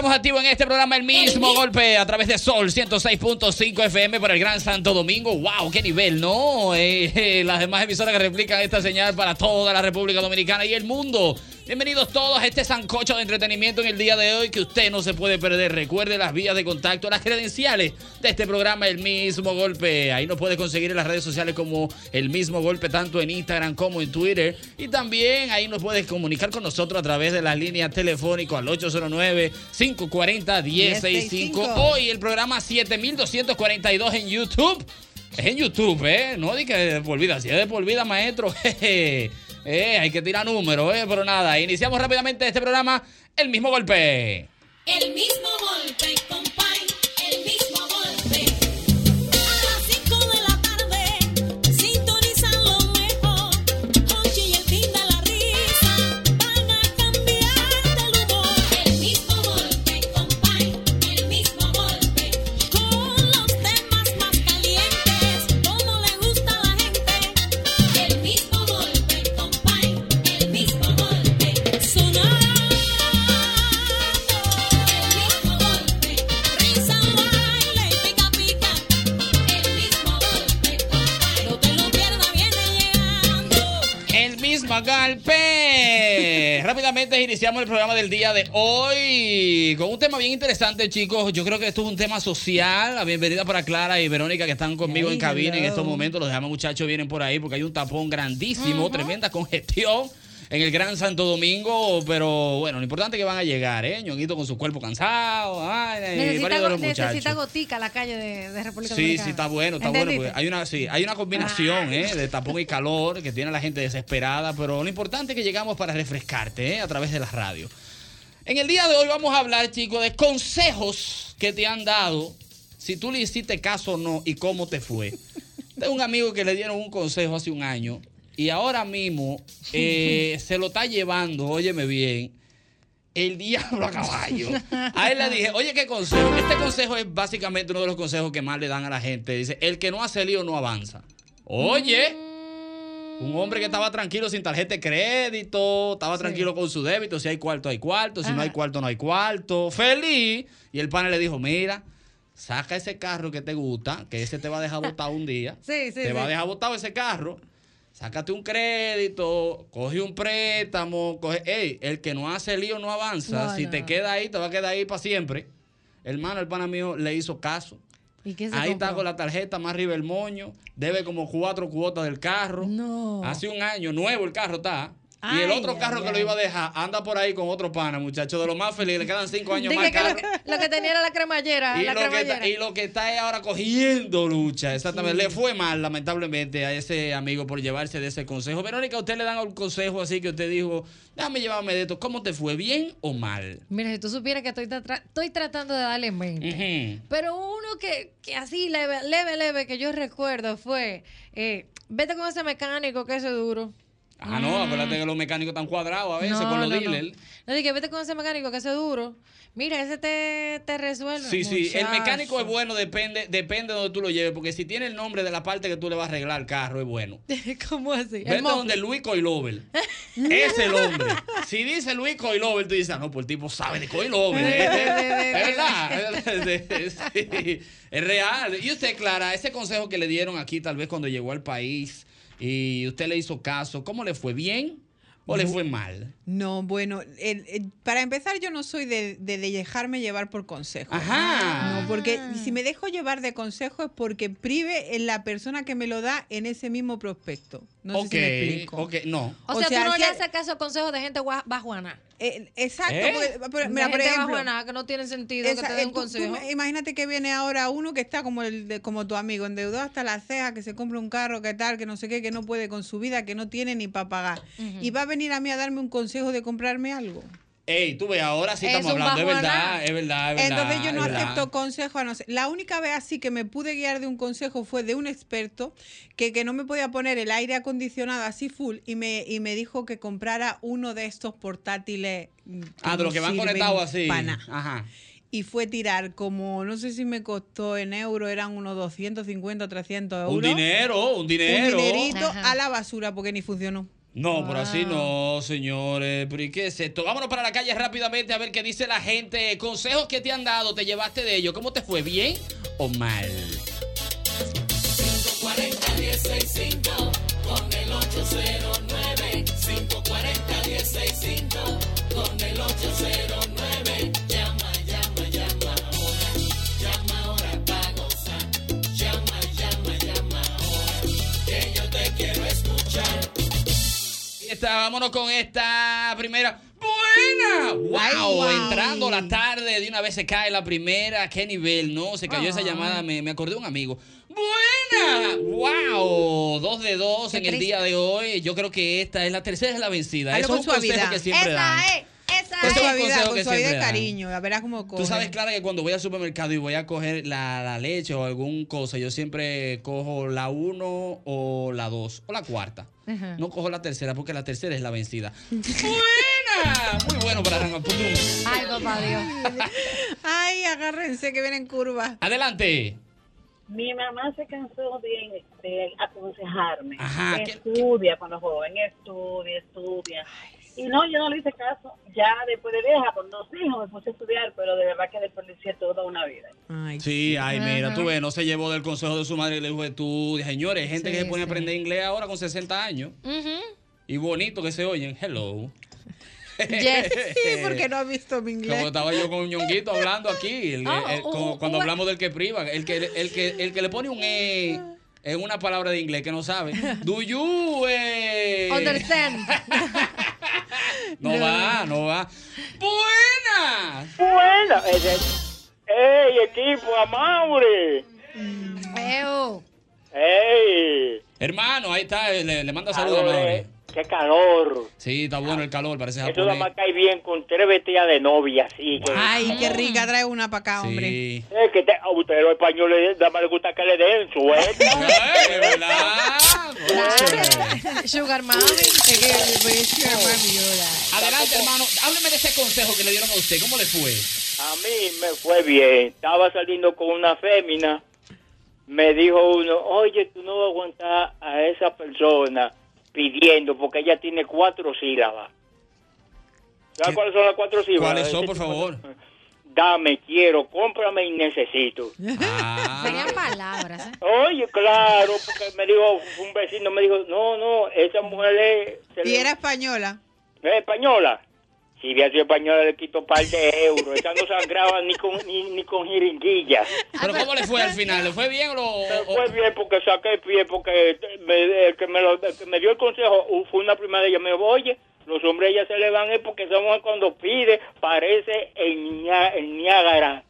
estamos activos en este programa El mismo golpe a través de Sol 106.5 FM para el Gran Santo Domingo. ¡Wow! ¡Qué nivel, no! Eh, eh, las demás emisoras que replican esta señal para toda la República Dominicana y el mundo. Bienvenidos todos a este sancocho de entretenimiento en el día de hoy que usted no se puede perder. Recuerde las vías de contacto, las credenciales de este programa El mismo golpe. Ahí nos puede conseguir en las redes sociales como El mismo golpe, tanto en Instagram como en Twitter. Y también ahí nos puedes comunicar con nosotros a través de las líneas telefónicas al 809-540-1065. Hoy el programa 7242 en YouTube. Es en YouTube, ¿eh? No di que de por vida. Si es de por vida, maestro, jeje. Eh, hay que tirar números, ¿eh? Pero nada, iniciamos rápidamente este programa. El mismo golpe. El mismo golpe, compay, iniciamos el programa del día de hoy con un tema bien interesante, chicos. Yo creo que esto es un tema social. La bienvenida para Clara y Verónica que están conmigo en cabina en estos momentos. Los demás muchachos vienen por ahí porque hay un tapón grandísimo, tremenda congestión. En el Gran Santo Domingo, pero bueno, lo importante es que van a llegar, ¿eh? Ñonguito con su cuerpo cansado, ay, Necesita, varios de los necesita gotica la calle de, de República Sí, Dominicana. sí, está bueno, está bueno. Hay una, sí, hay una combinación ¿eh? de tapón y calor que tiene a la gente desesperada, pero lo importante es que llegamos para refrescarte ¿eh? a través de la radio. En el día de hoy vamos a hablar, chicos, de consejos que te han dado, si tú le hiciste caso o no y cómo te fue. Tengo un amigo que le dieron un consejo hace un año y ahora mismo eh, se lo está llevando, óyeme bien, el diablo a caballo. A él le dije, oye, ¿qué consejo? Este consejo es básicamente uno de los consejos que más le dan a la gente. Dice, el que no hace lío no avanza. Oye, un hombre que estaba tranquilo sin tarjeta de crédito, estaba tranquilo con su débito, si hay cuarto, hay cuarto, si no hay cuarto, no hay cuarto, feliz. Y el pana le dijo, mira, saca ese carro que te gusta, que ese te va a dejar botado un día. Sí, sí, Te va a dejar botado ese carro. Sácate un crédito, coge un préstamo, coge. Ey, el que no hace lío no avanza. No, si no. te queda ahí, te va a quedar ahí para siempre. Hermano, el pana mío le hizo caso. ¿Y qué se Ahí está compró? con la tarjeta más arriba el moño. Debe como cuatro cuotas del carro. No. Hace un año, nuevo el carro está. Y el otro carro ay, que lo iba a dejar anda por ahí con otro pana, muchacho, de lo más feliz. Le quedan cinco años Dije más que lo, que tenía era la cremallera. Y la lo, que cremallera. y lo que está es ahora cogiendo lucha. Exactamente. Le fue mal, lamentablemente, a ese amigo por llevarse de ese consejo. Verónica, ¿a usted le dan un consejo así que usted dijo, déjame llevarme de esto? ¿Cómo te fue? ¿Bien o mal? Mira, si tú supieras que estoy, tra- estoy tratando de darle mente. Pero uno que, que así leve, leve, leve, que yo recuerdo fue, eh, vete con ese mecánico que ese duro. Ah, no, acuérdate que los mecánicos están cuadrados a veces con los dealers. No, dije, vete con ese mecánico que hace duro. Mira, ese te, te resuelve. Sí, sí, el mecánico es bueno, depende, depende de donde tú lo lleves, porque si tiene el nombre de la parte que tú le vas a arreglar el carro, es bueno. ¿Cómo así? El Vete mofle. donde Luis Coilover. es el hombre. Si dice Luis Coilover, tú dices, ah, no, pues el tipo sabe de Coilover. ¿eh? es verdad. Es, sí, es real. Y usted, Clara, ese consejo que le dieron aquí, tal vez cuando llegó al país, y usted le hizo caso, ¿cómo le fue? ¿Bien o le fue mal? No, bueno, el- el- para empezar yo no soy de, de- de dejarme llevar por consejos. Ajá. No, porque si me dejo llevar de consejo es porque prive en la persona que me lo da en ese mismo prospecto. No ok, sé si me explico. ok, no. O, O sea, sea, tú no si le haces caso a consejos de gente bajuana. Eh, exacto. ¿Eh? porque- por- De mira, por gente ejemplo, bajuana que no tiene sentido esa- que te eh, den un tú- consejo. imagínate que viene ahora uno que está como el de- como tu amigo, endeudado hasta la ceja, que se compra un carro, que tal, que no sé qué, que no puede con su vida, que no tiene ni para pagar. Y va a venir a mí a darme un consejo de comprarme algo. Ey, tú ves, ahora sí Es estamos hablando, es verdad, es verdad, es verdad. Entonces yo no acepto consejo a no ser. La única vez así que me pude guiar de un consejo fue de un experto que, que no me podía poner el aire acondicionado así full y me, y me dijo que comprara uno de estos portátiles. mm, Ah, de los que van conectados así. pa' nada. Ajá. Y fue tirar como, no sé si me costó en euros, eran unos 250 o 300 euros. Un dinero, un dinero. Un dinerito Ajá. a la basura porque ni funcionó. No, pero así no, señores. ¿Pero y qué es esto? Vámonos para la calle rápidamente a ver qué dice la gente. Consejos que te han dado, te llevaste de ellos. ¿Cómo te fue? ¿Bien o mal? Esta, vámonos con esta primera. ¡Buena! ¡Wow! Entrando la tarde, de una vez se cae la primera. ¿Qué nivel, no? Se cayó esa llamada, me, me acordé de un amigo. ¡Buena! ¡Wow! Dos de dos Qué en el día de hoy. Yo creo que esta es la tercera, es la vencida. Eso es un consejo que siempre dan. Es, esa es consejo con que suavidad y siempre dan. cariño. A verás cómo coge. Tú sabes, Clara, que cuando voy al supermercado y voy a coger la, la leche o algún cosa, yo siempre cojo la 1 o la 2 o la cuarta. Ajá. No cojo la tercera porque la tercera es la vencida. ¡Buena! Muy bueno para arrancar. Ay, papá Dios. Ay, agárrense que vienen curvas. Adelante. Mi mamá se cansó de, de aconsejarme. Ajá, ¿qué- estudia cuando joven, estudia, estudia. Y no, yo no le hice caso. Ya después de vieja, con dos hijos, me puse a estudiar, pero de verdad que desperdicié toda una vida. Ay, Sí, ay, mira, tú ves, no se llevó del consejo de su madre y le dijo tú. Señores, hay gente Sí, que se pone a aprender inglés ahora con 60 años. Y bonito que se oyen. Hello. Yes. Sí, porque no ha visto mi Como inglés. estaba yo con ñonguito hablando aquí, el- Oh, el- oh, como oh, cuando oh. hablamos del que priva, el que, el que, el que le pone un E en una palabra de inglés que no sabe. Do you eh? Understand. No va, no va. Buenas. Buena. ¡Ey, equipo, Amauri! Eo. ¡Ey! Hermano, ahí está, eh, le, le manda saludos a Mauri. Eh. ¡Qué calor! Sí, está bueno el calor, parece Eso nada más cae bien con tres vestidas de novia, así que... Ay, qué rica, trae una para acá, hombre. Sí. Es que te- a ustedes los españoles nada más les gusta que le den suerte. Ay, de verdad. Sugar Mami. Adelante, hermano. Hábleme de ese consejo que le dieron a usted. ¿Cómo le fue? A mí me fue bien. Estaba saliendo con una fémina. Me dijo uno, oye, tú no vas a aguantar a esa persona pidiendo, porque ella tiene cuatro sílabas. ¿Sabes cuáles son las cuatro sílabas? ¿Cuáles son, por favor? Dame, quiero, cómprame y necesito. Ah. Serían palabras, ¿eh? Oye, claro, porque me dijo, un vecino me dijo, no, no, esa mujer es, Y le- era española. ¿Es española? Si hubiera sido española le quito un par de euros. Esa no sangraba ni con, ni, ni con jeringuillas. ¿Pero cómo le fue al final? ¿Le fue bien o lo.? Me fue bien porque saqué el pie, porque me- el, que me lo- el que me dio el consejo fue una prima de ella. Me dijo, oye, los hombres ya se le van es porque esa mujer cuando pide parece el, el Niágara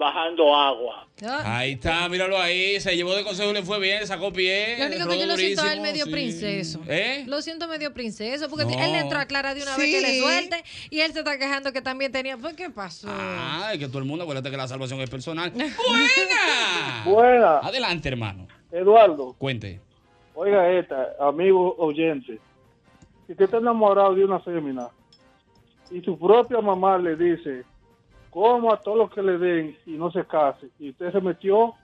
bajando agua. Ah, Ahí está, míralo ahí. Se llevó de consejo y le fue bien, sacó pie. Lo único que yo lo siento a él durísimo, medio sí. princeso. ¿Eh? Lo siento medio princeso, porque No. él le entró a Clara de una vez que le suelte y él se está quejando que también tenía. Pues, ¿qué pasó? Ah, es que todo el mundo, acuérdate que la salvación es personal. ¡Buena! Buena, Adelante, hermano. Eduardo. Cuente. Oiga esta, amigo oyente. si usted está enamorado de una fémina y su propia mamá le dice, como a todos los que le den y no se case, y usted se metió,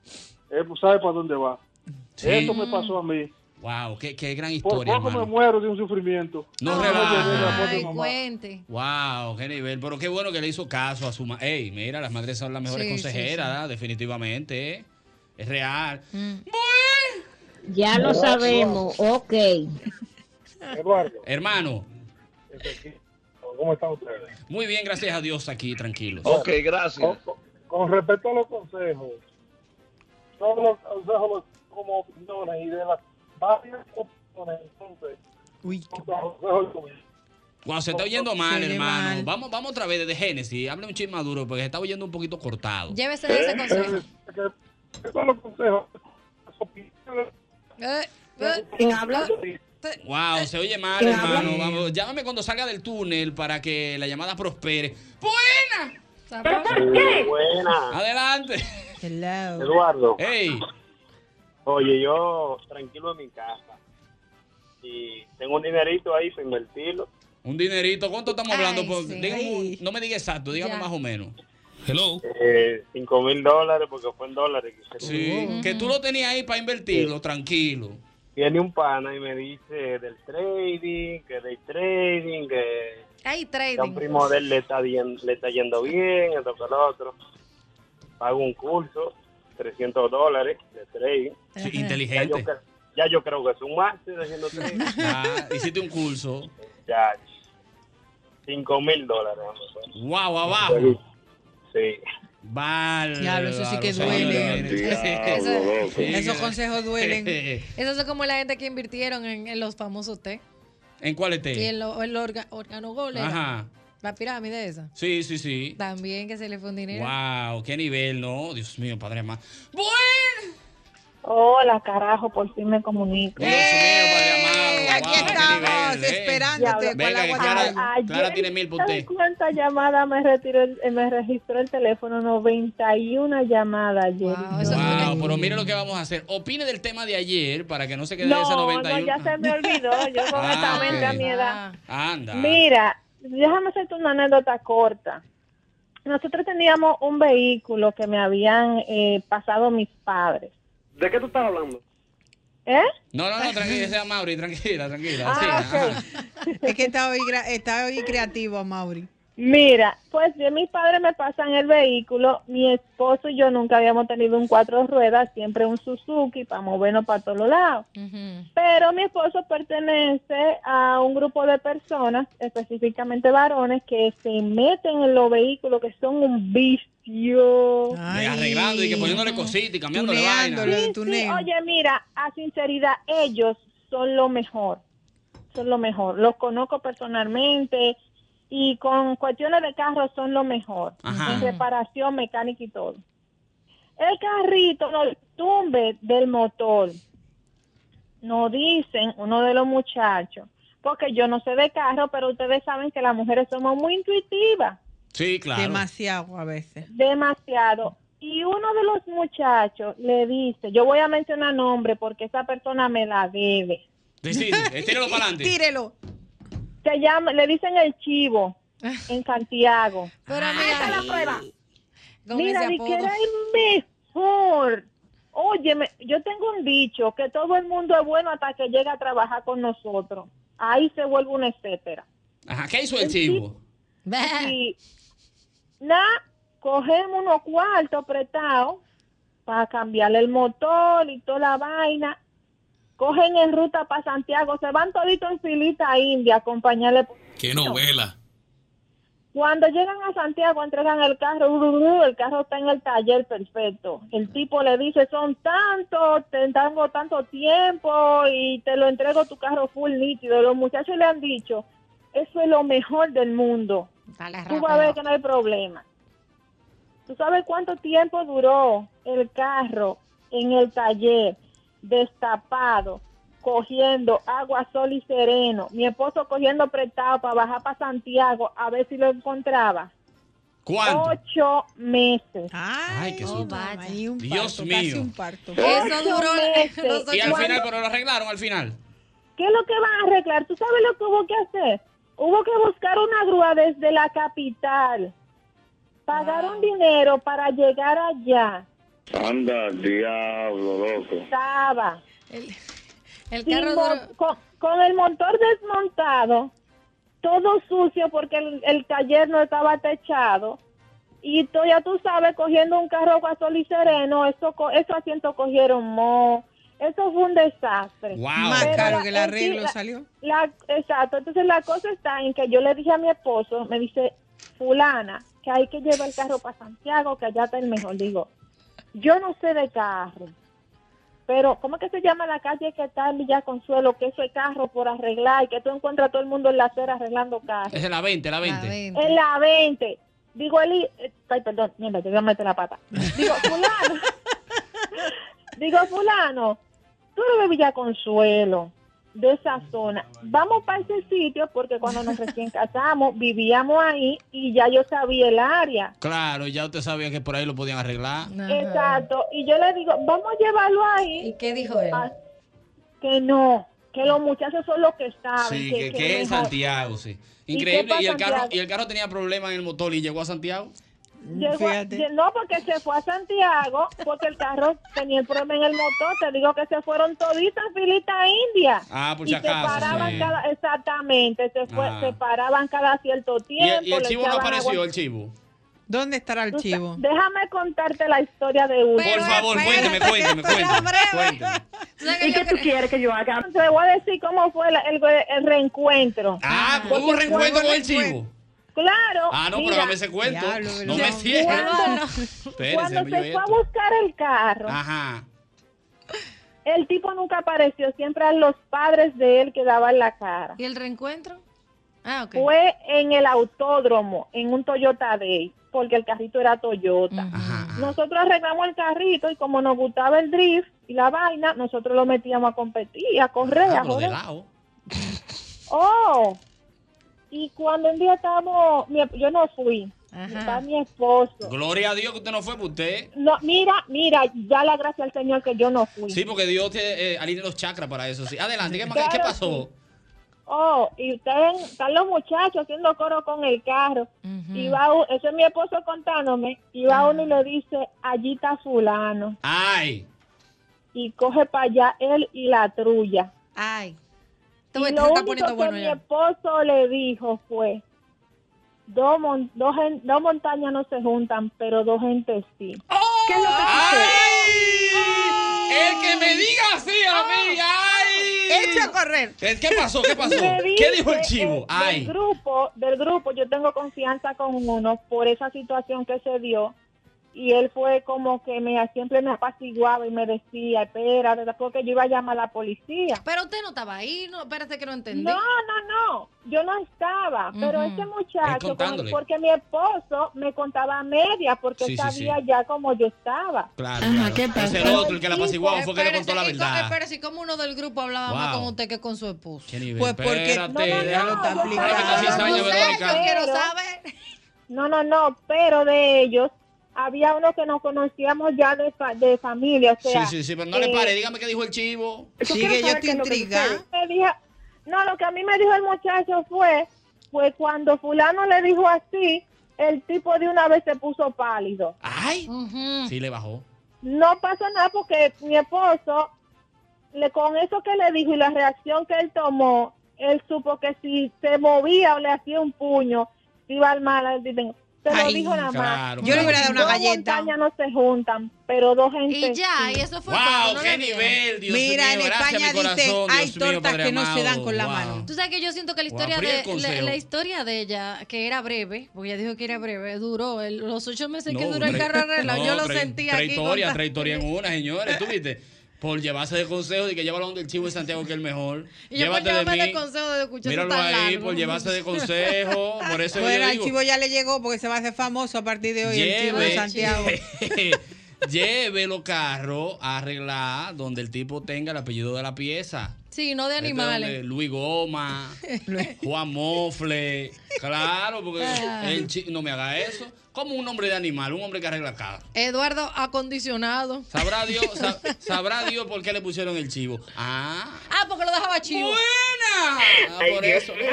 él pues sabe para dónde va. Sí. Eso me pasó a mí. Wow, qué, qué gran Por historia, poco me muero de un sufrimiento. No rebaja. Ay, cuente. Wow, qué nivel. Pero qué bueno que le hizo caso a su madre. Ey, mira, las madres son las mejores Sí, consejeras, definitivamente. ¿eh? Es real. Mm. Ya lo sabemos, ok. Eduardo, Hermano, ¿cómo están ustedes? muy bien, gracias a Dios, aquí, tranquilos. Ok, gracias. Con, con- respecto a los consejos, todos los consejos como opiniones y de las varias opiniones, entonces, Uy, qué- Wow, se está oyendo mal, Se oye hermano. mal. Vamos, vamos otra vez desde Génesis. Hable un chisme maduro porque se está oyendo un poquito cortado. Llévese de ese consejo. Eh, que todos los consejos, Eh, eh, ¿Quién habla? Wow, se oye mal, ¿Quién hermano. habla? Vamos, llámame cuando salga del túnel para que la llamada prospere. ¡Buena! Buena. Adelante. hello. Eduardo, Hey, oye, yo tranquilo en mi casa. Y tengo un dinerito ahí para invertirlo. un dinerito. ¿Cuánto estamos Ay, hablando? Por- sí. dígame no me diga exacto, dígame Ya. más o menos. Eh, cinco mil dólares porque fue en dólares. Sí, que tú lo tenías ahí para invertirlo, tranquilo. Viene un pana y me dice del trading, que del trading, que Hay que a un trading. primo de él le está, yen- le está yendo bien, esto que lo otro. Pago un curso, 300 dólares de trading. Sí, Ajá. Ya yo, inteligente. ya yo creo que es un máster haciendo trading. Ya, hiciste un curso. ya, 5 mil dólares. Wow, abajo. Sí. Vale. Diablo, eso sí que duele. Sí, Esos consejos duelen. Esos son como la gente que invirtieron en, en los famosos té. ¿En cuál Y esté? en lo- orga- organogol era. Ajá. La pirámide esa. Sí, sí, sí. También que se le fue un dinero. Wow, qué nivel, ¿no? Dios mío, padre más. Bueno. Hola, carajo, por fin me comunico. Dios mío, padre amado. Aquí wow, estamos nivel, eh. esperándote Venga, que Clara-. Ayer, Clara tiene mil por ¿sabes usted. cuántas llamadas me, retiró el- eh, me registró el teléfono? 91 llamadas ayer. Wow, Wow, pero mire lo que vamos a hacer. Opine del tema de ayer para que no se quede no, ese no, 91. ya se me olvidó. Yo con Ah, esta mente ok. a mi edad. Ah, Anda. Mira, déjame hacerte una anécdota corta. Nosotros teníamos un vehículo que me habían eh, pasado mis padres. ¿De qué tú estás hablando? ¿Eh? No, no, no, tranquila, sea Mauri, tranquila, tranquila. Ah, Sí. Es que está hoy, gra- está hoy creativo, Mauri. Mira, pues de mis padres me pasan el vehículo, mi esposo y yo nunca habíamos tenido un cuatro ruedas, siempre un Suzuki para movernos para todos lados. Pero mi esposo pertenece a un grupo de personas, específicamente varones, que se meten en los vehículos que son un vicio. Ve Arreglando y que poniéndole cositas y cambiándole vaina. Sí, sí, oye, mira, a sinceridad, ellos son lo mejor, son lo mejor. Los conozco personalmente y con cuestiones de carro son lo mejor, Ajá. en reparación mecánica y todo. El carrito no tumbe del motor, nos dicen uno de los muchachos, porque yo no sé de carro, pero ustedes saben que las mujeres somos muy intuitivas Sí, claro. Demasiado a veces. demasiado. Y uno de los muchachos le dice, yo voy a mencionar nombre porque esa persona me la debe. Decide, tíralo para adelante. Tírelo. Se llama, le dicen el chivo en Santiago. Pero Esa es la mira, prueba. Mira, di que era el mejor. Óyeme, yo tengo un dicho que todo el mundo es bueno hasta que llega a trabajar con nosotros. Ahí se vuelve un etcétera. Ajá, ¿qué hizo el chivo? Y nada, cogemos unos cuartos prestados para cambiarle el motor y toda la vaina. Cogen en ruta para Santiago, se van toditos en filita india a acompañarle. Qué novela. Cuando llegan a Santiago, entregan el carro, el carro está en el taller perfecto. El tipo le dice, son tantos, te tengo tanto tiempo y te lo entrego tu carro full nítido. Los muchachos le han dicho, eso es lo mejor del mundo. Dale Tú vas a ver que no hay problema. ¿Tú sabes cuánto tiempo duró el carro en el taller, destapado, cogiendo agua, sol y sereno? Mi esposo cogiendo prestado para bajar para Santiago a ver si lo encontraba. ¿Cuánto? Ocho meses. Ay, qué oh, susto. un Dios parto, casi mío. un parto. Eso Ocho duró meses. Y al final, pero lo arreglaron al final. ¿Qué es lo que van a arreglar? ¿Tú sabes lo que hubo que hacer? Hubo que buscar una grúa desde la capital. Pagaron dinero para llegar allá. Anda, diablo, loco. Estaba. El carro duró- con, con el motor desmontado, todo sucio porque el, el taller no estaba techado. Y tú, ya tú sabes, cogiendo un carro a sol y sereno, eso, co- esos asientos cogieron mo. Eso fue un desastre. Más Pero caro la- que el arreglo sí, la- salió. la- exacto, entonces la cosa está en que yo le dije a mi esposo, me dice, fulana, que hay que llevar el carro para Santiago, que allá está el mejor. Digo, yo no sé de carro, pero ¿cómo es que se llama la calle que está en Villa Consuelo? Que eso es carro por arreglar y que tú encuentras a todo el mundo en la acera arreglando carros. Es en la 20, la 20. En la 20. Digo, Eli, eh, ay, perdón, mierda, te voy a meter la pata. Digo, fulano. Digo, fulano, tú eres de Villa Consuelo, de esa zona. Vamos para ese sitio porque cuando nos recién casamos vivíamos ahí y ya yo sabía el área. Claro, ya usted sabía que por ahí lo podían arreglar. Exacto. Y yo le digo, vamos a llevarlo ahí. ¿Y qué dijo él? que no, que los muchachos son los que saben. Sí, que, que que es mejor. Santiago, sí. ¿Y Increíble. Y, el carro, y el carro tenía problemas en el motor y llegó a Santiago. Llegó a- no, porque se fue a Santiago, porque el carro tenía el problema en el motor. Te digo que se fueron toditas filita india. Ah, por y si se paraban sí. cada, exactamente, se fue, Ah. se paraban cada cierto Y tiempo. el, y el chivo no apareció, agua. el chivo. ¿Dónde estará el chivo? Déjame contarte la historia de uno. Por favor, cuénteme, cuénteme, cuénteme. cuénteme. ¿Y qué tú quieres que yo haga? Te voy a decir cómo fue el, el reencuentro. Ah, hubo un reencuentro con el chivo. Claro. Ah, no, pero mira, dame ese cuento. Diablo, no me cierres. Cuando, Espérese, cuando yo se fue a buscar el carro, Ajá. el tipo nunca apareció. Siempre eran los padres de él que daban la cara. ¿Y el reencuentro? Ah, ok. Fue en el autódromo, en un Toyota Day, porque el carrito era Toyota. Nosotros arreglamos el carrito y como nos gustaba el drift y la vaina, nosotros lo metíamos a competir, a correr, Ah, a pero de joder. lado. Oh, y cuando un día estábamos, mi- yo no fui, está mi esposo. Gloria a Dios que usted no fue por usted. No, mira, mira, ya la gracia al Señor que yo no fui. Sí, porque Dios te eh, alinea los chakras para eso. Sí. Adelante, ¿qué, más- Claro, ¿qué pasó? Oh, y ustedes, están los muchachos haciendo coro con el carro. Y va, ese es mi esposo contándome, y va uno y le dice, allí está fulano. Ay. Y coge para allá él y la trulla. Ay. Y lo único poniendo que bueno mi ya. esposo le dijo fue, dos, mon- dos, dos montañas no se juntan, pero dos gentes sí. ¿Qué es lo que sucede? El que me diga así a mí, ay. Echa a correr. ¿Qué pasó? ¿Qué pasó? ¿Qué dijo el dice, chivo? eh, Ay. Del grupo, del grupo, yo tengo confianza con uno por esa situación que se dio. Y él fue como que me siempre me apaciguaba y me decía, espera, porque yo iba a llamar a la policía. Pero usted no estaba ahí, no, espérate que no entendí. No, no, no, yo no estaba, pero ese muchacho, como- porque mi esposo me contaba a media, porque Sí, él sí, sí. sabía ya como yo estaba. Claro, claro. Ese era otro, el que la apaciguaba fue que le contó la verdad. Espérese, ¿y cómo uno del grupo hablaba más con usted que con su esposo? ¿Qué nivel? Pues porque- Espérate, No, no, no, yo quiero saber. No, no, no, pero de ellos había uno que nos conocíamos ya de, fa- de familia, o sea. Sí, sí, sí, pero no le eh, pare. Dígame qué dijo el chivo. Sigue, yo estoy intrigada. sucede. Me dijo- no, lo que a mí me dijo el muchacho fue, fue cuando fulano le dijo así, el tipo de una vez se puso pálido. Ay. Ujú. Sí, le bajó. No pasa nada porque mi esposo, le, con eso que le dijo y la reacción que él tomó, él supo que si se movía o le hacía un puño, iba al mal. Se lo Ay, dijo nada más. claro, Yo le hubiera dado una Dos galleta. montañas no se juntan, pero dos gente. Y ya, sí. y eso fue todo. ¡Wow! ¡Qué nivel! Dios Mira, mío, en gracias, España dicen, corazón, hay Dios tortas que no se dan con la Wow. mano. Tú sabes que yo siento que la historia pero ¿y el de la, la historia de ella, que era breve, porque ella dijo que era breve, duró el- los ocho meses que duró el carro arreglado. no, yo lo tre- sentí tres aquí. historias, con- tres historias en una, señores. ¿Tú viste? Por llevarse de consejo de que lleva donde el chivo de Santiago que es el mejor. Y yo por de mí. de consejo de escuchar Míralo tan ahí, largo. por llevarse de consejo. Por eso Bueno, yo al digo, chivo ya le llegó porque se va a hacer famoso a partir de hoy, el chivo de lleve, Santiago. lleve los carros a arreglar donde el tipo tenga el apellido de la pieza. Sí, no de Este animales. Luis Goma, Juan Mofle. Claro, porque Ah. el no me haga eso. Como un hombre de animal, un hombre que arregla carros. Eduardo acondicionado. Sabrá Dios, sa- sabrá Dios por qué le pusieron el chivo. Ah, Ah, porque lo dejaba chivo. ¡Buena! Ah, Ay, por Dios eso. mío,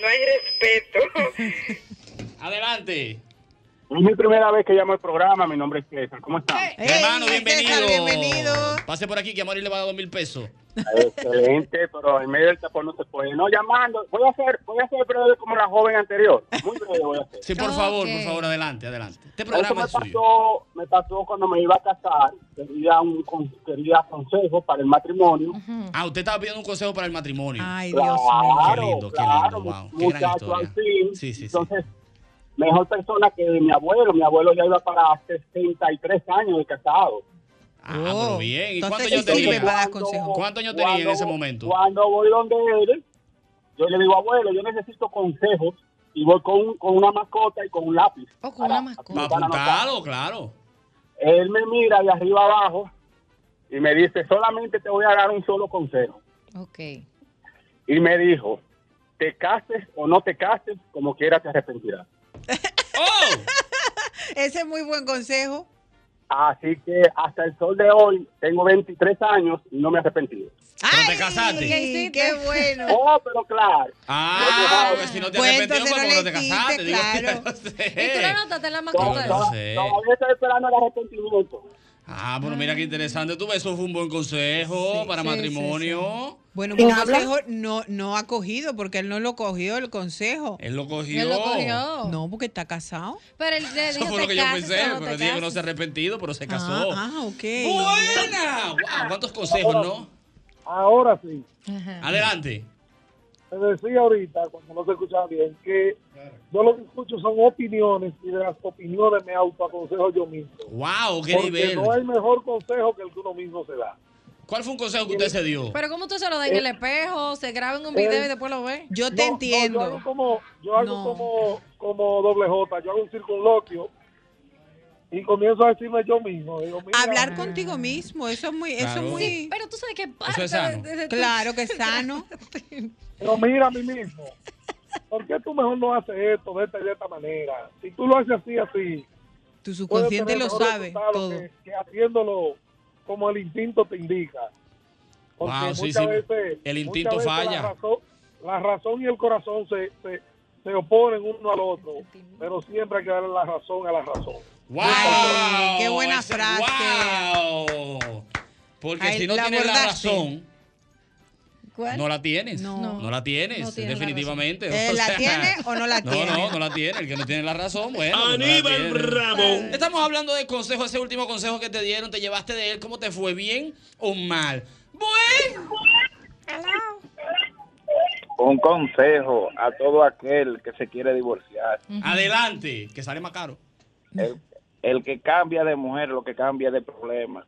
no hay respeto. Adelante. Es mi primera vez que llamo al programa. Mi nombre es César. ¿Cómo están? Hermano, bienvenido. César, bienvenido. Pase por aquí que a Mari le va a dar dos mil pesos. Excelente, pero en medio del tapón no se puede. No llamando. Voy a hacer, voy a hacer breve como la joven anterior. Muy breve voy a hacer. Sí, por favor, por favor, adelante, adelante. Este Eso programa me es suyo. pasó, me pasó cuando me iba a casar. Quería un con- quería consejo para el matrimonio. Ah, usted estaba pidiendo un consejo para el matrimonio. Ay, Dios mío. Qué lindo, qué claro, lindo, wow. Qué gran Muchacho, historia. al fin. Sí, sí, sí. Entonces, mejor persona que mi abuelo. Mi abuelo ya iba para 63 años de casado. Ah, pero bien. ¿Y Entonces cuántos sí años tenía? ¿Cuántos años tenía en ese momento? Cuando voy donde él, yo le digo, abuelo, yo necesito consejos y voy con, con una mascota y con un lápiz. O con una mascota. Para apuntarlo, claro. Él me mira de arriba abajo y me dice, solamente te voy a dar un solo consejo. Ok. Y me dijo, te cases o no te cases, como quieras te arrepentirás. ¡Oh! Ese es muy buen consejo. Así que hasta el sol de hoy tengo 23 años y no me he arrepentido. ¿Pero te casaste? Qué bueno. Oh, pero claro. Ah, porque si no te Pues arrepentías fue entonces no porque no te casaste. digo, claro. no sé. ¿Y tú lo notaste en la To- mascota? to- sé. Todavía estoy esperando el arrepentimiento. Ah, bueno, mira qué interesante. Tú ves, eso fue un buen consejo para sí, matrimonio. Bueno, un consejo no, no ha cogido porque él no lo cogió el consejo. Él lo cogió. Él lo cogió. No, porque está casado. Pero él le Eso dijo, fue lo te que yo pensé, pero dije que no se ha arrepentido, pero se casó. Ah, ah, ok. ¡Buena! Wow, ¿Cuántos consejos, no? Ahora sí. Ajá. Adelante. Te decía ahorita, cuando no se escuchaba bien, que yo lo que escucho son opiniones y de las opiniones me autoaconsejo yo mismo. ¡Wow! ¡Qué Porque nivel! no hay mejor consejo que el que uno mismo se da. ¿Cuál fue un consejo que usted se dio? Pero ¿cómo tú se lo das en el espejo? Se graba en un video y después lo ves. Yo te no, entiendo. yo hago como, yo hago No. como, como doble J, yo hago un circunloquio y comienzo a decirme yo mismo. Digo, mira, Hablar contigo mismo, eso es muy, eso es muy, Sí, pero tú sabes que parte es sano. de- de- de tu- claro que es sano. Pero mira a mí mismo. ¿Por qué tú mejor no haces esto de esta y de esta manera? Si tú lo haces así, así. Tu subconsciente lo sabe todo. Que, que haciéndolo como el instinto te indica. Porque Wow, sí, muchas sí. veces, El instinto falla. La razón, la razón y el corazón se, se, se oponen uno al otro, pero siempre hay que darle la razón a la razón. ¡Wow! Ay, qué buena Ese- frase. ¡Wow! Porque Ay, si no la tienes la razón, ¿Cuál? no la tienes. No. No, la tienes, No tiene la definitivamente. Eh, ¿La tiene o no la No, tiene? no, no la tiene. El que no tiene la razón, bueno. pues no Aníbal tiene. Bravo. Estamos hablando de consejos, ese último consejo que te dieron, te llevaste de él, ¿cómo te fue? ¿Bien o mal? Bueno. Un consejo a todo aquel que se quiere divorciar. Adelante, que sale más caro. El, el que cambia de mujer, lo que cambia de problema.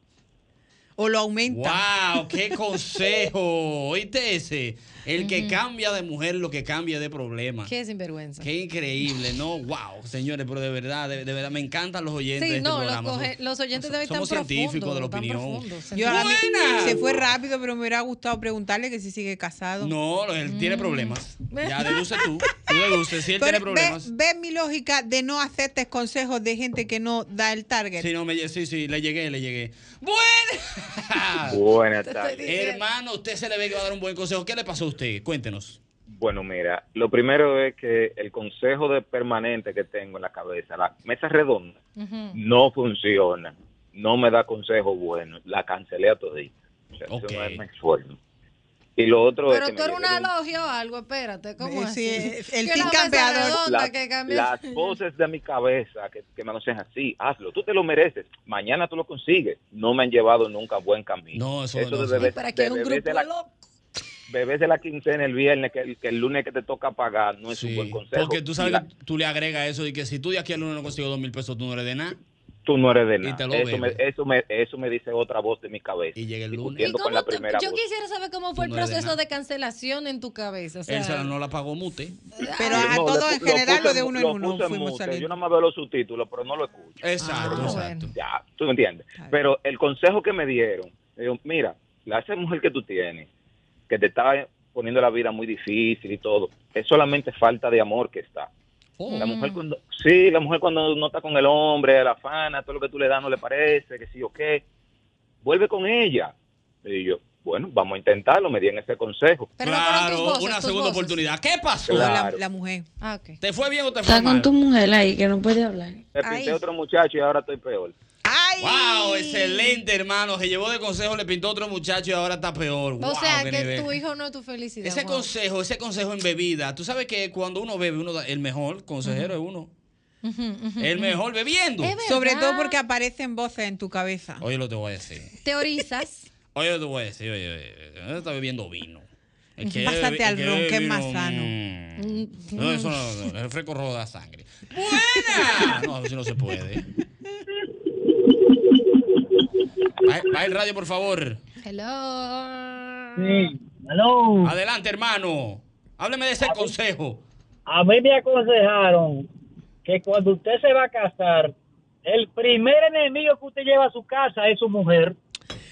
O lo aumenta. ¡Wow! ¡Qué consejo! ¿Oíste ese? El que cambia de mujer, lo que cambia de problema. Qué sinvergüenza. Qué increíble, ¿no? ¡Wow! Señores, pero de verdad, de, de verdad, me encantan los oyentes Sí, de este no, los, programa. coge- los oyentes de hoy están somos científicos de la opinión. tan profundos. Yo a mí- ¡Buena! se fue rápido, pero me hubiera gustado preguntarle que si sigue casado. No, él tiene problemas. Ya deduce tú. Tú deduces. Si él Pero tiene ve, problemas. ve mi lógica de no aceptes consejos de gente que no da el target. Sí, no, me, sí, sí, le llegué, le llegué. ¡Buena! Buenas tardes. Hermano, usted se le ve que va a dar un buen consejo. ¿Qué le pasó a usted? Cuéntenos. Bueno, mira, lo primero es que el consejo de permanente que tengo en la cabeza, la mesa redonda, Ujú. no funciona. No me da consejo bueno. La cancelé a todita. O sea, Ok. eso no es mi esfuerzo. Y lo otro Pero es que tú eres una logia o algo, espérate, ¿cómo Eh, así? sí, el Que team campeador. redonda La- que las voces de mi cabeza que, que me aconsejan, sí, hazlo, tú te lo mereces, mañana tú lo consigues, no me han llevado nunca a buen camino. No, eso Eso no, de eso- bebés, Pero aquí de hay un grupo de la, de de la quincena el viernes, que, el- que el lunes que te toca pagar, no es un buen consejo. Porque tú sabes la- que tú le agregas eso y que si tú de aquí al lunes no consigues dos mil pesos, tú no le des nada. tú no eres de nada. Eso me, eso, me, eso me dice otra voz de mi cabeza. Y llega el lunes. Discutiendo ¿Y con la tú- primera yo voz. quisiera saber cómo fue el no eres de proceso de cancelación en tu cabeza. O sea, Él no la pagó mute. Pero a No, todo en general lo de uno lo en uno en fuimos mute. saliendo. Yo nada más veo los subtítulos, pero no lo escucho. Exacto, Ah, exacto. Ya, tú me entiendes. Pero el consejo que me dieron, digo, mira, la esa mujer que tú tienes, que te está poniendo la vida muy difícil y todo, es solamente falta de amor que está. Oh. La mujer cuando, sí, la mujer cuando no está con el hombre, la afana, todo lo que tú le das no le parece, que sí o qué, vuelve con ella. Y yo, bueno, vamos a intentarlo, me dieron ese consejo. Pero Claro, voces, una segunda voces. oportunidad. ¿Qué pasó? La, mujer. Ah. ¿Te fue bien o te fue Está mal? con tu mujer ahí que no puede hablar. Me pinté otro muchacho y ahora estoy peor. ¡Ay! Wow, excelente, hermano. Se llevó de consejo, le pintó otro muchacho y ahora está peor. O Wow, sea, que nivel. tu hijo no es tu felicidad. Ese wow. consejo, ese consejo en bebida. Tú sabes que cuando uno bebe, uno da- el mejor consejero es uno. El mejor bebiendo. Es verdad. Sobre todo porque aparecen voces en tu cabeza. Oye, lo te voy a decir. Teorizas. Oye, lo te voy a decir. Oye, oye, oye, está bebiendo vino. Es que Pásate al ron, que es más sano. mm. No, eso no, no, el refresco rojo da sangre. ¡Buena! No, eso no se puede. Va, el radio, por favor. Hello. Sí, aló. Adelante, hermano. Hábleme de ese consejo. A mí me aconsejaron que cuando usted se va a casar, el primer enemigo que usted lleva a su casa es su mujer.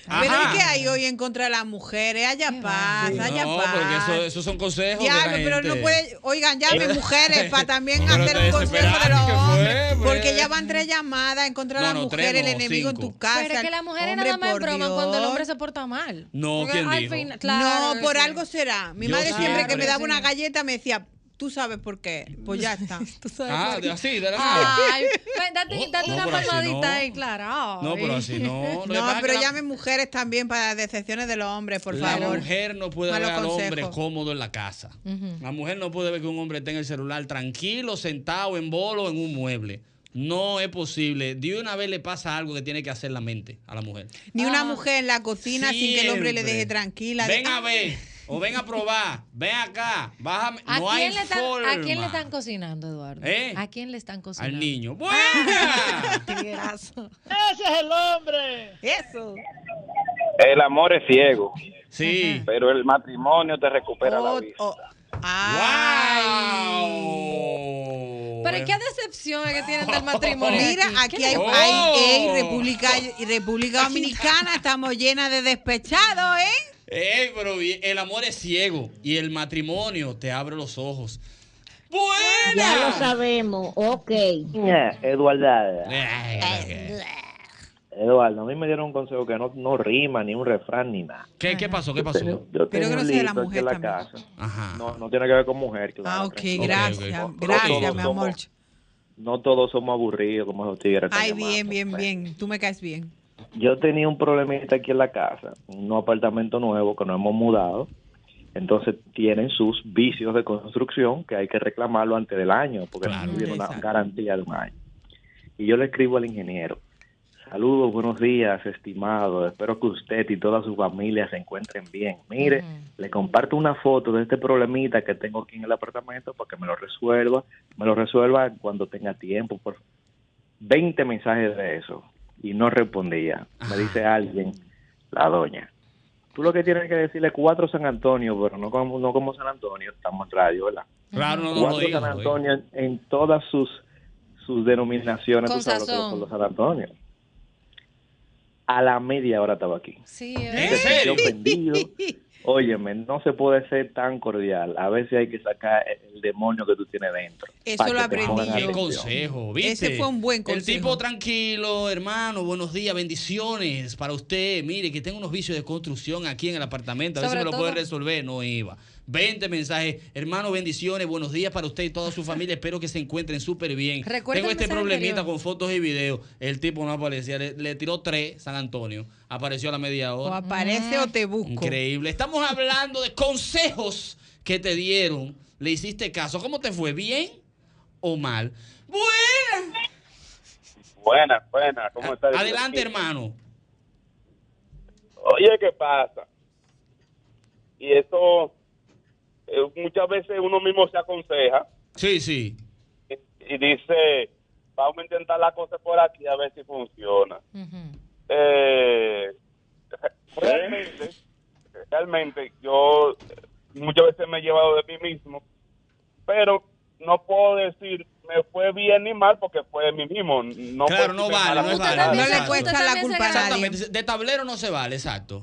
Pero ¿y qué hay hoy en contra de las mujeres? Allá pasa, allá No, pasa. porque eso, esos son consejos. de la Diablo, pero no puede. Oigan, llamen mujeres para también hacer un consejo de los ¿qué hombres. fue, Porque pues? ya van tres llamadas en contra de No, la no, mujer, tres el enemigo en tu casa. Pero es que las mujeres nada más broman cuando el hombre se porta mal. No, Porque ¿quién al dijo? fin- claro, no, por sí. algo será. Mi Yo madre siempre que me daba una galleta me decía, tú sabes por qué. Pues ya está. Ah, de así, de la nada. Ay, date, date no, una palmadita no. ahí, claro. No, pero así no. No, pero la- llamen mujeres también para decepciones de los hombres, por la favor. mujer no puede Malos ver al hombre cómodo en la casa. La mujer no puede ver que un hombre tenga el celular tranquilo, sentado en bolo, en un mueble. No es posible. De una vez le pasa algo que tiene que hacer la mente a la mujer. Ni una Ah. mujer en la cocina sin que el hombre le deje tranquila. Ven De- a ver. O ven a probar. Ven acá. Bájame. ¿A, no hay quién le están, forma. ¿A quién le están cocinando, Eduardo? ¿Eh? ¿A quién le están cocinando? Al niño. ¡Buena! Tiguerazo. ¡Ese es el hombre! Eso. El amor es ciego, Sí. pero el matrimonio te recupera la Oh, vista. oh. Ay. ¡Wow! Pero ¿qué decepción es que tienen del matrimonio? Mira, aquí hay, Oh. hay- ey, República, República Dominicana, estamos llenas de despechados, ¿eh? Ey, pero el amor es ciego y el matrimonio te abre los ojos. ¡Buena! Ya lo sabemos, ok. Eduardo, Eduardo, a mí me dieron un consejo que no, no rima, ni un refrán, ni nada. ¿Qué, ¿Qué pasó? ¿Qué pasó? Yo Pero tengo que no un sea de la lito aquí mujer en la también. casa. Ajá. No, no tiene que ver con mujer, claro. Ah, ok, gracias, ok. gracias, Todos mi amor. No todos somos aburridos como esos tigres. Ay, llamamos. bien, bien, bien. Tú me caes bien. Yo tenía un problemita aquí en la casa, un apartamento nuevo que nos hemos mudado. Entonces tienen sus vicios de construcción que hay que reclamarlo antes del año, porque Claro. no tiene una garantía de un año. Y yo le escribo al ingeniero, saludos, buenos días, estimado, espero que usted y toda su familia se encuentren bien. Mire, le comparto una foto de este problemita que tengo aquí en el apartamento para que me lo resuelva, me lo resuelva cuando tenga tiempo. Por 20 mensajes de eso y no respondía. Me dice alguien, la doña. Tú lo que tienes que decirle cuatro San Antonio, pero no como, no como San Antonio, estamos en radio, ¿verdad? Claro, no, cuatro digas. San no. Antonio en, en todas sus sus denominaciones, Con tú sabes lo que son los San Antonio. A la media hora estaba aquí. Sí, ¿En ¿eh? Se sintió serio? ofendido. Óyeme, no se puede ser tan cordial. A veces hay que sacar el demonio que tú tienes dentro. Eso lo aprendí. Qué consejo, ¿viste? Ese fue un buen El consejo. tipo tranquilo, hermano, buenos días, bendiciones para usted. Mire, que tengo unos vicios de construcción aquí en el apartamento. A ver si me lo todo- puede resolver. No iba. 20 mensajes. Hermano, bendiciones, buenos días para usted y toda su familia. Espero que se encuentren súper bien. Recuerda Tengo este problemita anterior. con fotos y videos. El tipo no aparecía. Le, le tiró tres San Antonio. Apareció a la media O hora. aparece o te busco. Increíble. Estamos hablando de consejos que te dieron. Le hiciste caso. ¿Cómo te fue? ¿Bien o mal? Buena. Buena, buena. ¿Cómo está? Adelante, hermano. Oye, ¿qué pasa? Y eso eh, muchas veces uno mismo se aconseja Sí, sí. y, y dice, vamos a intentar la cosa por aquí a ver si funciona. Eh, realmente, realmente yo muchas veces me he llevado de mí mismo, pero no puedo decir me fue bien ni mal porque fue de mí mismo. No claro, no vale, no válido. No le cuesta la culpa a nadie. Exactamente. De tablero no se vale, exacto.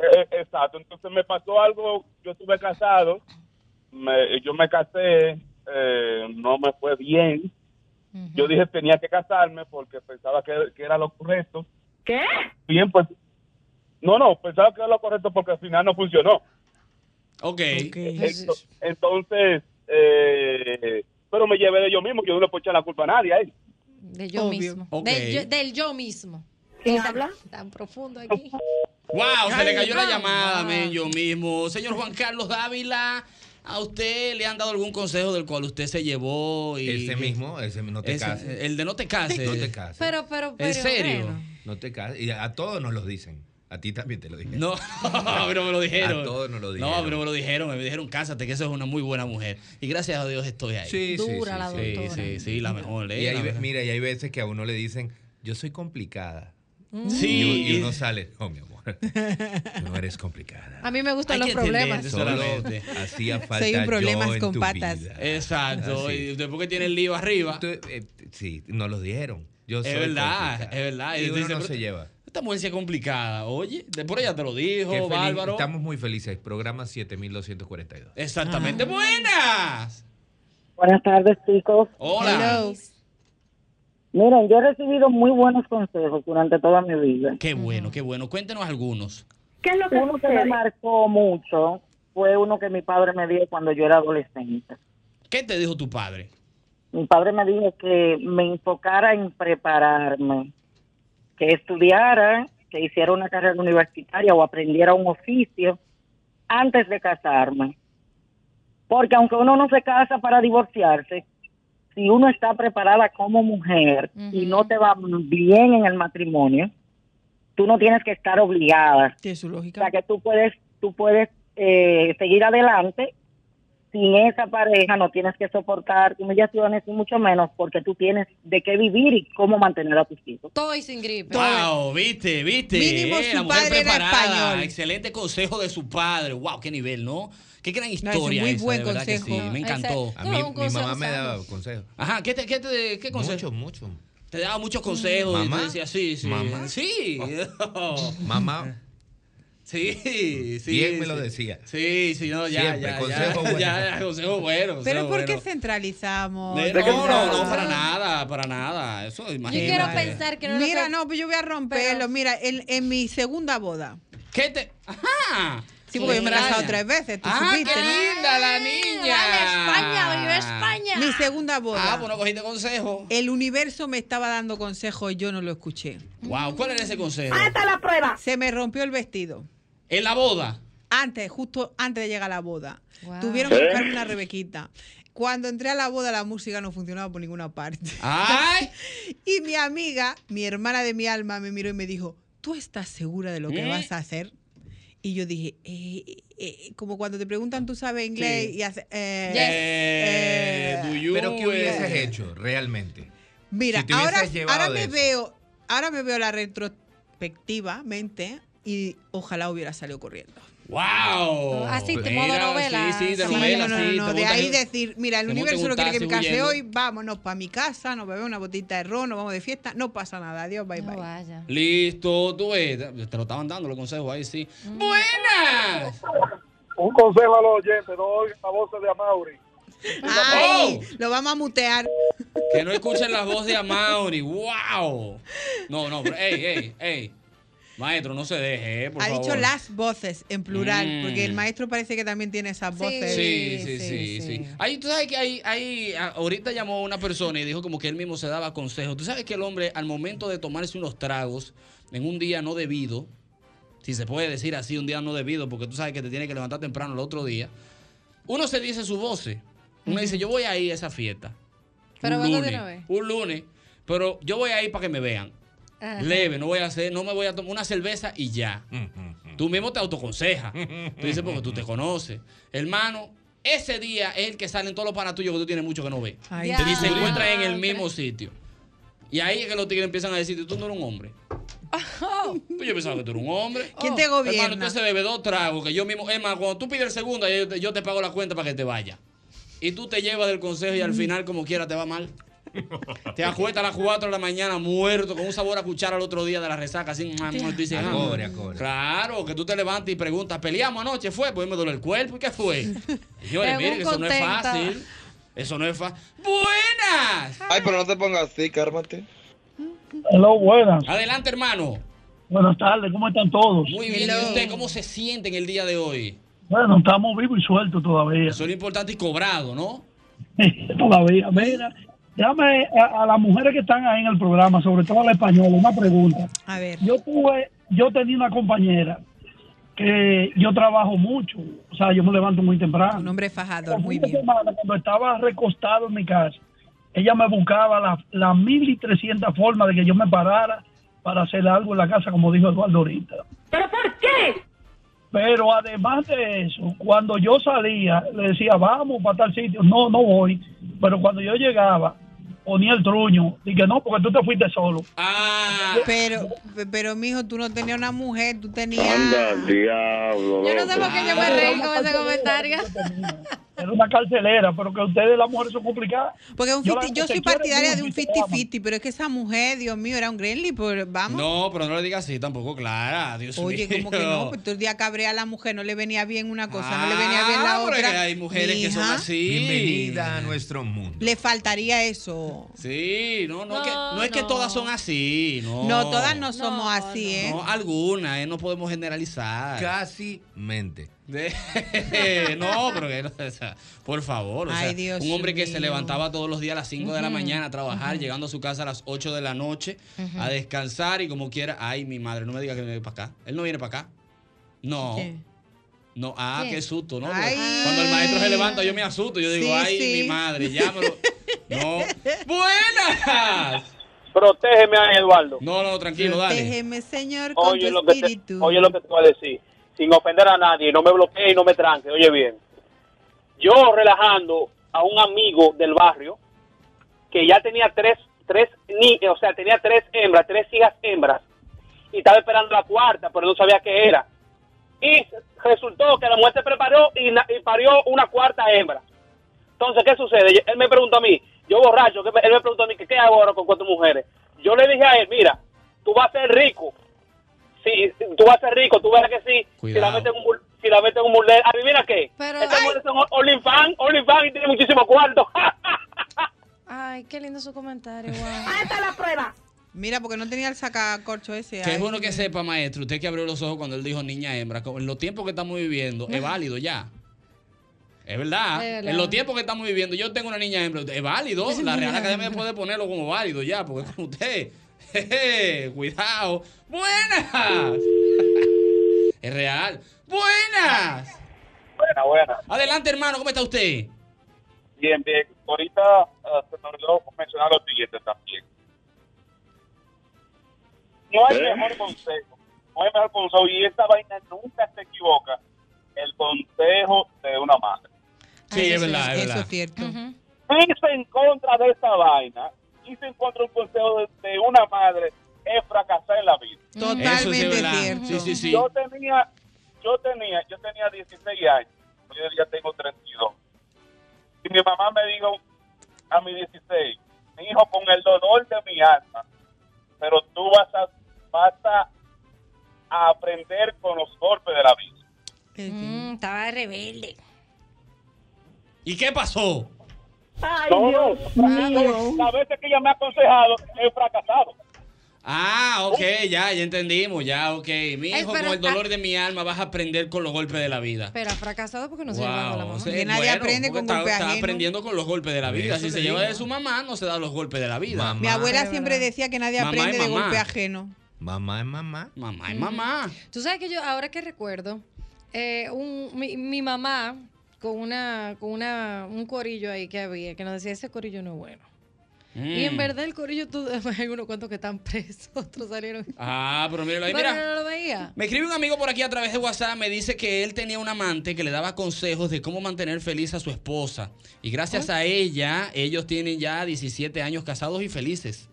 Eh, eh, exacto, entonces me pasó algo, yo estuve casado, me- yo me casé, eh, no me fue bien. Yo dije tenía que casarme porque pensaba que, que era lo correcto. ¿Qué? Bien, pues, no, no, pensaba que era lo correcto porque al final no funcionó. Ok. Ento- Entonces, eh, pero me llevé de yo mismo, yo no le puedo echar la culpa a nadie ahí. De yo mismo. Ok. Del, yo, del yo mismo. ¿Quién habla? Tan profundo aquí. Wow, se le cayó la llamada, men, yo mismo. Señor Juan Carlos Dávila, ¿a usted le han dado algún consejo del cual usted se llevó? Y Ese mismo, ese no te Ese- cases. El de no te cases. No te cases. Pero, pero, pero. ¿En serio? bueno. No te cases. Y a todos nos lo dicen. A ti también te lo dije. No, pero me lo dijeron. A todos nos lo dijeron. No, pero me lo dijeron. Me dijeron, cásate, que eso es una muy buena mujer. Y gracias a Dios estoy ahí. Sí, sí, Dura sí, la sí. Sí, sí, sí, la mejor. eh, Y hay, la mira, y hay veces que a uno le dicen, yo soy complicada. Sí. Y, y uno sale, no, mi amor, tú no eres complicada. A mí me gustan Hay los problemas. Solo hacía falta Soy un problemas yo en con patas. vida. Exacto. Así. Y después que tiene el lío arriba. Tú, eh, sí, nos lo dieron. Yo Es soy verdad, complicada. es verdad. Y uno dices, no se lleva. Esta mujer sí es complicada. Oye, de por ella te lo dijo, Qué feliz- bárbaro. Estamos muy felices. Programa 7242. Exactamente. Buenas. Buenas tardes, chicos. Hola. Hello. Miren, yo he recibido muy buenos consejos durante toda mi vida. Qué bueno, qué bueno. Cuéntenos algunos. ¿Qué es lo que Uno que me marcó mucho fue uno que mi padre me dio cuando yo era adolescente. ¿Qué te dijo tu padre? Mi padre me dijo que me enfocara en prepararme, que estudiara, que hiciera una carrera universitaria o aprendiera un oficio antes de casarme. Porque aunque uno no se casa para divorciarse, si uno está preparada como mujer y no te va bien en el matrimonio, tú no tienes que estar obligada. Tiene su O lógica. sea que tú puedes, tú puedes eh, seguir adelante sin esa pareja, no tienes que soportar humillaciones y mucho menos porque tú tienes de qué vivir y cómo mantener a tus hijos. Todo y sin gripe. Wow, viste, viste. Mínimo Eh, su la mujer padre era preparada. español. Excelente consejo de su padre. Wow, qué nivel, ¿no? Qué gran No, ese historia muy esa, buen consejo. sí, me No, encantó. A No, mí mi mamá me daba consejos. Ajá, ¿qué, te, qué, te- qué consejo? Mucho, mucho. Te daba muchos consejos y te ¿Mamá? decía, sí, sí. ¿Mamá? Sí. Mamá, Sí, sí. Bien me lo decía. Sí, sí, no, ya, Siempre, ya, consejo ya, bueno. ya, ya, consejo bueno. Pero consejo ¿por qué bueno. centralizamos? No, no, no, para nada, para nada. Eso, Yo imagínate. quiero pensar que no es lo Mira, no, pues yo voy a romperlo. Pero- Mira, en, en mi segunda boda. ¿Qué te...? Ajá. Sí, porque yo me he casado tres veces, tú Ah, supiste, qué ¿no? linda la niña. Dale, España, vive España. Mi segunda boda. Ah, pues no cogiste consejo. El universo me estaba dando consejos y yo no lo escuché. Wow, ¿cuál era ese consejo? Ahí está la prueba. Se me rompió el vestido. En la boda. Antes, justo antes de llegar a la boda. Wow. Tuvieron que buscarme una rebequita. Cuando entré a la boda, la música no funcionaba por ninguna parte. ¡Ay! Y mi amiga, mi hermana de mi alma, me miró y me dijo, ¿tú estás segura de lo que ¿Eh? vas a hacer? Y yo dije, eh, eh, eh, como cuando te preguntan, ¿tú sabes inglés? Sí. Y hace, eh, Eh, do you, pero ¿qué hubieses eh? hecho realmente? Mira, Si ahora, ahora me eso. veo, ahora me veo la retrospectivamente y ojalá hubiera salido corriendo. ¡Wow! Así, tu Mira, modo novela. Sí, sí, de Sí, novela, no, no, sí. no, de ahí decir, mira, el universo no quiere que me case huyendo. hoy, vámonos para mi casa, nos bebemos una botita de ron, nos vamos de fiesta, no pasa nada, adiós, bye No bye. vaya. Listo, tú ves. Te lo estaban dando los consejos ahí, sí. Mm. ¡Buenas! Un consejo a los oyentes, no oigan la voz de Amaury. Ay, Oh. lo vamos a mutear. Que no escuchen la voz de Amaury. ¡Wow! No, no, pero, ey, ey, ey. Maestro, no se deje, eh, por ha favor. dicho las voces en plural, Mm. porque el maestro parece que también tiene esas voces. Sí, sí, sí, sí, sí. sí. Ahí, tú sabes que hay, hay, a- ahorita llamó una persona y dijo como que él mismo se daba consejos. Tú sabes que el hombre, al momento de tomarse unos tragos en un día no debido, si se puede decir así, un día no debido, porque tú sabes que te tienes que levantar temprano el otro día, uno se dice su voces. Uno dice, yo voy a ir a esa fiesta. Pero un vengo de lunes, una vez. Un lunes, pero yo voy a ir para que me vean. Ajá. Leve, no voy a hacer, no me voy a tomar una cerveza y ya. Tú mismo te autoconsejas. Tú dices porque tú te conoces. Hermano, ese día es el que salen todos los panas tuyos que tú tienes mucho que no ves. Ay, Te encuentran en el mismo sitio. Y ahí es que los tigres empiezan a decir, tú no eres un hombre. Pues yo pensaba que tú eres un hombre. ¿Quién te gobierna? Hermano, usted se bebe dos tragos que yo mismo. Es más, cuando tú pides el segundo, yo te, yo te pago la cuenta para que te vaya. Y tú te llevas del consejo y al final, como quiera, te va mal. Te acuestas a las 4 de la mañana muerto, con un sabor a cuchara al otro día de la resaca, así. mua, mua, tú dices, A ah, cobre, a cobre. Claro, que tú te levantas y preguntas, peleamos anoche, fue, pues me duele el cuerpo, ¿y qué fue? Señores, Según miren, que eso no es fácil. Eso no es fácil. ¡Buenas! Ay, pero no te pongas así, cármate. Hello, buenas. Adelante, hermano. Buenas tardes, ¿cómo están todos? Muy bien, ¿y usted cómo se siente en el día de hoy? Bueno, estamos vivos y sueltos todavía. Eso es lo importante y cobrado, ¿no? todavía. Mira, déjame a, a las mujeres que están ahí en el programa, sobre todo a la española, una pregunta. A ver. Yo tuve, yo tenía una compañera que yo trabajo mucho, o sea, yo me levanto muy temprano. Un hombre fajador, muy bien. semana, cuando estaba recostado en mi casa, ella me buscaba las la mil y trescientas formas de que yo me parara para hacer algo en la casa, como dijo Eduardo ahorita. ¿Pero por qué? Pero además de eso, cuando yo salía, le decía, vamos para tal sitio. No, no voy. Pero cuando yo llegaba, ponía el truño. Dije, no, porque tú te fuiste solo. Ah. Pero, pero mijo, tú no tenías una mujer, tú tenías. diablo. Yo no sé por qué yo me reí con ese comentario. Era una carcelera, pero que ustedes las mujeres son complicadas. Porque un Yo la- 50 yo soy partidaria de un mucho y se aman. 50-50, pero es que esa mujer, Dios mío, era un Gremlin, pues vamos. No, pero no le digas así tampoco, Clara. Dios Oye, mío. como que no, pues todo el día cabrea a la mujer, no le venía bien una cosa, no le venía bien la Ah, pero es otra. que hay mujeres que son así. Bienvenida a nuestro mundo. Le faltaría eso. Sí, no, no, es que, No, no es que no. todas son así, no. No, todas no somos así, ¿eh? No, algunas, eh, no podemos generalizar. Casi mente. No, pero que no, o sea, por favor, o sea, Ay, Dios un hombre que se levantaba todos los días a las 5 de la mañana a trabajar, llegando a su casa a las 8 de la noche, a descansar y como quiera, ay, mi madre, no me diga que viene para acá. Él no viene para acá. No. ¿Qué? No, ah, qué susto, ¿no? Ay. Cuando el maestro se levanta, yo me asusto. Yo digo, Sí, ay, sí. mi madre, llámalo. No. ¡Buenas! Protégeme a Eduardo. No, no, tranquilo, dale. Déjeme, Señor, con Oye tu lo, que te, espíritu. oye lo que te voy a decir. Sin ofender a nadie, no me bloquee y no me tranque. Oye bien. Yo relajando a un amigo del barrio que ya tenía tres, tres ni, o sea, tenía tres hembras, tres hijas hembras y estaba esperando la cuarta, pero no sabía qué era. Y resultó que la mujer se preparó y, y parió una cuarta hembra. Entonces, ¿qué sucede? Él me preguntó a mí, yo borracho, que me- él me preguntó a mí, que ¿qué hago ahora con cuatro mujeres? Yo le dije a él, mira, tú vas a ser rico. Sí, tú vas a ser rico, tú verás que sí. Si la meten en un, si la meten en un burdel, adivina qué. Pero- Estas mujeres son OnlyFans, OnlyFans y tienen muchísimo cuarto. Ay, qué lindo su comentario, wow. Ahí está la prueba. Mira, porque no tenía el sacacorcho ese. Que es bueno que sepa, maestro, usted que abrió los ojos cuando él dijo niña hembra, en los tiempos que estamos viviendo, es válido ya. Es verdad. Es verdad. En los tiempos que estamos viviendo, yo tengo una niña hembra, es válido. La Real Academia puede ponerlo como válido ya, porque con usted. Jeje, cuidado. Buenas. Es real. Buenas. Buena, buena. Adelante, hermano, ¿cómo está usted? Bien, bien. Ahorita eh, se me olvidó mencionar lo siguiente también. No hay ¿Eh? mejor consejo. No hay mejor consejo. Y esta vaina nunca se equivoca. El consejo de una madre. Sí, es verdad, es Eso verdad. es cierto. Irse en contra de esta vaina, irse en contra de un consejo de, de una madre, es fracasar en la vida. Eso sí es Totalmente verdad. cierto. Sí, sí, sí. Yo tenía, yo tenía, yo tenía 16 años, yo ya tengo 32. Y mi mamá me dijo a mis 16, mi hijo, con el dolor de mi alma, pero tú vas a, vas a, a aprender con los golpes de la vida. Mm, estaba rebelde. ¿Y qué pasó? no, no, las veces que ella me ha aconsejado, he fracasado. Ah, ok, ya, ya entendimos, ya, ok. Mi Ay, hijo, con el dolor de mi alma, vas a aprender con los golpes de la vida. Pero ha fracasado porque no se Wow, lleva con la mamá. sí, Que nadie bueno, aprende porque con está, golpe está ajeno. aprendiendo con los golpes de la vida. Eso Si se lleva digo. de su mamá, no se da los golpes de la vida. Mamá. Mi abuela Es siempre verdad. decía que nadie Mamá aprende de mamá. golpe ajeno. Mamá es mamá. Mamá y mamá. Tú sabes que yo, ahora que recuerdo, eh, un, mi, mi mamá con una con una un corillo ahí que había, que nos decía, ese corillo no es bueno. Y en Mm. verdad el corillo, tú, hay unos cuantos que están presos, otros salieron. Ah, pero míralo ahí, Pero mira. no lo veía. Me escribe un amigo por aquí a través de WhatsApp, me dice que él tenía un amante que le daba consejos de cómo mantener feliz a su esposa. Y gracias a ella, ellos tienen ya 17 años casados y felices.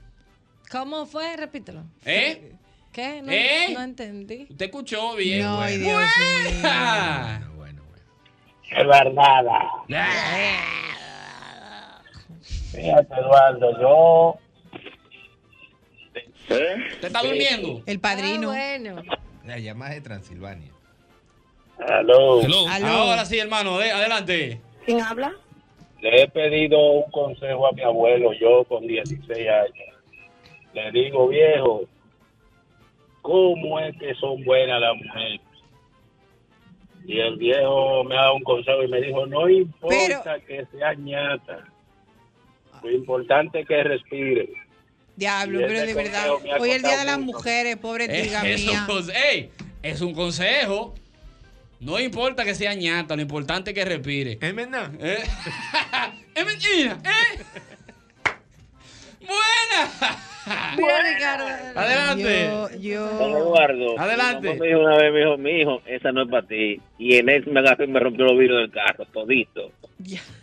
¿Cómo fue? Repítelo. ¿Eh? ¿Qué? No, ¿Eh? no entendí. Usted escuchó bien. No, Bueno. Dios. Es verdad. Fíjate, Eduardo, yo. ¿Usted está durmiendo? El padrino. bueno. La llamada de Transilvania. Aló. Ahora sí, hermano, de- adelante. ¿Quién habla? Le he pedido un consejo a mi abuelo, yo con 16 años. Le digo, viejo, ¿cómo es que son buenas las mujeres? Y el viejo me ha dado un consejo y me dijo, no importa que sea ñata, lo importante es que respire. Diablo, pero de verdad. Hoy es el día de las mucho. mujeres, pobre Eh, es, un mía. conse- ey, es un consejo. No importa que sea ñata, lo importante es que respire. Es verdad. ¿Eh? es mentira, ¿eh? Buena. Mira, Ricardo. Adelante. Yo, yo. Don Eduardo. Adelante. Mi me dijo una vez, me dijo, mi hijo, esa no es para ti. Y en eso me agarró y me rompió los vidrios del carro, todito.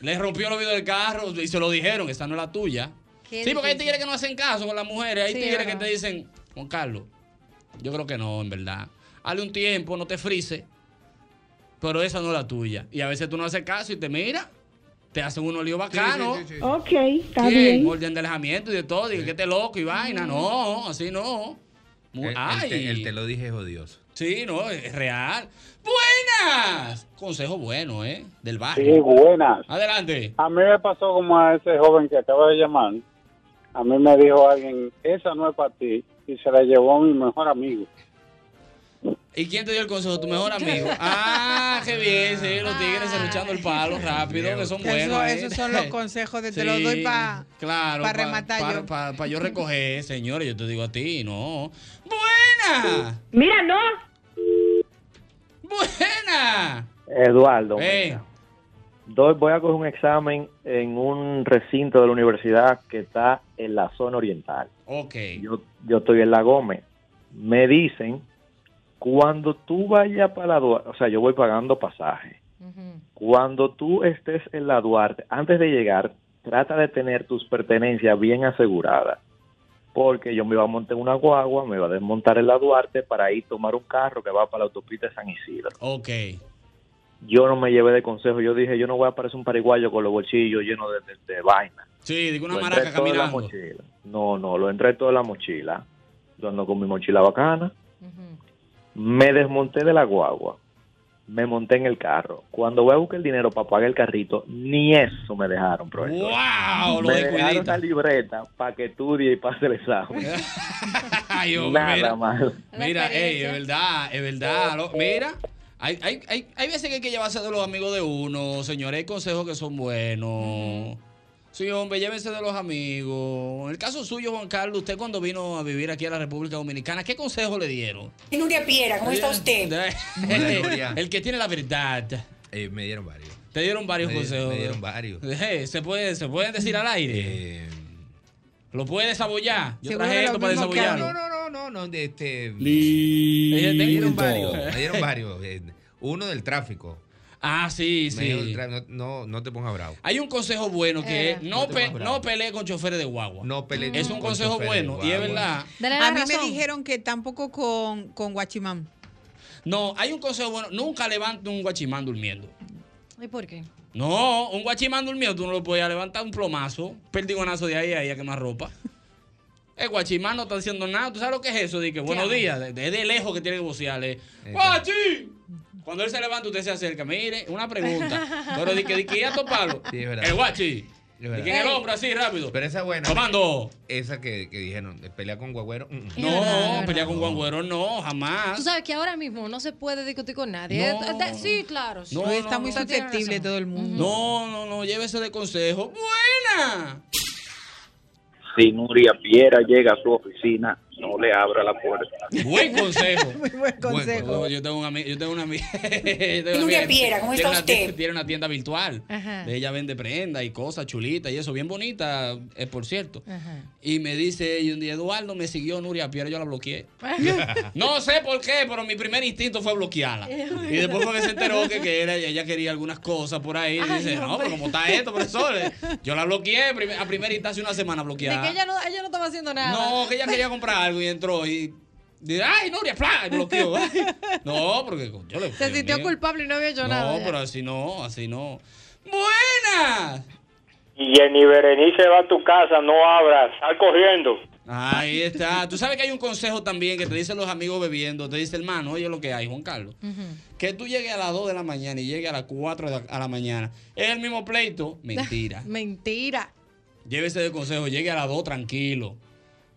Le rompió los vidrios del carro y se lo dijeron, esa no es la tuya. Qué Sí, porque hay tigres que no hacen caso con las mujeres. Hay Sí, tigres que te dicen, Juan Carlos, yo creo que no, en verdad. Dale un tiempo, no te frises. Pero esa no es la tuya. Y a veces tú no haces caso y te mira, te hacen unos líos bacanos. Ok, está ¿Quién? bien. Orden de alejamiento y de todo. Dije que esté loco y vaina. No, así no. Mu- El, el Ay. te, el te lo dije es odioso. Sí, no, es real. ¡Buenas! Consejo bueno, ¿eh? Del Sí, barrio. buenas. Adelante. A mí me pasó como a ese joven que acaba de llamar. A mí me dijo alguien, esa no es para ti. Y se la llevó a mi mejor amigo. ¿Y quién te dio el consejo? Tu mejor amigo. Ah, qué bien, sí, los tigres se luchando el palo rápido, que son buenos. eso- ¿eh? esos son los consejos de te los doy para claro, pa pa- rematar pa- yo. pa- pa yo recoger, señores, yo te digo a ti, no. ¡Buena! Mira, no. ¡Buena! Eduardo, Ey. mira, doy- voy a coger un examen en un recinto de la universidad que está en la zona oriental. Ok. Yo, yo estoy en La Gómez. Me dicen, cuando tú vayas para la Duarte, o sea, yo voy pagando pasaje. Cuando tú estés en la Duarte, antes de llegar, trata de tener tus pertenencias bien aseguradas. Porque yo me iba a montar una guagua, me iba a desmontar en la Duarte para ir tomar un carro que va para la autopista de San Isidro. Ok. Yo no me llevé de consejo, yo dije, yo no voy a parecer un pariguayo con los bolsillos llenos de, de, de vaina. Sí, digo una Lo maraca en la caminando. mochila. No, no, lo entré todo en la mochila. Yo ando con mi mochila bacana. Me desmonté de la guagua. Me monté en el carro. Cuando voy a buscar el dinero para pagar el carrito, ni eso me dejaron, profesor. ¡Wow! Lo me de dejaron la libreta para que estudie y pase el examen. Ay, hombre, Nada mira. más. Mira, ey, es verdad, es verdad. Lo- mira, hay, hay, hay, hay veces que hay que llevarse de los amigos de uno, señores. Hay consejos que son buenos. Sí, hombre, llévense de los amigos. En el caso suyo, Juan Carlos, usted cuando vino a vivir aquí a la República Dominicana, ¿qué consejo le dieron? Nuria Piera, ¿cómo está usted? el, el que tiene la verdad. Eh, me dieron varios. Te dieron varios Me consejos. me dieron varios. Eh, ¿Se, puede, ¿Se pueden decir al aire? Eh, ¿Lo puede desabollar? Yo traje esto para desabollarlo. No, no, no, no, no, de este. Me dieron varios. Me dieron varios. eh, Uno del tráfico. Ah, sí, sí. "Tra- No, no, no te pongas bravo. Hay un consejo bueno que Eh. es no, No pe- no pelee con choferes de guagua. No pelee Es un con consejo bueno y es verdad. A mí me dijeron que tampoco con, con Guachimán. No, hay un consejo bueno. Nunca levante un guachimán durmiendo. ¿Y por qué? No, un guachimán durmiendo tú no lo puedes levantar un plomazo, perdigonazo de ahí a ahí a quemar ropa. El guachimán no está haciendo nada. ¿Tú sabes lo que es eso? De que buenos días. Es de, lejos que tiene que vocearle. ¡Guachi! Cuando él se levanta, usted se acerca. Mire, una pregunta. Pero de que, de que ya toparlo. Sí, es verdad. El guachi. Que en el hombro así, rápido. Pero esa buena. Comando. Esa que, que dijeron, de pelea con guagüero. mm, mm. Verdad, No, pelear con guangüero no, jamás. Tú sabes que ahora mismo no se puede discutir con nadie. No. Eh, eh, Sí, claro. sí. No, está no, muy no. susceptible todo el mundo. No, no, no, llévese de consejo. ¡Buena! Si Nuria Piera llega a su oficina no le abra la puerta. Buen consejo. Muy buen consejo. Bueno, yo tengo un yo tengo una amiga. Y Nuria Piera, ¿cómo está usted? Tiene una tienda virtual. Ajá. De ella vende prenda y cosas chulitas y eso, bien bonita, eh, por cierto. Ajá. Y me dice ella un día, Eduardo me siguió Nuria Piera, yo la bloqueé. no sé por qué, pero mi primer instinto fue bloquearla. Y después fue que se enteró que, que era, ella quería algunas cosas por ahí. Y dice, no, pero como está esto, profesor. Yo la bloqueé a primera instancia una semana De bloqueada. que ella no, ella no estaba haciendo nada. No, que ella quería comprar algo y entró y dice, ay, Nuria, ¡plá! y bloqueó. Ay. No, porque yo le Se Dios sintió mío. culpable y no había hecho nada. No, ya. pero así no, así no. ¡Buenas! Y Jenny Berenice va a tu casa, no abras, sal corriendo. Ahí está. Tú sabes que hay un consejo también que te dicen los amigos bebiendo. Te dice, hermano, oye lo que hay, Juan Carlos. Que tú llegues a las 2 de la mañana y llegues a las 4 de la, a la mañana. Es el mismo pleito. Mentira. Mentira. Llévese de consejo, llegue a las 2 tranquilo.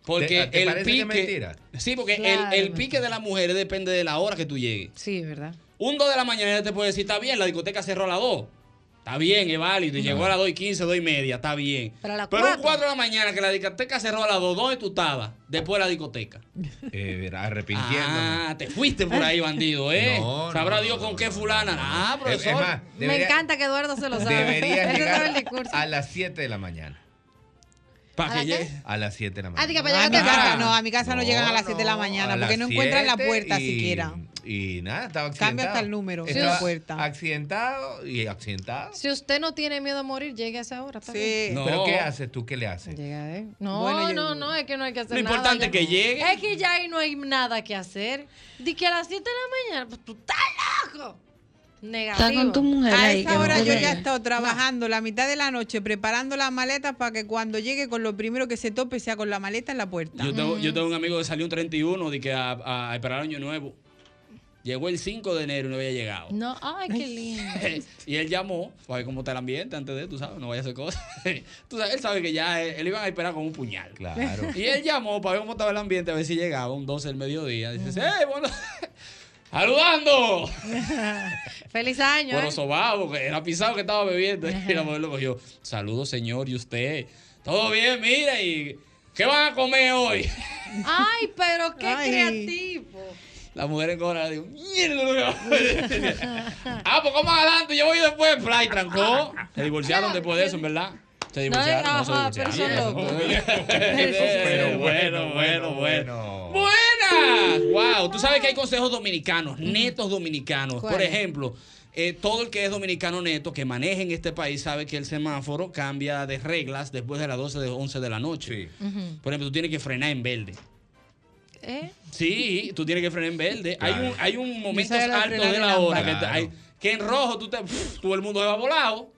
Porque ¿Te- te el pique. es mentira? Sí, porque Claro. el, el pique de las mujeres depende de la hora que tú llegues. Sí, es verdad. Un 2 de la mañana te puede decir, está bien, la discoteca cerró a las 2. Está bien, es válido. Y llegó a las 2 y 15, 2 y media, está bien. Pero a las Pero un 4. 4 de la mañana que la discoteca cerró a las 2, ¿dónde tú estabas? Después de la discoteca. Eh, arrepintiéndome. Ah, te fuiste por ahí, bandido, ¿eh? No, no, Sabrá no, Dios con qué fulana. Ah, Es- profesor. es más, Me debería- encanta que Eduardo se lo sabe. Debería llegar a las 7 de la mañana. Para ¿A que llegue. A las 7 de la Ah, mañana. diga, para a llegar mi temprano. casa no, a mi casa no, llegan a las 7 de la mañana a porque no encuentran la 7 puerta y- siquiera. Y nada, estaba accidentado. Cambia hasta el número de la puerta. Accidentado y accidentado. Si usted no tiene miedo a morir, llegue a esa hora. Sí. No. ¿Pero qué haces tú? ¿Qué le haces? Llega, ¿eh? No, Bueno, yo- no, no, es que no hay que hacer Lo nada. importante ya. es que llegue. Es que ya ahí no hay nada que hacer. Di que a las 7 de la mañana, pues tú estás loco. Negativo. Está con tu mujer A ahí. esa hora yo ya he estado trabajando la mitad de la noche preparando las maletas para que cuando llegue con lo primero que se tope sea con la maleta en la puerta. Yo tengo, yo tengo un amigo que salió un 31 de que a, a esperar año nuevo. Llegó el 5 de enero y no había llegado. No, ay, qué lindo. y él llamó para ver cómo está el ambiente antes de, tú sabes, no vaya a hacer cosas. tú sabes, él sabe que ya él, él iban a esperar con un puñal. Claro. Y él llamó para ver cómo estaba el ambiente, a ver si llegaba un 12 del mediodía. Dice, ¡eh, bueno! ¡Saludando! Feliz año. Bueno, ¿eh? sobado, que era pisado que estaba bebiendo. Y la mujer lo cogió. Saludos, señor, ¿y usted? Todo bien, mira, ¿y qué van a comer hoy? Ay, pero qué Ay. creativo. La mujer en cobra dijo, mierda, lo que va a hacer". Ah, pues como adelante, yo voy después. Fly trancó. Se divorciaron después de eso, en verdad. Se divorciaron, no, se ajá, pero divorciaron. son locos. Pero bueno, bueno, bueno. Buenas. Wow, tú sabes que hay consejos dominicanos, netos dominicanos. Por ejemplo, eh, todo el que es dominicano neto, que maneje en este país, sabe que el semáforo cambia de reglas después de las 12 de 11 de la noche. Por ejemplo, tú tienes que frenar en verde. ¿Eh? Sí, tú tienes que frenar en verde. Hay un, hay un momento alto de la hora que, hay- en rojo tú te, todo el mundo se va volado.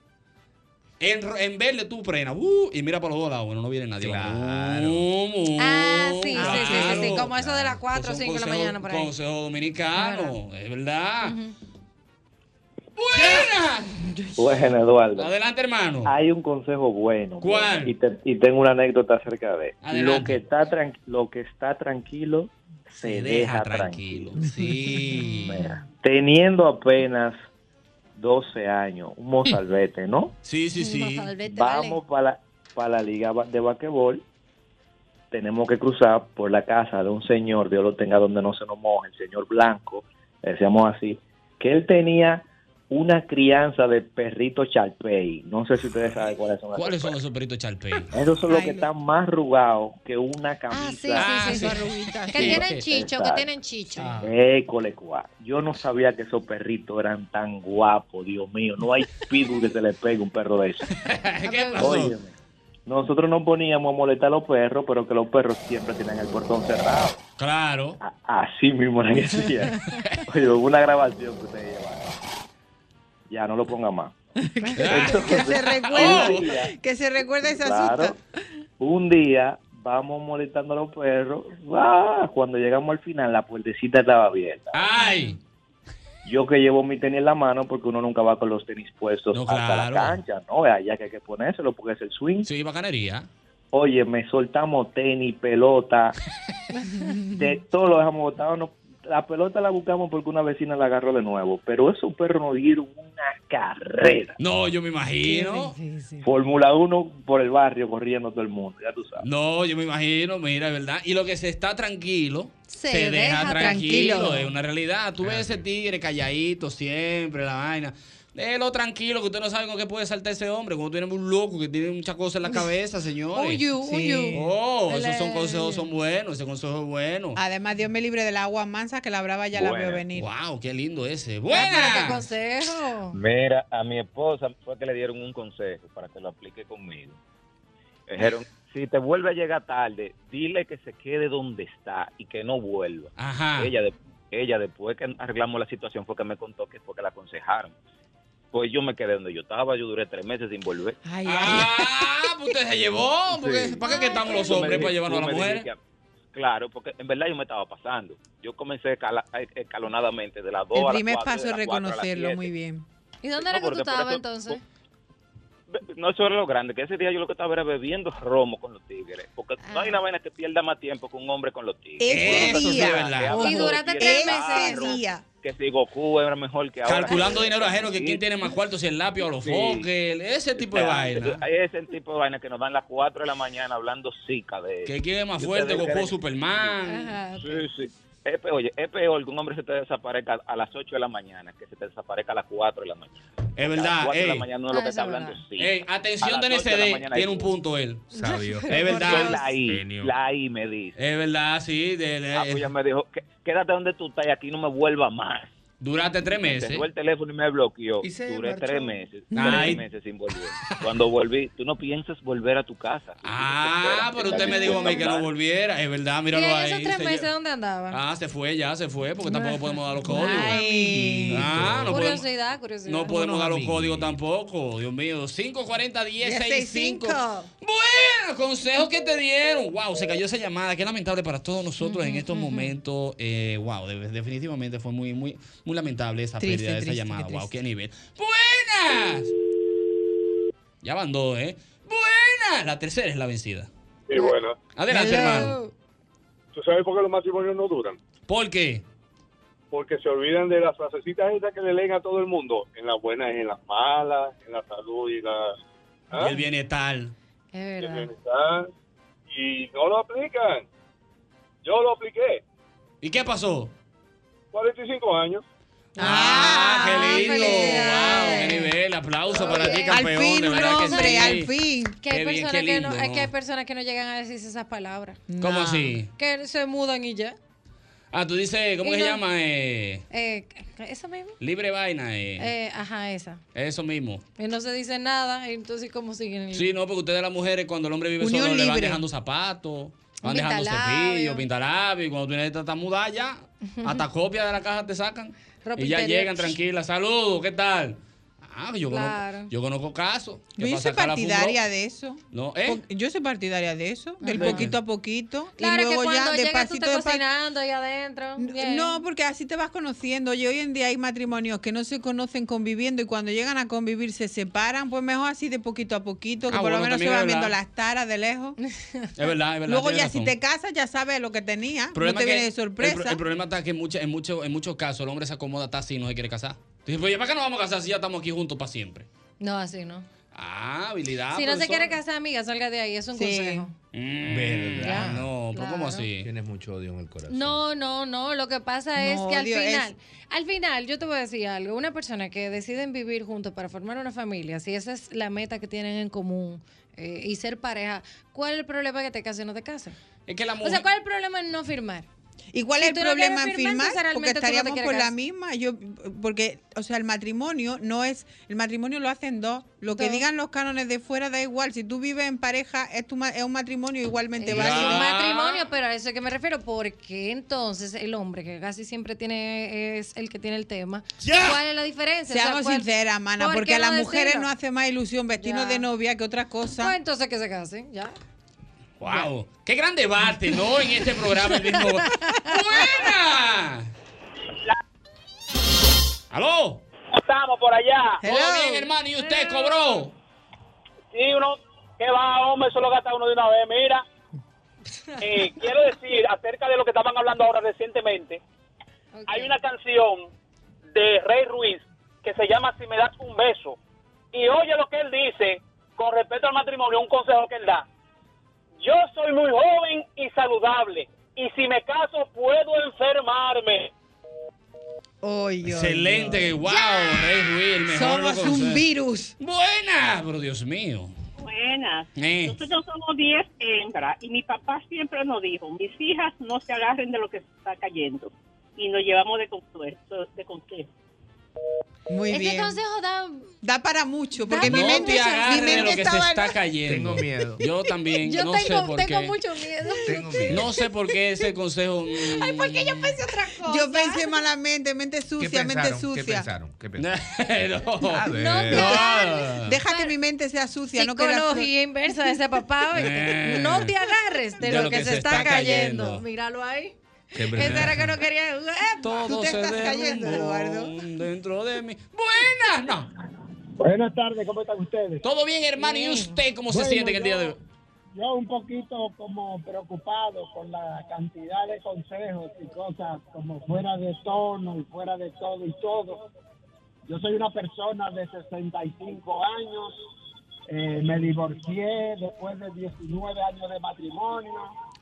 En, en verde tú frenas uh, y mira para los dos lados. Bueno, no viene nadie. Claro. Uh, uh, Ah, sí, sí, sí, sí, sí, como eso de las 4 o Son 5 de la mañana por ahí. Consejo dominicano, es verdad. ¡Buena! Bueno, Eduardo. Adelante, hermano. Hay un consejo bueno. ¿Cuál? Y, te- y tengo una anécdota acerca de. Adelante. Lo que está tran- lo que está tranquilo se, deja, tranquilo. Sí. Mira, teniendo apenas 12 años, un mozalbete, ¿no? Sí, sí, sí. Vamos para la, para la liga de basquetbol. Tenemos que cruzar por la casa de un señor, Dios lo tenga donde no se nos moje, el señor Blanco, le decíamos así, que él tenía una crianza de perritos charpey. No sé si ustedes saben cuáles son. ¿Cuáles son esos peritos charpey? Esos son los Ay, que no. están más rugados que una camisa. Ah, sí, Ah, sí, sí. sí. Arruguitas. Que Sí. tienen chicho, que Exacto. tienen chicho. Ah. École, cuá. Yo no sabía que esos perritos eran tan guapos, Dios mío. No hay pitbull que se le pegue un perro de eso. ¿Qué pasó? Óyeme, nosotros nos poníamos a molestar a los perros, pero que los perros siempre tienen el portón cerrado. Claro. A- Así mismo le decía. Oye, hubo una grabación que ustedes llevaron. Ya, no lo ponga más. que se recuerde, que se recuerde esa Claro. asusta. Un día vamos molestando a los perros. ¡ah! Cuando llegamos al final, la puertecita estaba abierta. ¡Ay! Yo que llevo mi tenis en la mano, porque uno nunca va con los tenis puestos No, hasta claro. la cancha, ¿no? Allá que hay que ponérselo porque es el swing. Sí, bacanería. Oye, me soltamos tenis, pelota, de todo lo dejamos botado. No, la pelota la buscamos porque una vecina la agarró de nuevo, pero esos perros nos dieron una carrera. No, yo me imagino. Fórmula 1 por el barrio corriendo todo el mundo, ya tú sabes. No, yo me imagino, mira, ¿verdad? Y lo que se está tranquilo, se, Se deja, deja tranquilo. tranquilo. Es una realidad. Tú ves ese tigre calladito siempre, la vaina. Déjelo tranquilo, que usted no sabe con qué puede saltar ese hombre. Cuando tiene un loco que tiene muchas cosas en la cabeza, señores. Uyu, Sí. uyu. Oh, esos son consejos, son buenos. Ese consejo es bueno. Además, Dios me libre del agua mansa que la brava ya la veo venir. Wow, qué lindo ese. ¿Qué Buena. consejo? Mira, a mi esposa fue que le dieron un consejo para que lo aplique conmigo. Dijeron, si te vuelve a llegar tarde, dile que se quede donde está y que no vuelva. Ajá. Ella, de- ella después que arreglamos la situación fue que me contó que fue que la aconsejaron. Pues yo me quedé donde yo estaba, yo duré tres meses sin volver. Ah, pues usted se llevó. Porque, ¿Para qué estamos los hombres? ¿Para llevarnos a dijiste que- Claro, porque en verdad yo me estaba pasando. Yo comencé escalonadamente de las 2 El a las primer 4, paso de es las 4 a las reconocerlo 7. muy bien. ¿Y dónde No, era que tú estabas entonces? No, eso era lo grande, que ese día yo lo que estaba era bebiendo romo con los tigres. Porque no hay una vaina que pierda más tiempo que un hombre con los tigres. Ese día. es. Y duraste tres meses. Ese día. Que si Goku era mejor que ahora. Calculando dinero ajeno, que quién tiene más cuartos, si el lápiz o los Sí. foques, ese tipo de vaina. Ese tipo de vaina que nos dan las 4 de la mañana hablando zica de Que quién es más fuerte, Goku o creen- Superman. Sí, sí. Es peor, oye, es peor que un hombre se te desaparezca a las 8 de la mañana que se te desaparezca a las 4 de la mañana. Es A las verdad, 4 de la mañana no es lo Ah, que está es hablando sí. Ey, atención A las de 8 de la NCD, mañana tiene un punto él. Sabio. Es verdad. La I, Genio. la I me dice. Es verdad, sí. de- de- Ah, pues ella me dijo, "Qué- quédate donde tú estás y aquí no me vuelva más. Duraste tres Me meses. cerró el teléfono y me bloqueó. Y se Duré marchó. tres meses. Ay. Tres meses sin volver. Cuando volví, tú no piensas volver a tu casa. Ah, pero usted me dijo a mí que no volviera. Es verdad, ¿Y míralo en ahí. esos tres se meses dónde andaban? Ah, se fue ya, se fue, porque tampoco podemos dar los códigos. Ay. Ah, no podemos, curiosidad, curiosidad. no podemos dar los códigos tampoco. Dios mío, 540 1065 1065. Bueno, consejos que te dieron. Wow, se cayó esa llamada. Qué lamentable para todos nosotros en estos momentos. Eh, wow, de- definitivamente fue muy, muy, muy lamentable esa Triste, pérdida de esa llamada. qué Wow, qué nivel. Buenas. Ya van dos, ¿eh? Buenas. La tercera es la vencida. Y bueno, Adelante, Hello. hermano. ¿tú sabes por qué los matrimonios no duran? ¿Por qué? Porque se olvidan de las frasecitas esas que le leen a todo el mundo, en las buenas y en las malas, en la salud y la... ¿ah? Y el bienestar. Es el verdad. bienestar. Y no lo aplican. Yo lo apliqué. ¿Y qué pasó? 45 años. Ah, qué lindo. Wow, qué nivel. Aplauso para ti, Al campeón. fin, de verdad que hombre, sí. al fin. Que hay, Qué bien, personas que no, es que hay personas que no llegan a decirse esas palabras. ¿Cómo así? Que se mudan y ya. Ah, tú dices, ¿cómo Y se no- llama? Eh, Eh, ¿Esa misma? libre vaina. Eh. Eh, ajá, esa. Eso mismo. Y no se dice nada, y entonces ¿cómo siguen? el- Sí, no, porque ustedes las mujeres cuando el hombre vive Unión solo le van dejando zapatos, van dejando cepillos, pintalabio, y cuando tú necesitas estar mudada ya, hasta copia de la caja te sacan. Ropa y ya interior. llegan tranquilas. Saludos, ¿qué tal? Ah, yo, Claro. conozco, yo conozco casos. Yo soy partidaria de eso. No, ¿eh? Yo soy partidaria de eso, del Ajá. poquito a poquito. Claro y luego que cuando ya llegas tú estás despa- cocinando ahí adentro. bien. No, porque así te vas conociendo. Y hoy en día hay matrimonios que no se conocen conviviendo y cuando llegan a convivir se separan. Pues mejor así de poquito a poquito, que Ah, por lo menos se van viendo las taras de lejos. Es verdad, es verdad. Luego ya si te casas ya sabes lo que tenía. No te que- viene de sorpresa. el problema está que en, mucha- en, mucho- en muchos casos el hombre se acomoda hasta así y no se quiere casar. Dice, pues, ¿para qué nos vamos a casar si ya estamos aquí juntos para siempre? No, así no. Ah, habilidad. si no se quiere casar, amiga, salga de ahí. Es un Sí. consejo. Mm, Verdad. ya, no, pero ¿cómo claro. así? Tienes mucho odio en el corazón. No, no, no. Lo que pasa es No, que al Dios, es- final, al final, yo te voy a decir algo. Una persona que deciden vivir juntos para formar una familia, si esa es la meta que tienen en común eh, y ser pareja, ¿cuál es el problema que te cases o no te cases? Es que la O mujer... sea, ¿cuál es el problema en no firmar? ¿Y cuál Si es el no problema en firmar, Porque no estaríamos quieres por la misma. Yo, porque, o sea, el matrimonio no es, el matrimonio lo hacen dos. Lo que Dos. digan los cánones de fuera da igual. Si tú vives en pareja, es, tu, ma- es un matrimonio igualmente Es válido. un matrimonio, pero a eso es que me refiero, porque entonces el hombre, que casi siempre tiene es el que tiene el tema, ¿cuál es la diferencia? O sea, Seamos ¿cuál- sinceras, mana, ¿por porque a las no mujeres no hace más ilusión vestirnos de novia que otra cosa. Pues entonces que se casen, ya. Wow, qué gran debate, ¿no? En este programa el mismo. ¡Buena! ¿Aló? Estamos por allá. ¿Todo bien, hermano? ¿Y usted cobró? Sí, uno, que va, hombre, eso lo gasta uno de una vez. Mira, eh, quiero decir acerca de lo que estaban hablando ahora recientemente, hay una canción de Rey Ruiz que se llama Si me das un beso. Y oye lo que él dice con respecto al matrimonio, un consejo que él da. Yo soy muy joven y saludable. Y si me caso, puedo enfermarme. Excelente, wow, Rey Ruiz, el mejor Somos un virus. Buena, pero Dios mío. Buenas. Eh. Nosotros somos 10 hembras y mi papá siempre nos dijo, mis hijas no se agarren de lo que se está cayendo. Y nos llevamos de consejo. De consejo. Muy Ese bien. consejo da. Da para mucho, porque mi no mente, te mi agarres de mente lo que se está cayendo. Tengo miedo. Yo también, Yo no tengo, sé por tengo qué. mucho miedo. Tengo miedo. No sé por qué ese consejo. mm, Ay, ¿por qué yo pensé otra cosa? Yo pensé malamente, mente ¿Qué sucia, mente pensaron? ¿Qué sucia. pensaron? ¿Qué pensaron? no. A ver. No. Deja que mi mente sea sucia, no Psicología inversa de ese papá. Eh. No te agarres de, lo, que, se está, cayendo. cayendo. Míralo ahí. Verdad. era que no quería. Todo Tú te se estás cayendo, derrumbó Eduardo. Dentro de mí. Buenas, no. Buenas tardes, ¿cómo están ustedes? Todo bien, hermano. ¿Y usted cómo se Bueno, siente en el día de hoy? Yo un poquito como preocupado con la cantidad de consejos y cosas como fuera de tono y fuera de todo y todo. Yo soy una persona de 65 años, eh, me divorcié después de 19 años de matrimonio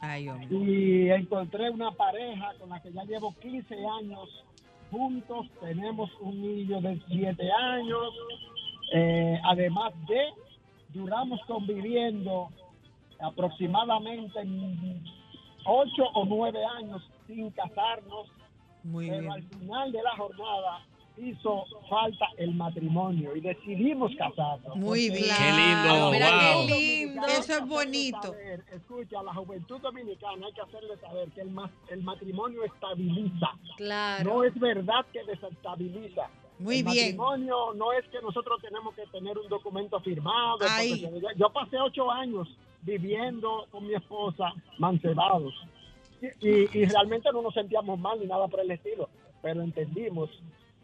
Ay, y encontré una pareja con la que ya llevo 15 años. Juntos, tenemos un niño de 7 años, eh, además de, duramos conviviendo aproximadamente 8 o 9 años sin casarnos, Muy pero bien. al final de la jornada hizo falta el matrimonio y decidimos casarnos. Muy bien. Qué lindo, Mira wow. qué lindo. Eso es bonito. saber, escucha, a la juventud dominicana hay que hacerle saber que el, ma- el matrimonio estabiliza. Claro. No es verdad que desestabiliza. Muy el bien. matrimonio no es que nosotros tenemos que tener un documento firmado. yo, yo pasé ocho años viviendo con mi esposa mancebados. Y, y- y realmente no nos sentíamos mal ni nada por el estilo. Pero entendimos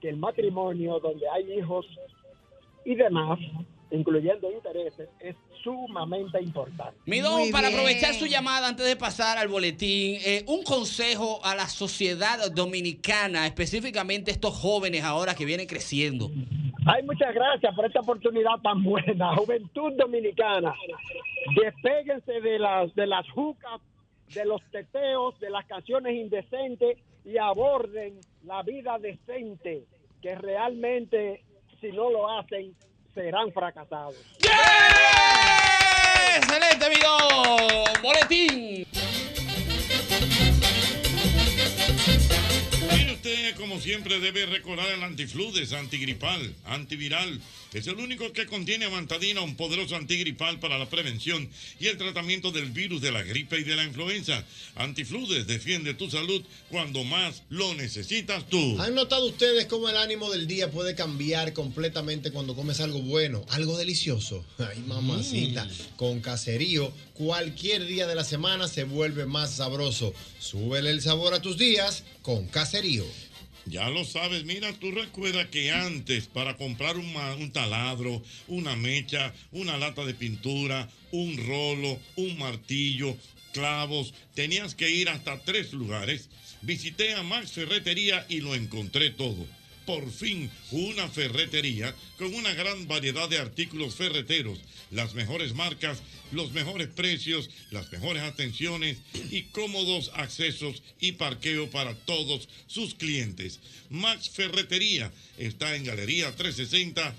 que el matrimonio donde hay hijos y demás, incluyendo intereses, es sumamente importante. Mi don, Muy para bien. aprovechar su llamada antes de pasar al boletín, eh, un consejo a la sociedad dominicana, específicamente estos jóvenes ahora que vienen creciendo. Ay, muchas gracias por esta oportunidad tan buena. Juventud Dominicana, despéguense de las, de las jucas, de los teteos, de las canciones indecentes y aborden la vida decente, que realmente, si no lo hacen, serán fracasados. ¡Excelente, mi don! ¡Boletín! Mire usted, como siempre, debe recordar el antifludes, antigripal, antiviral. Es el único que contiene amantadina, un poderoso antigripal para la prevención y el tratamiento del virus de la gripe y de la influenza. Antifludes defiende tu salud cuando más lo necesitas tú. ¿Han notado ustedes cómo el ánimo del día puede cambiar completamente cuando comes algo bueno, algo delicioso? Ay, mamacita, con caserío, cualquier día de la semana se vuelve más sabroso. Súbele el sabor a tus días con caserío. Ya lo sabes, mira, tú recuerdas que antes para comprar un, taladro, una mecha, una lata de pintura, un rolo, un martillo, clavos, tenías que ir hasta tres lugares. Visité a Max Ferretería y lo encontré todo. Por fin, una ferretería con una gran variedad de artículos ferreteros, las mejores marcas, los mejores precios, las mejores atenciones y cómodos accesos y parqueo para todos sus clientes. Max Ferretería está en Galería 360,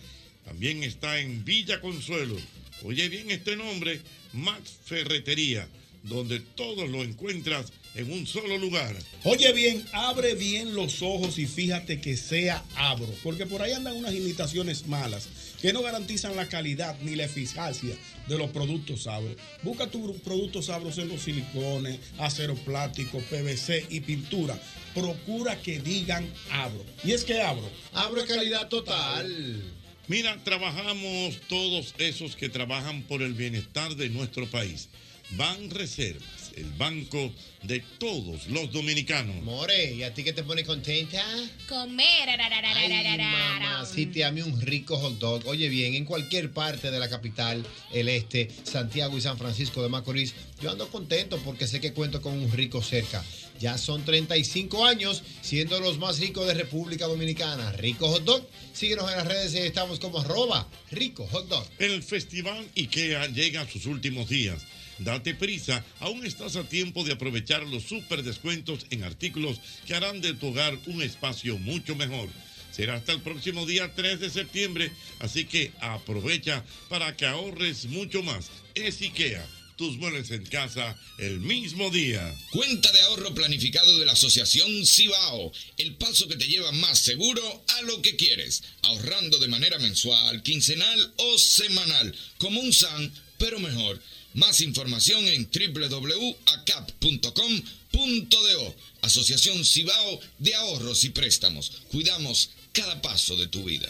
también está en Villa Consuelo. Oye bien este nombre, Max Ferretería, donde todos lo encuentras en un solo lugar. Oye bien, abre bien los ojos y fíjate que sea Abro, porque por ahí andan unas imitaciones malas que no garantizan la calidad ni la eficacia de los productos Abro. Busca tus productos Abros en los silicones, acero plástico, PVC y pintura. Procura que digan Abro. Y es que Abro. Abro es calidad total. Mira, trabajamos todos esos que trabajan por el bienestar de nuestro país. Ban Reservas, el banco de todos los dominicanos. More, ¿y a ti qué te pone contenta? Comer. Ay, Sitiame un rico hot dog. Oye bien, en cualquier parte de la capital, el este, Santiago y San Francisco de Macorís, yo ando contento porque sé que cuento con un rico cerca. Ya son 35 años siendo los más ricos de República Dominicana. Rico Hot Dog. Síguenos en las redes y estamos como arroba rico hot dog. El Festival IKEA llega a sus últimos días. Date prisa, aún estás a tiempo de aprovechar los super descuentos en artículos que harán de tu hogar un espacio mucho mejor. Será hasta el próximo día 3 de septiembre, así que aprovecha para que ahorres mucho más. Es IKEA, tus muebles en casa el mismo día. Cuenta de ahorro planificado de la Asociación Cibao, el paso que te lleva más seguro a lo que quieres, ahorrando de manera mensual, quincenal o semanal, como un SAN, pero mejor. Más información en www.acap.com.do. Asociación Cibao de Ahorros y Préstamos. Cuidamos cada paso de tu vida.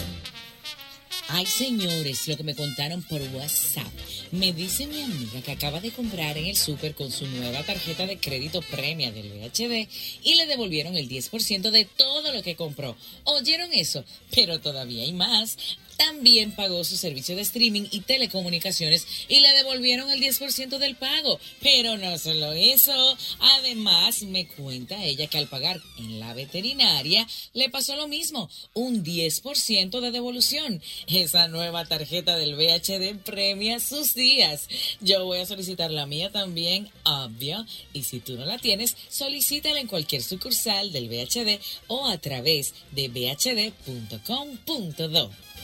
Ay, señores, lo que me contaron por WhatsApp. Me dice mi amiga que acaba de comprar en el súper con su nueva tarjeta de crédito premia del VHD y le devolvieron el 10% de todo lo que compró. ¿Oyeron eso? Pero todavía hay más. También pagó su servicio de streaming y telecomunicaciones y le devolvieron el 10% del pago. Pero no solo eso, además me cuenta ella que al pagar en la veterinaria le pasó lo mismo, un 10% de devolución. Esa nueva tarjeta del VHD premia sus días. Yo voy a solicitar la mía también, obvio, y si tú no la tienes, solicítala en cualquier sucursal del VHD o a través de vhd.com.do.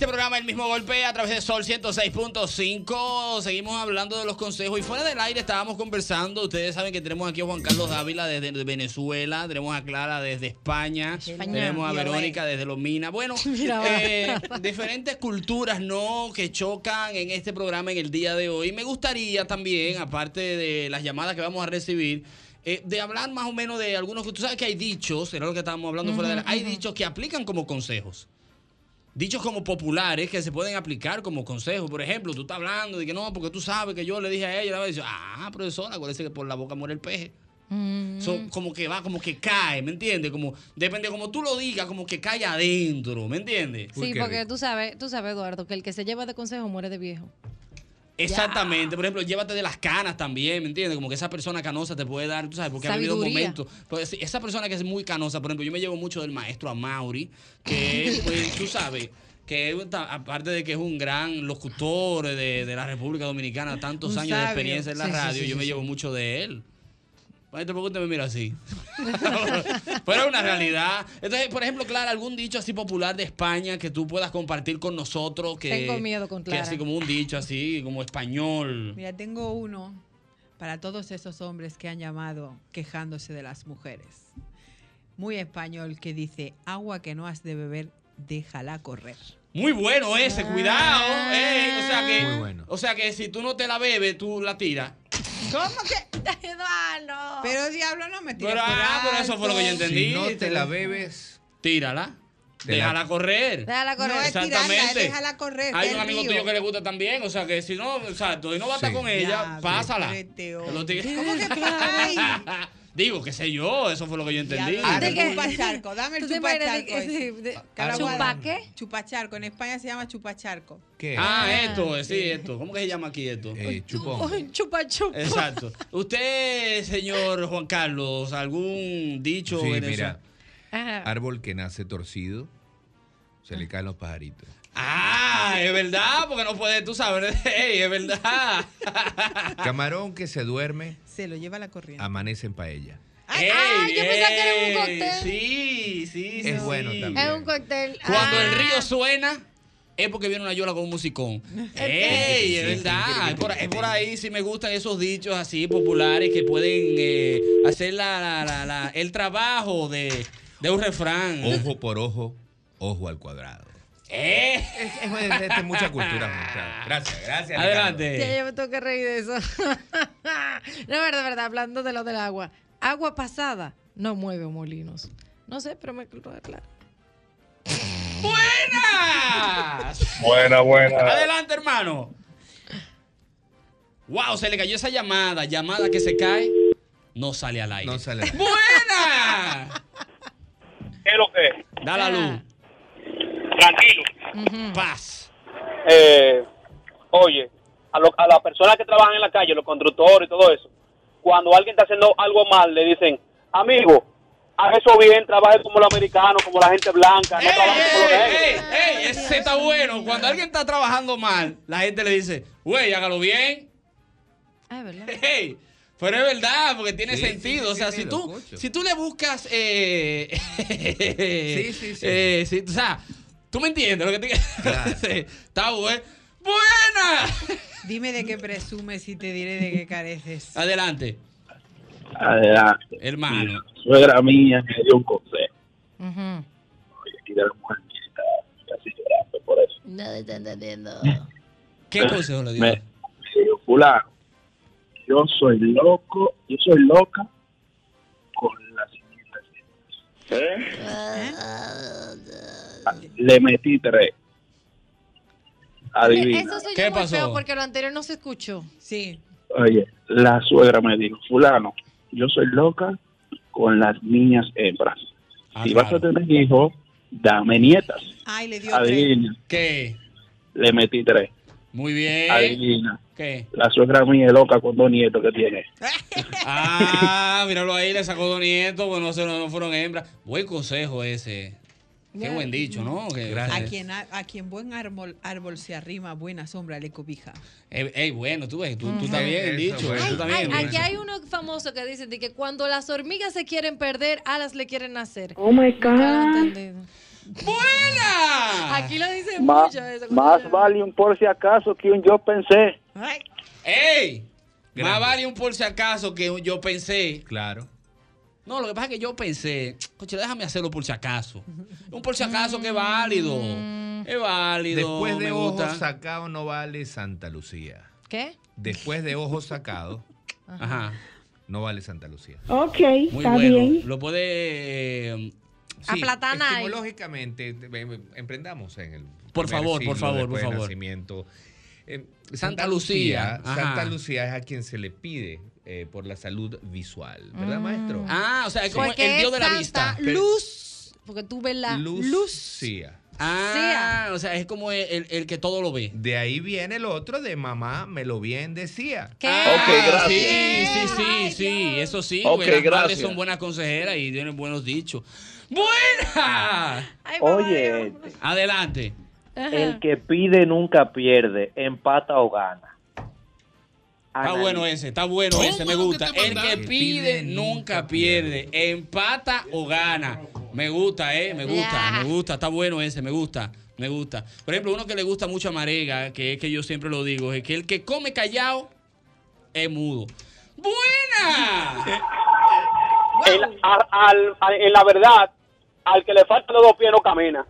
Este programa El mismo golpe a través de Sol 106.5. Seguimos hablando de los consejos y fuera del aire estábamos conversando. Ustedes saben que tenemos aquí a Juan Carlos Dávila desde Venezuela, tenemos a Clara desde España, España. tenemos a Verónica desde Los Minas. Bueno, eh, diferentes culturas no que chocan en este programa en el día de hoy. Me gustaría también, aparte de las llamadas que vamos a recibir, eh, de hablar más o menos de algunos que tú sabes que hay dichos, era lo que estábamos hablando fuera de la, hay dichos que aplican como consejos. Dichos como populares que se pueden aplicar como consejos. Por ejemplo, tú estás hablando de que no, porque tú sabes que yo le dije a ella, ella dice, ah, profesora, acuérdese que por la boca muere el peje. Mm. So, como que va, como que cae, ¿me entiendes? Como, depende como tú lo digas, como que cae adentro, ¿me entiendes? Sí, porque tú sabes, tú sabes, Eduardo, que el que se lleva de consejo muere de viejo. Exactamente, por ejemplo, llévate de las canas también, ¿me entiendes? Como que esa persona canosa te puede dar, tú sabes, porque ha vivido Sabiduría. momentos. Pues, esa persona que es muy canosa, por ejemplo, yo me llevo mucho del maestro Amauri, que pues, tú sabes, que aparte de que es un gran locutor de, de la República Dominicana, tantos Un años de experiencia en la Sí, radio, sí, yo me llevo mucho de él. Maestro, ¿por qué usted me mira así? Pero es una realidad. Entonces, por ejemplo, Clara, algún dicho así popular de España que tú puedas compartir con nosotros. Que, Tengo miedo con que Clara. así como un dicho así, como español. Mira, tengo uno para todos esos hombres que han llamado quejándose de las mujeres. Muy español que dice, agua que no has de beber, déjala correr. Muy bueno ese, cuidado. Ey, o, sea que, Muy bueno. o sea que si tú no te la bebes, tú la tiras. ¿Cómo que? Eduardo. Pero diablo no me tira Pero, por ah, pero eso fue lo que yo entendí. Si no te la bebes, tírala. Déjala correr. Déjala correr. No es tirarla, Exactamente. déjala correr. Hay un amigo río. tuyo que le gusta también, o sea que si no, exacto, y no va a estar Sí. con ella, Ya, pásala. ¿Cómo que ay? Digo, qué sé yo, eso fue lo que yo entendí. Dame el chupacharco, dame el ¿Tú te imaginas chupacharco. Caraguada. ¿Chupa qué? Chupacharco. En España se llama chupacharco. ¿Qué? Ah, Ah, esto, sí, sí. esto. ¿Cómo que se llama aquí esto? Eh, chupón. Chupa chupa. Exacto. Usted, señor Juan Carlos, algún dicho Sí, venezolano? mira, Ajá. árbol que nace torcido, se le caen los pajaritos. Ah, es verdad, porque no puede, tú sabes, Ey, es verdad. Camarón que se duerme, Se lo lleva la corriente. amanece en paella. Ey, ah, yo pensaba que era un cóctel. Sí, sí, Es sí. bueno también. Es un cóctel. Cuando Ah. el río suena, es porque viene una yola con un musicón. ¡Ey! Es verdad. Es por, es por ahí si me gustan esos dichos así populares que pueden eh, hacer la, la- la- la- el trabajo de, de un refrán. Ojo por ojo, ojo al cuadrado. ¡Eh! Es, es- es- es mucha cultura. mucha- Gracias, gracias. Adelante. Ya yo me tengo que reír de eso. no, verdad, verdad, hablando de lo del agua. Agua pasada no mueve molinos. No sé, pero me quedó claro. ¡Buenas! Buena, buena. Adelante, hermano. Wow, se le cayó esa llamada. Llamada que se cae, no sale al aire. No sale. ¡Buena! ¿Qué es lo que es? Da la luz. Tranquilo. Paz. Eh, oye, a, lo- a las personas que trabajan en la calle, los constructores y todo eso, cuando alguien está haciendo algo mal, le dicen, amigo, haz eso bien, trabaje como los americanos, como la gente blanca, no trabaje como los negros. ¡Ey, ey! Ese está bueno. Cuando alguien está trabajando mal, la gente le dice, güey, hágalo bien. Ah, es verdad. ¡Ey! Pero es verdad, porque tiene Sí, sentido. sí, o sea, sí, si, tú, escucho. si tú le buscas. Eh, Sí, sí, sí. eh, sí, o sea, tú me entiendes lo que te Claro. Está bueno. ¡Buena! Dime de qué presumes y te diré de qué careces. Adelante, Adelante. hermano. Mi suegra mía me dio un consejo. Ujú. Y de la mujer mía está casi llorando por eso. No te está entendiendo. ¿Qué consejo le dio? Me, me fulano, yo soy loco, yo soy loca con las siguientes Le metí tres. Adivina. Eso soy ¿Qué yo muy pasó? feo porque lo anterior no se escuchó. Sí. Oye, la suegra me dijo, fulano, yo soy loca con las niñas hembras. Ah, si vas a tener hijos, dame nietas. Ay, le dio tres. Adivina, ¿Qué? le metí tres. Muy bien. Adivina, ¿Qué? la suegra mía es loca con dos nietos que tiene. Ah, míralo ahí, le sacó dos nietos, bueno, no fueron hembras. Buen consejo ese. Qué buen dicho, ¿no? Que- A quien, a, a quien buen árbol, árbol se arrima, buena sombra le cobija. Ey, ey, bueno, tú ves, tú, también dicho. bueno. tú también, Ay, bien. aquí hay uno famoso que dice de que cuando las hormigas se quieren perder, alas le quieren nacer. Oh my God. ¡Buena! Aquí lo dice Más, mucho eso. más vale un por si acaso que un yo pensé. Ay, ¡Ey! Más Grande. vale un por si acaso que un yo pensé. Claro. No, lo que pasa es que yo pensé, coche, déjame hacerlo por si acaso. Un por si acaso que es válido. Es válido. Después de ojos sacados no vale Santa Lucía. ¿Qué? Después de ojos sacados Ajá. no vale Santa Lucía. Ok, Muy está bueno. bien. Lo puede. eh. Etimológicamente, eh, emprendamos en el. Por favor, por favor, por favor. nacimiento. Eh, Santa Lucía, ajá. Santa Lucía es a quien se le pide eh, por la salud visual, ¿verdad, maestro? Ah, o sea, es como Porque el dios de la Santa vista. Luz. Porque tú ves la luz. Lucía. Ah, o sea, es como el, el- el que todo lo ve. De ahí viene el otro de mamá, me lo bien decía. ¿Qué? Ah, Ok, gracias. Sí, sí, sí, sí, eso sí. Ok, porque las madres gracias. son buenas consejeras y tienen buenos dichos. ¡Buena! Oye. Adelante. Ajá. el que pide nunca pierde, empata o gana. Está Analiza. bueno ese, está bueno ¿Cómo ese, me gusta. El que pide nunca pierde. Empata o gana. Me gusta, eh, me gusta, me gusta, está bueno ese, me gusta, me gusta. Por ejemplo, uno que le gusta mucho a Marega, que es que yo siempre lo digo, es que el que come callado es mudo. ¡Buena! El- al- en la verdad, al que le faltan los dos pies no camina.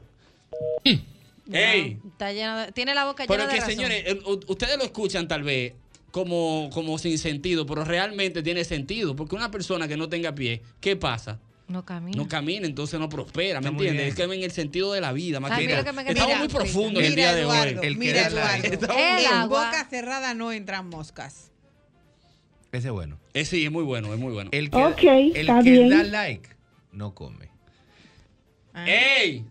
¡Ey! Está lleno de- tiene la boca Pero llena es que, de razón. señores, u- ustedes lo escuchan tal vez como, como sin sentido, pero realmente tiene sentido. Porque una persona que no tenga pie, ¿qué pasa? No camina. No camina, entonces no prospera, ¿me entiendes? Es que en el sentido de la vida, más que Estamos Mira, muy profundos en el día de hoy. El mira, la- Eduardo. En agua. boca cerrada no entran moscas. Ese es bueno. Eh, sí, es muy bueno, es muy bueno. El que, Ok, el está que bien. da like no come. ¡Ey!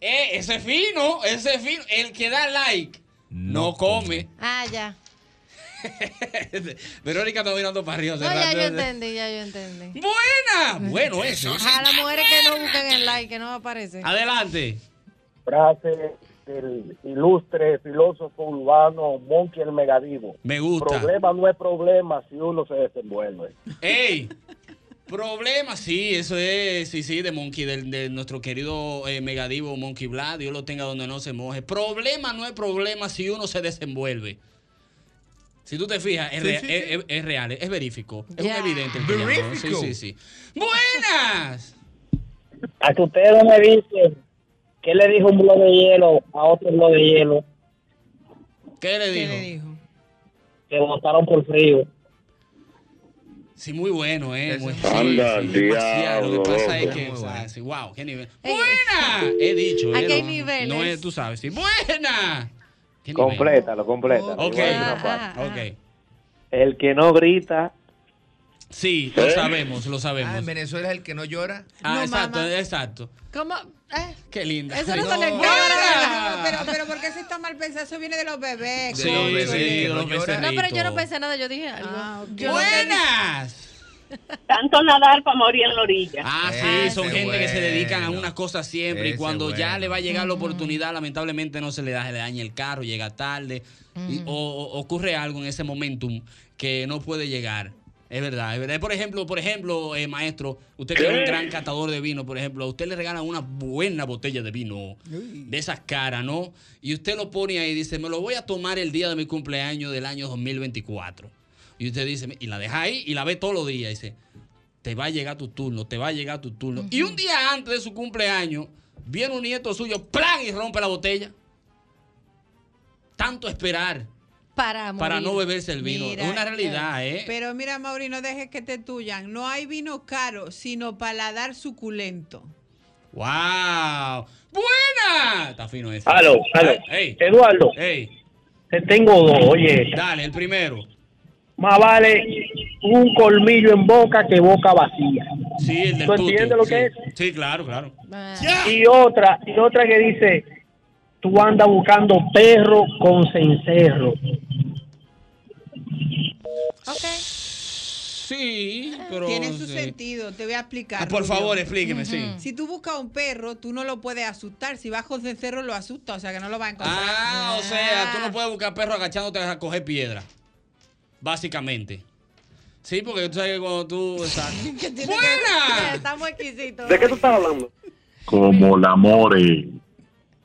¡Eh! Ese es fino, ese es fino. El que da like no, come. Ah, ya. Verónica está mirando para arriba. No, ya yo entendí, ya yo entendí. ¡Buena! Bueno, eso. A las mujeres que no busquen el like, que no aparece. Adelante. Frase del ilustre filósofo urbano Monkey el Megadivo. Me gusta. Problema no es problema si uno se desenvuelve. ¡Ey! Problema, sí, eso es, sí, sí, de Monkey, del- de, nuestro querido eh, megadivo Monkey Vlad, Dios lo tenga donde no se moje. Problema no es problema si uno se desenvuelve. Si tú te fijas, es, Sí, rea- sí, es- sí. es- es real, es verífico. Es un evidente el que llamó. Sí, sí, sí. ¡Buenas! A que ustedes me dicen qué le dijo un blog de hielo a otro blog de hielo ¿Qué le dijo? que votaron por frío. Sí, muy bueno, ¿eh? Muy, sí, Anda, sí. Lo que pasa es que, Muy o sea, bueno. sí, wow, qué nivel. ¡Buena! He dicho, ¿eh? Aquí hay no, niveles. No es, tú sabes, sí. ¡Buena! Complétalo, complétalo. Ok, Te voy a decir una parte. ok. El que no grita. Sí, lo sabemos, lo sabemos. Ah, en Venezuela es el que no llora. Ah, No, exacto, mamá. exacto. ¿Cómo? Eh, Qué linda. Eso no se le pero, pero ¿por qué se está mal pensado? Eso viene de los bebés. Sí, sí, los No, pero yo no pensé nada, yo dije algo. Ah, ¡Buenas! Tanto nadar para morir en la orilla. Ah, sí, Ese son gente que se dedican a una cosa siempre y cuando ya le va a llegar la oportunidad, lamentablemente no se le da, se le daña el carro, llega tarde y- Mm. o, o ocurre algo en ese momentum que no puede llegar. Es verdad, es verdad. Por ejemplo, por ejemplo, eh, maestro, usted que es un gran catador de vino, por ejemplo, a usted le regalan una buena botella de vino de esas caras, ¿no? Y usted lo pone ahí y dice, me lo voy a tomar el día de mi cumpleaños del año 2024. Y usted dice, y la deja ahí y la ve todos los días. Y dice, te va a llegar tu turno, te va a llegar tu turno. Y un día antes de su cumpleaños, viene un nieto suyo, ¡plan! y rompe la botella. Tanto esperar Para, para no beberse el vino. Mira, es una realidad, ¿eh? Pero mira, Mauri, no dejes que te tuyan. No hay vino caro, sino paladar suculento. ¡Wow! ¡Buena! Está fino ese. Aló, aló. Ey. Eduardo. Ey. Te tengo dos, oye. Dale, el primero. Más vale un colmillo en boca que boca vacía. Sí, el del ¿Tú entiendes lo sí. que es? Sí, claro, claro. Y otra, y otra que dice, tú andas buscando perro con cencerro. Sí, pero... Tiene su sí. sentido, te voy a explicar. Ah, por Rubio. favor, explíqueme, sí. Si tú buscas un perro, tú no lo puedes asustar. Si vas con cencerro, lo asusta, o sea que no lo vas a encontrar. Ah, o sea, tú no puedes buscar perro agachándote a coger piedra. Básicamente. Sí, porque tú sabes que cuando tú... exacto. ¡Buena! Estamos exquisitos. ¿De qué tú estás hablando? Como la more,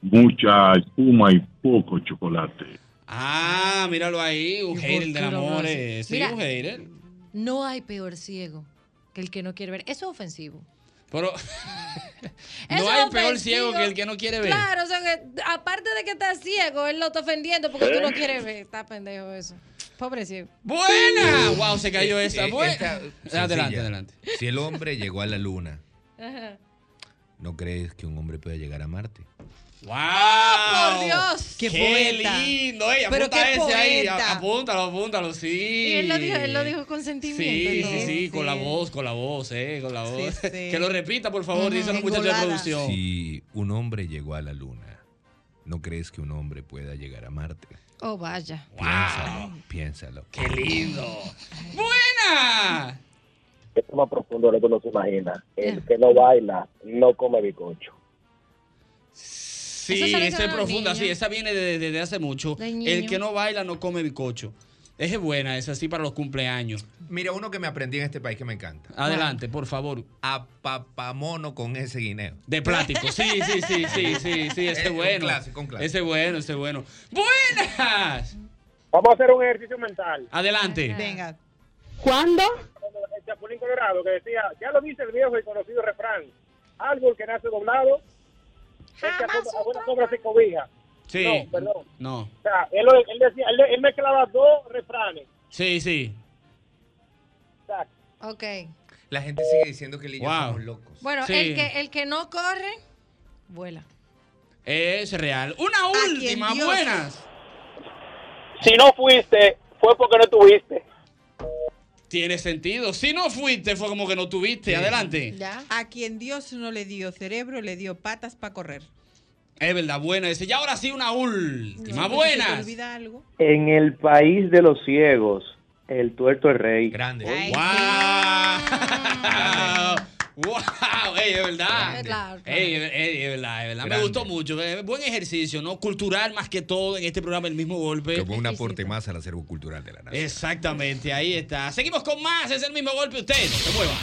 mucha espuma y poco chocolate. Ah, míralo ahí, un ¿Y por hater del amor. eh? Sí, Mira. un hater. No hay peor ciego que el que no quiere ver. Eso es ofensivo. Pero no hay peor ciego que el que no quiere ver. Claro, o sea que aparte de que está ciego, él lo está ofendiendo porque tú no quieres ver. Está pendejo eso. Pobre ciego. ¡Buena! ¡Wow! Se cayó esa. Eh, Buena. esta- adelante, sencilla. adelante. Si el hombre llegó a la luna, Ajá. ¿no crees que un hombre puede llegar a Marte? ¡Wow! por Dios! ¡Qué ¡Qué lindo! Ey, Pero apunta qué ese ahí. poeta. Apúntalo, apúntalo, sí. Y él lo dijo, él lo dijo con sentimiento. Sí, ¿no? sí, sí, con la voz, con la voz, eh, con la voz. sí. Que lo repita, por favor, Ujú, dice los muchachos de producción. Si un hombre llegó a la luna, ¿no crees que un hombre pueda llegar a Marte? Oh, vaya. Piénsalo, piénsalo. ¡Qué lindo! ¡Buena! Esto es más profundo de lo que uno se imagina. El que no baila no come bizcocho. Sí, esa es profunda, sí, esa viene de- desde hace mucho. De El que no baila no come bicocho. Esa es buena, esa sí para los cumpleaños. Mira, uno que me aprendí en este país que me encanta. Adelante, por favor. A papamono con ese guineo. De plástico, sí, sí, sí, sí, sí, sí, ese es un bueno. clásico, un clásico. Ese es bueno, ese es bueno. ¡Buenas! Vamos a hacer un ejercicio mental. Adelante. Venga. ¿Cuándo? El Chapulín Colorado que decía, ya lo dice el viejo y conocido refrán, árbol que nace doblado, es que a sombra- a buena sombra se cobija. Sí. No, perdón. No. O sea, él, él decía, él, él mezclaba dos refranes. Sí, sí. Exacto. Ok. La gente sigue diciendo que él y yo Wow. somos locos. Bueno, Sí. el, que, el que no corre, vuela. Es real. Una última, buenas. Si no fuiste, fue porque no estuviste. Tiene sentido. Si no fuiste, fue como que no tuviste. Adelante. A quien Dios no le dio cerebro, le dio patas para correr. Es verdad, buena. Dice, y ahora sí una última. No, ¿se te Buenas. olvida algo? En el país de los ciegos, el tuerto es rey. Grande. ¡Wow! Ey, es verdad. Claro, Ey, ey, ey, es verdad, es verdad. Me gustó mucho. Eh, Buen ejercicio, ¿no? Cultural más que todo en este programa, el mismo golpe. Como un aporte más al acervo cultural de la nación. Exactamente, ahí está. Seguimos con más, es el mismo golpe. Usted no se mueva.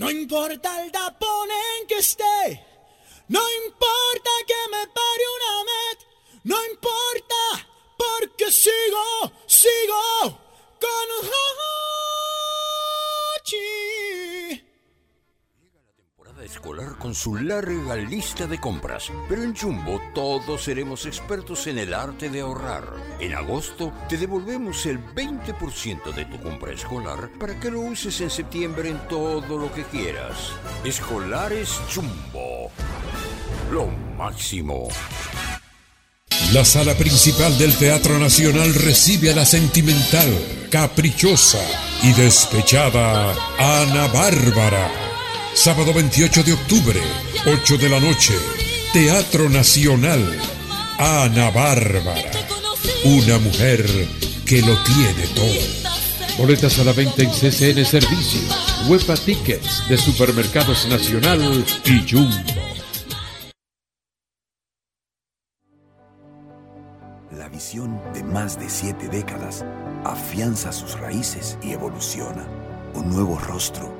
No importa el tapón en que esté, no importa que me pare una met, no importa porque sigo, sigo con Hachi. Escolar con su larga lista de compras. Pero en Jumbo todos seremos expertos en el arte de ahorrar. En agosto te devolvemos el 20% de tu compra escolar para que lo uses en septiembre en todo lo que quieras. Escolares Jumbo. Lo máximo. La sala principal del Teatro Nacional recibe a la sentimental, caprichosa y despechada Ana Bárbara. Sábado 28 de octubre, 8 de la noche, Teatro Nacional. Ana Bárbara. Una mujer que lo tiene todo. Boletas a la venta en CCN Servicios, Huepa Tickets de Supermercados Nacional y Jumbo. La visión de más de siete décadas afianza sus raíces y evoluciona. Un nuevo rostro,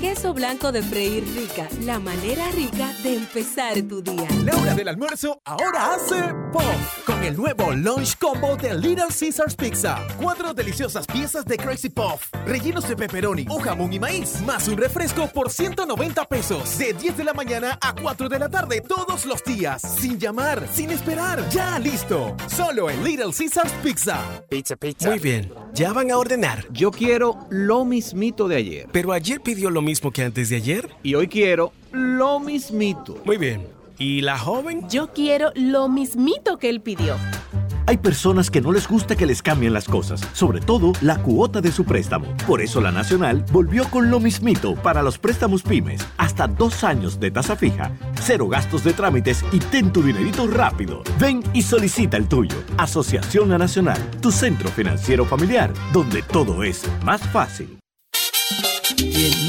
Queso blanco de freír rica, la manera rica de empezar tu día. La hora del almuerzo ahora hace pop con el nuevo Lunch Combo de Little Caesars Pizza. Cuatro deliciosas piezas de Crazy Puff, rellenos de pepperoni o jamón y maíz, más un refresco por 190 pesos. De 10 de la mañana a 4 de la tarde todos los días. Sin llamar, sin esperar. Ya listo. Solo en Little Caesars Pizza. Pizza, pizza. Muy bien. Ya van a ordenar. Yo quiero lo mismito de ayer. Pero ayer pidió lo mismo que antes de ayer. Y hoy quiero lo mismito. Muy bien. ¿Y la joven? Yo quiero lo mismito que él pidió. Hay personas que no les gusta que les cambien las cosas, sobre todo la cuota de su préstamo. Por eso la Nacional volvió con lo mismito para los préstamos pymes. Hasta dos años de tasa fija, cero gastos de trámites y ten tu dinerito rápido. Ven y solicita el tuyo. Asociación La Nacional, tu centro financiero familiar, donde todo es más fácil.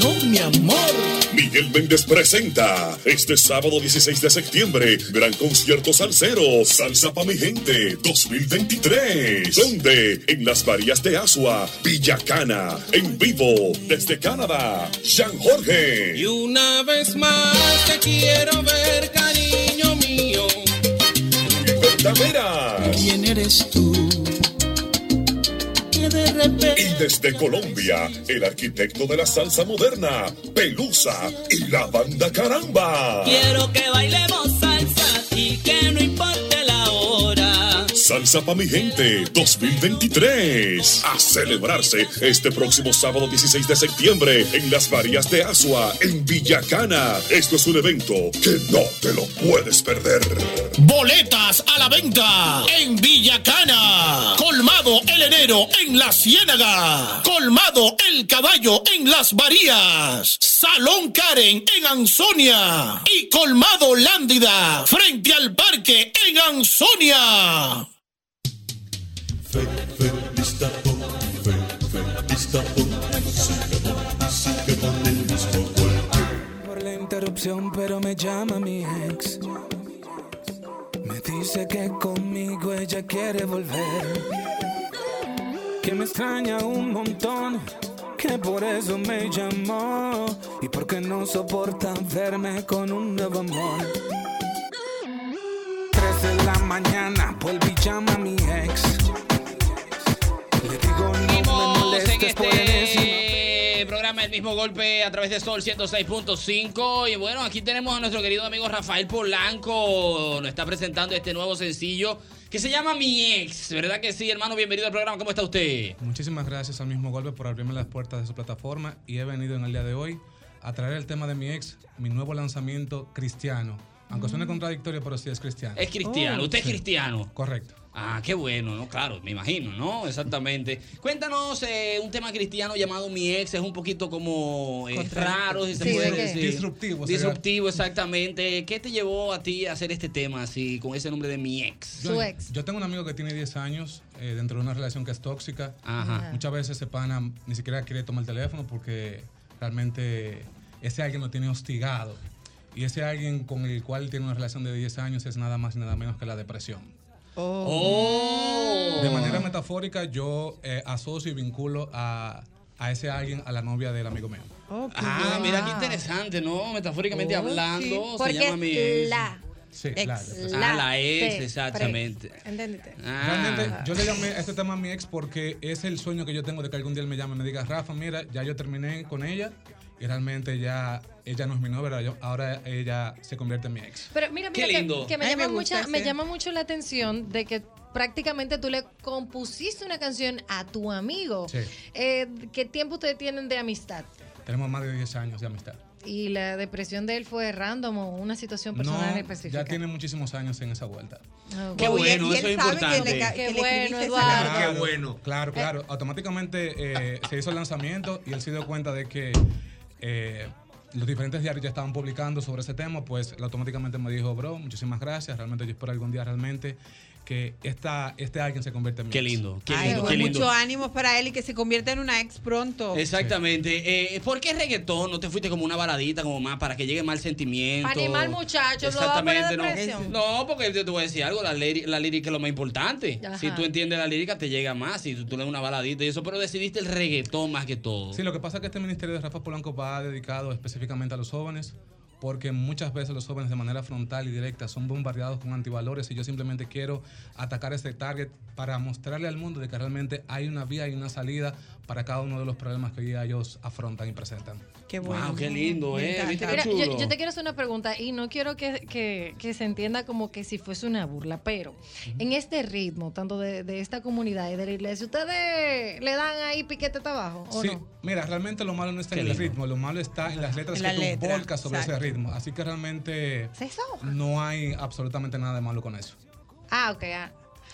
No, mi amor. Miguel Méndez presenta este sábado 16 de septiembre Gran Concierto Salsero Salsa pa' mi gente 2023 donde en las Varías de Asua Villa Cana en vivo desde Canadá Jean Jorge Y una vez más te quiero ver, cariño mío. Vera ¿Quién eres tú? Que de repente. Y desde Colombia el arquitecto de la salsa moderna Pelusa y la banda Caramba. Quiero que bailemos Salsa pa' mi gente 2023. A celebrarse este próximo sábado 16 de septiembre en las Varías de Asua, en Villacana. Esto es un evento que no te lo puedes perder. Boletas a la venta en Villacana. Colmado el enero en la Ciénaga. Colmado el caballo en las Varías. Salón Karen en Ansonia. Y Colmado Lándida frente al parque en Ansonia. Mismo golpe. interrupción, pero me llama mi ex. Me dice que conmigo ella quiere volver. Que me extraña un montón, que por eso me llamó. Y porque no soporta verme con un nuevo amor. Tres de la mañana, vuelve y llama a mi ex. Seguimos en este programa El mismo golpe a través de Sol 106.5 y bueno, aquí tenemos a nuestro querido amigo Rafael Polanco, nos está presentando este nuevo sencillo que se llama Mi Ex, ¿verdad que sí, hermano? Bienvenido al programa, ¿cómo está usted? Muchísimas gracias al mismo golpe por abrirme las puertas de su plataforma y he venido en el día de hoy a traer el tema de mi ex, mi nuevo lanzamiento cristiano. Aunque suene contradictorio, pero sí es cristiano. Es cristiano, usted es cristiano. Correcto. Ah, qué bueno, ¿no? Claro, me imagino, ¿no? Exactamente. Cuéntanos eh, un tema cristiano llamado Mi Ex, es un poquito como eh, raro, si se Sí, puede ¿de qué? decir. Disruptivo. Disruptivo, exactamente. ¿Qué te llevó a ti a hacer este tema así, con ese nombre de Mi Ex? Yo, yo tengo un amigo que tiene 10 años eh, dentro de una relación que es tóxica. Ajá. Muchas veces ese pana ni siquiera quiere tomar el teléfono porque realmente ese alguien lo tiene hostigado. Y ese alguien con el cual tiene una relación de 10 años es nada más y nada menos que la depresión. Oh. De manera metafórica, yo eh, asocio y vinculo a, a ese alguien a la novia del amigo mío. Ah, mira qué interesante, ¿no? Metafóricamente Oh, hablando, sí. se Porque llama Mi Ex. la. Sí, Ex. claro. Ah, la ex, Sí, exactamente. ¿Entendiste? Ah. Realmente, yo le llamé a este tema a mi ex porque es el sueño que yo tengo de que algún día él me llame y me diga, Rafa, mira, ya yo terminé con ella y realmente ya ella no es mi novia, ahora yo- ahora ella se convierte en mi ex. Pero mira, mira Qué que- lindo. Que, me, Ay, llama me mucha, me llama mucho la atención de que prácticamente tú le compusiste una canción a tu amigo. Sí. Eh, ¿Qué tiempo ustedes tienen de amistad? Tenemos más de 10 años de amistad. ¿Y la depresión de él fue random o una situación personal No, específica? ya tiene muchísimos años en esa vuelta. Ah, Qué bueno. bueno, eso es que importante. le que le bueno, escribiste esa Claro, qué bueno. Claro, claro. Automáticamente eh, se hizo el lanzamiento y él se dio cuenta de que eh, los diferentes diarios ya estaban publicando sobre ese tema, pues automáticamente me dijo, bro, muchísimas gracias. Realmente yo espero algún día realmente que esta, este alguien se convierta en mi Qué ex. lindo, qué Ay, lindo, pues qué lindo. mucho ánimo para él y que se convierta en una ex pronto. Exactamente. Eh, ¿Por qué reggaetón? ¿No te fuiste como una baladita, como más, para que llegue más el sentimiento? Para animar muchachos, lo va a poner Exactamente, no. No, porque yo te voy a decir algo, la, la lírica es lo más importante. Ajá. Si tú entiendes la lírica, te llega más. Si tú, tú le das una baladita y eso, pero decidiste el reggaetón más que todo. Sí, lo que pasa es que este ministerio de Rafa Polanco va dedicado específicamente a los jóvenes, porque muchas veces los jóvenes de manera frontal y directa son bombardeados con antivalores y yo simplemente quiero atacar ese target para mostrarle al mundo que realmente hay una vía y una salida para cada uno de los problemas que hoy ellos afrontan y presentan. Qué bueno. Wow, qué lindo, Me eh. encanta. ¿Viste qué Mira, chulo? yo, yo te quiero hacer una pregunta y no quiero que, que- que se entienda como que si fuese una burla, pero en este ritmo, tanto de, de esta comunidad y de la iglesia, ¿ustedes le dan ahí piquete abajo o Sí, no? mira, realmente lo malo no está Qué en el ritmo, lo malo está en las letras En la que tú letra, volcas sobre ese ritmo. Así que realmente no hay absolutamente nada de malo con eso. Ah, ok. Ah,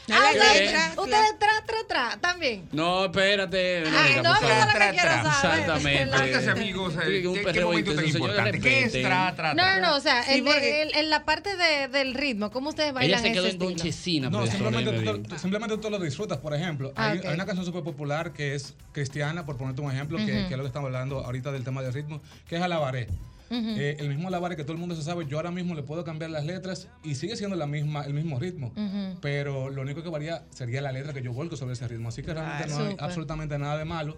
La Ah, letra, ustedes- tra, tra, tra, también. No, espérate. Ay, Verónica, no, pero lo que quiero saber. Exactamente. Amigos, eh, ¿qué- qué momento tan importante? ¿Qué es respeten. tra, tra, No, no, no, o sea, en la parte de- del ritmo, ¿cómo ustedes bailan Ella se quedó ese en estilo? Donchecina, No, profesor, simplemente tú, lo disfrutas. Por ejemplo, Ah, hay, una canción súper popular que es cristiana, por ponerte un ejemplo, que es lo que estamos hablando ahorita del tema del ritmo, que es Alabaré. Ujú. Eh, el mismo Alabaré que todo el mundo se sabe, yo ahora mismo le puedo cambiar las letras y sigue siendo la misma, el mismo ritmo. Ujú. Pero lo único que varía sería la letra que yo vuelco sobre ese ritmo. Así que realmente Ah, no hay súper. absolutamente nada de malo.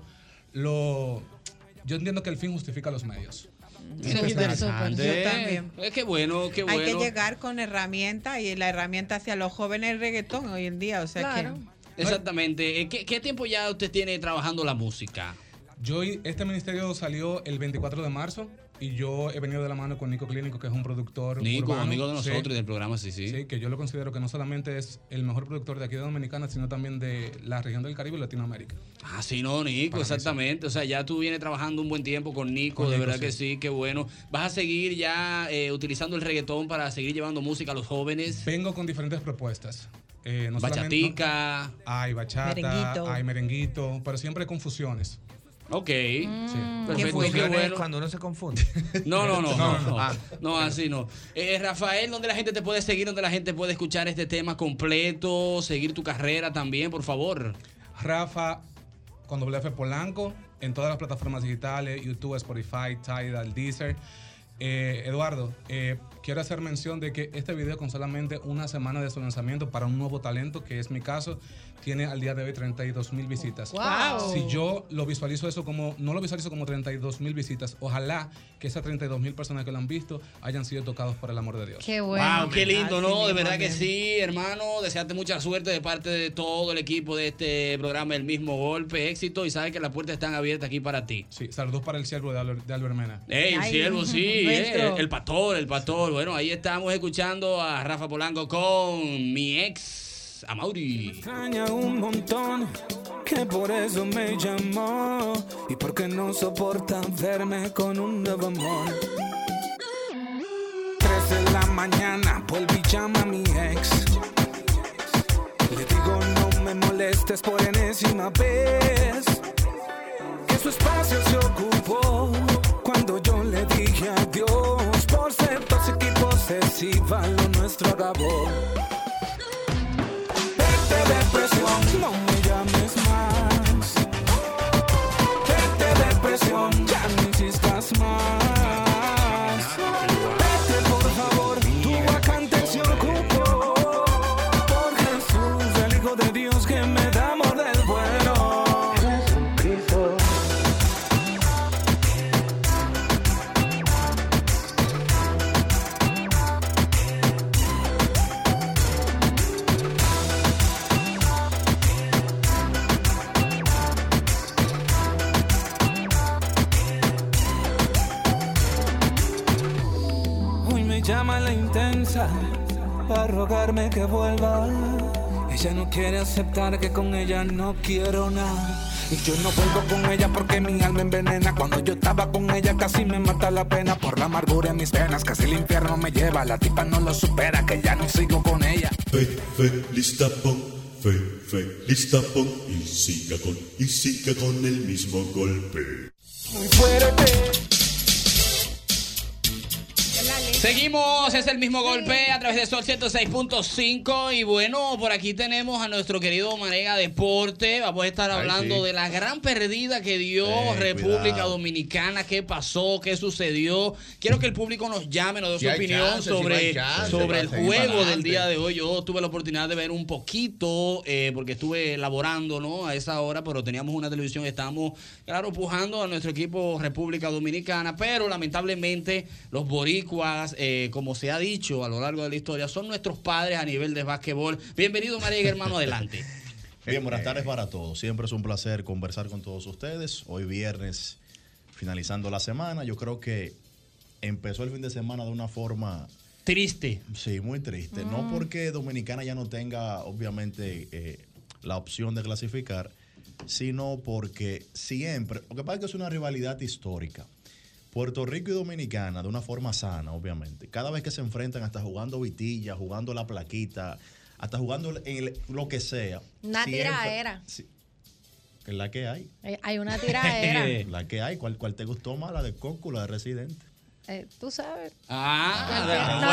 Lo, yo entiendo que el fin justifica los medios. Qué interesante. Yo también. Eh, Qué bueno, qué Hay bueno. que llegar con herramientas y la herramienta hacia los jóvenes es reggaetón hoy en día. O sea Claro. que. Exactamente. Eh, ¿Qué, qué tiempo ya usted tiene trabajando la música? Yo, este ministerio salió el 24 de marzo y yo he venido de la mano con Nico Clínico, que es un productor Nico, urbano. amigo de nosotros Sí. y del programa, sí, sí. Sí, que yo lo considero que no solamente es el mejor productor de aquí de Dominicana, sino también de la región del Caribe y Latinoamérica. Ah, sí, no, Nico, Para mí sí. exactamente. O sea, ya tú vienes trabajando un buen tiempo con Nico, Con de Nico, verdad que sí. qué bueno. ¿Vas a seguir ya eh, utilizando el reggaetón para seguir llevando música a los jóvenes? Vengo con diferentes propuestas. Eh, no Bachatica. no- hay bachata, Merenguito. hay merenguito, pero siempre hay confusiones. Ok. Sí. Perfecto, qué bueno. cuando uno se confunde. No, no, no, no, no, Ah. No, así no. Eh, Rafael, ¿dónde la gente te puede seguir? ¿Dónde la gente puede escuchar este tema completo? Seguir tu carrera también, por favor. Rafa con doble F Polanco en todas las plataformas digitales, YouTube, Spotify, Tidal, Deezer. Eh, Eduardo, eh, quiero hacer mención de que este video con solamente una semana de su lanzamiento para un nuevo talento, que es mi caso, tiene al día de hoy 32 mil visitas. Wow. Si yo lo visualizo eso como, no lo visualizo como 32 mil visitas, ojalá que esas 32 mil personas que lo han visto hayan sido tocados por el amor de Dios. Qué Wow, qué lindo, ¿no? De verdad que sí, hermano. Desearte mucha suerte de parte de todo el equipo de este programa El mismo golpe, éxito y sabes que las puertas están abiertas aquí para ti. Sí, saludos para el siervo de Albert, de Albert Mena. Ey, el siervo, sí, eh, nuestro. el pastor, el pastor. Bueno, ahí estamos escuchando a Rafa Polanco con mi ex Amauri. extraña un montón, que por eso me llamó y porque no soporta verme con un nuevo amor. Tres de la mañana, vuelve y llama a mi ex. Le digo no me molestes por enésima vez. Que su espacio se ocupó cuando yo le dije adiós. Por ser tóxica y posesiva, lo nuestro acabó. No me llames más. Vete depresión, ya no insistas más. Para rogarme que vuelva. Ella no quiere aceptar que con ella no quiero nada. Y yo no vuelvo con ella porque mi alma envenena. Cuando yo estaba con ella casi me mata la pena por la amargura en mis venas. Casi el infierno me lleva. La tipa no lo supera, que ya no sigo con ella. Fe, feliz tapón, fe, feliz tapón y siga con, y siga con el mismo golpe. Muy fuerte. Seguimos, es el mismo golpe a través de Sol 106.5 y bueno, por aquí tenemos a nuestro querido Manega Deporte. Vamos a estar Ay, hablando sí. de la gran perdida que dio Eh, República cuidado. Dominicana, qué pasó, qué sucedió. Quiero que el público nos llame, nos dé Si su opinión chance, sobre, chance, sobre el juego del día de hoy. Yo tuve la oportunidad de ver un poquito, eh, porque estuve laborando ¿no? a esa hora, pero teníamos una televisión, estábamos, claro, pujando a nuestro equipo República Dominicana, pero lamentablemente los boricuas, eh, como se ha dicho a lo largo de la historia, son nuestros padres a nivel de básquetbol. Bienvenido, María hermano, adelante. Bien, buenas tardes para todos. Siempre es un placer conversar con todos ustedes. Hoy viernes, finalizando la semana, yo creo que empezó el fin de semana de una forma... Triste. Sí, muy triste. Mm. No porque Dominicana ya no tenga, obviamente, eh, la opción de clasificar, sino porque siempre... Lo que pasa es que es una rivalidad histórica. Puerto Rico y Dominicana, de una forma sana, obviamente. Cada vez que se enfrentan, hasta jugando vitilla, jugando la plaquita, hasta jugando en el- lo que sea. Una siempre- tiraera. Sí. Es la que hay. Eh, Hay una tiraera. La que hay. ¿Cuál, cuál te gustó más? ¿La de Coco o la de Residente? Eh, Tú sabes. Ah,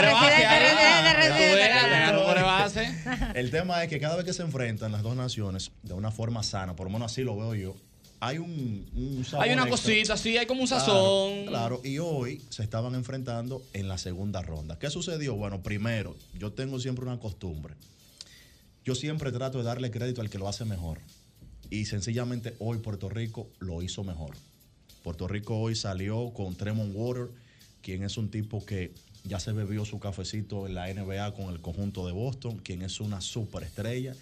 base. El tema es que cada vez que se enfrentan las dos naciones de una forma sana, por lo menos así lo veo yo, hay un, un sabor Hay una extra. cosita, sí, hay como un Claro, sazón. Claro, y hoy se estaban enfrentando en la segunda ronda. ¿Qué sucedió? Bueno, primero, yo tengo siempre una costumbre. Yo siempre trato de darle crédito al que lo hace mejor. Y sencillamente hoy Puerto Rico lo hizo mejor. Puerto Rico hoy salió con Tremont Water, quien es un tipo que ya se bebió su cafecito en la NBA con el conjunto de Boston, quien es una superestrella,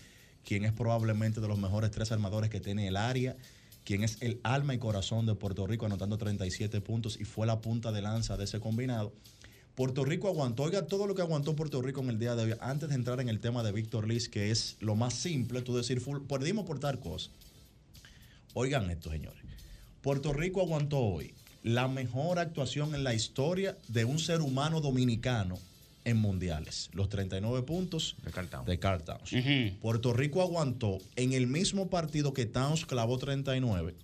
quien es probablemente de los mejores tres armadores que tiene el área, quien es el alma y corazón de Puerto Rico anotando 37 puntos y fue la punta de lanza de ese combinado. Puerto Rico aguantó, oiga todo lo que aguantó Puerto Rico en el día de hoy, antes de entrar en el tema de Víctor Liz, que es lo más simple, tú decir, "Ful- perdimos por tal cosa. Oigan esto, señores. Puerto Rico aguantó hoy la mejor actuación en la historia de un ser humano dominicano en mundiales. Los 39 puntos de Carl Towns. Puerto Rico aguantó en el mismo partido que Towns clavó 39,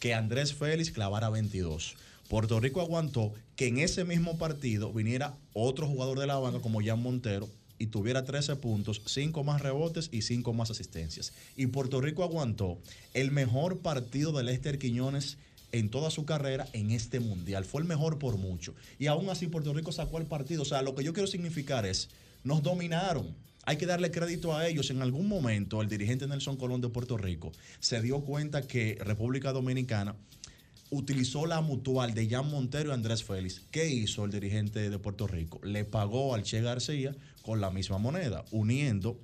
que Andrés Félix clavara 22. Puerto Rico aguantó que en ese mismo partido viniera otro jugador de la banca como Jan Montero y tuviera 13 puntos, 5 más rebotes y 5 más asistencias. Y Puerto Rico aguantó el mejor partido de Lester Quiñones en toda su carrera en este mundial. Fue el mejor por mucho. Y aún así Puerto Rico sacó el partido. O sea, lo que yo quiero significar es, nos dominaron. Hay que darle crédito a ellos. En algún momento el dirigente Nelson Colón de Puerto Rico se dio cuenta que República Dominicana utilizó la mutual de Jan Montero y Andrés Félix. ¿Qué hizo el dirigente de Puerto Rico? Le pagó al Che García con la misma moneda, uniendo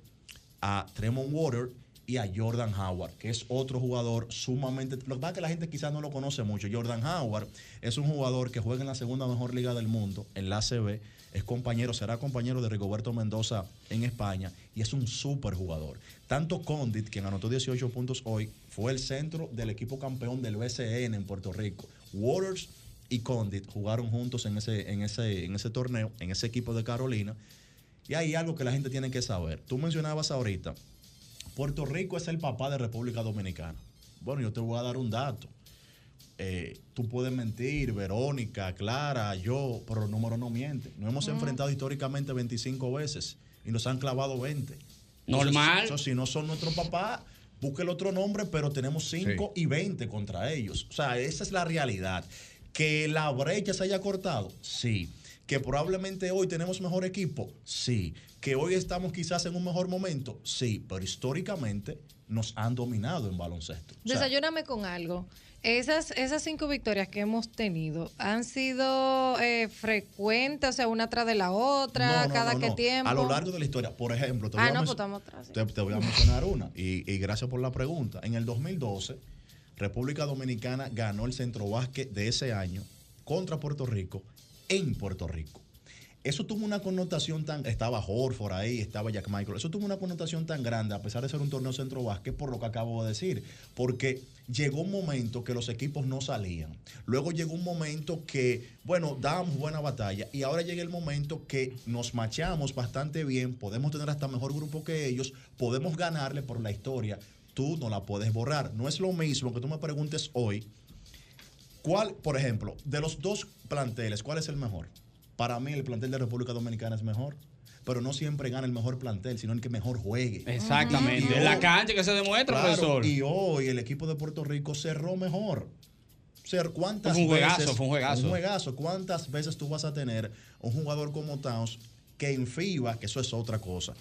a Tremont Water y a Jordan Howard, que es otro jugador sumamente... Lo que pasa es que la gente quizás no lo conoce mucho. Jordan Howard es un jugador que juega en la segunda mejor liga del mundo, en la ACB. Es compañero, será compañero de Rigoberto Mendoza en España y es un súper jugador. Tanto Condit, quien anotó 18 puntos hoy, fue el centro del equipo campeón del BCN en Puerto Rico. Waters y Condit jugaron juntos en ese, en ese, en ese torneo, en ese equipo de Carolina. Y hay algo que la gente tiene que saber. Tú mencionabas ahorita, Puerto Rico es el papá de República Dominicana. Bueno, yo te voy a dar un dato. Eh, tú puedes mentir, Verónica, Clara, yo, pero el número no miente. Nos hemos Mm. enfrentado históricamente 25 veces y nos han clavado 20. Normal. Entonces, si no son nuestro papá, busque el otro nombre, pero tenemos 5 y 20 contra ellos. O sea, esa es la realidad. Que la brecha se haya cortado, sí. Que probablemente hoy tenemos mejor equipo, sí. Que hoy estamos quizás en un mejor momento, sí. Pero históricamente nos han dominado en baloncesto. O sea, Desayúname con algo. Esas, esas cinco victorias que hemos tenido han sido eh, frecuentes, o sea, una tras de la otra, No, no, cada no, no. tiempo. A lo largo de la historia, por ejemplo, te Ah, voy, a, pues estamos atrás. sí. te- te voy a mencionar una. Y, y gracias por la pregunta. En el 2012, República Dominicana ganó el centro básquet de ese año contra Puerto Rico en Puerto Rico. Eso tuvo una connotación tan. Estaba Horford ahí, estaba Jack Michael. Eso tuvo una connotación tan grande, a pesar de ser un torneo centro básquet, por lo que acabo de decir. Porque llegó un momento que los equipos no salían. Luego llegó un momento que, bueno, dábamos buena batalla. Y ahora llega el momento que nos machamos bastante bien. Podemos tener hasta mejor grupo que ellos. Podemos ganarle por la historia. Tú no la puedes borrar. No es lo mismo que tú me preguntes hoy. ¿Cuál, por ejemplo, de los dos planteles, cuál es el mejor? Para mí el plantel de República Dominicana es mejor, pero no siempre gana el mejor plantel, sino el que mejor juegue. Exactamente. En la cancha que se demuestra, Claro, profesor. Y hoy el equipo de Puerto Rico cerró mejor. Ser, ¿cuántas Fue un juegazo, veces- fue un juegazo. Un juegazo. ¿Cuántas veces tú vas a tener un jugador como Towns que en FIBA, que eso es otra cosa?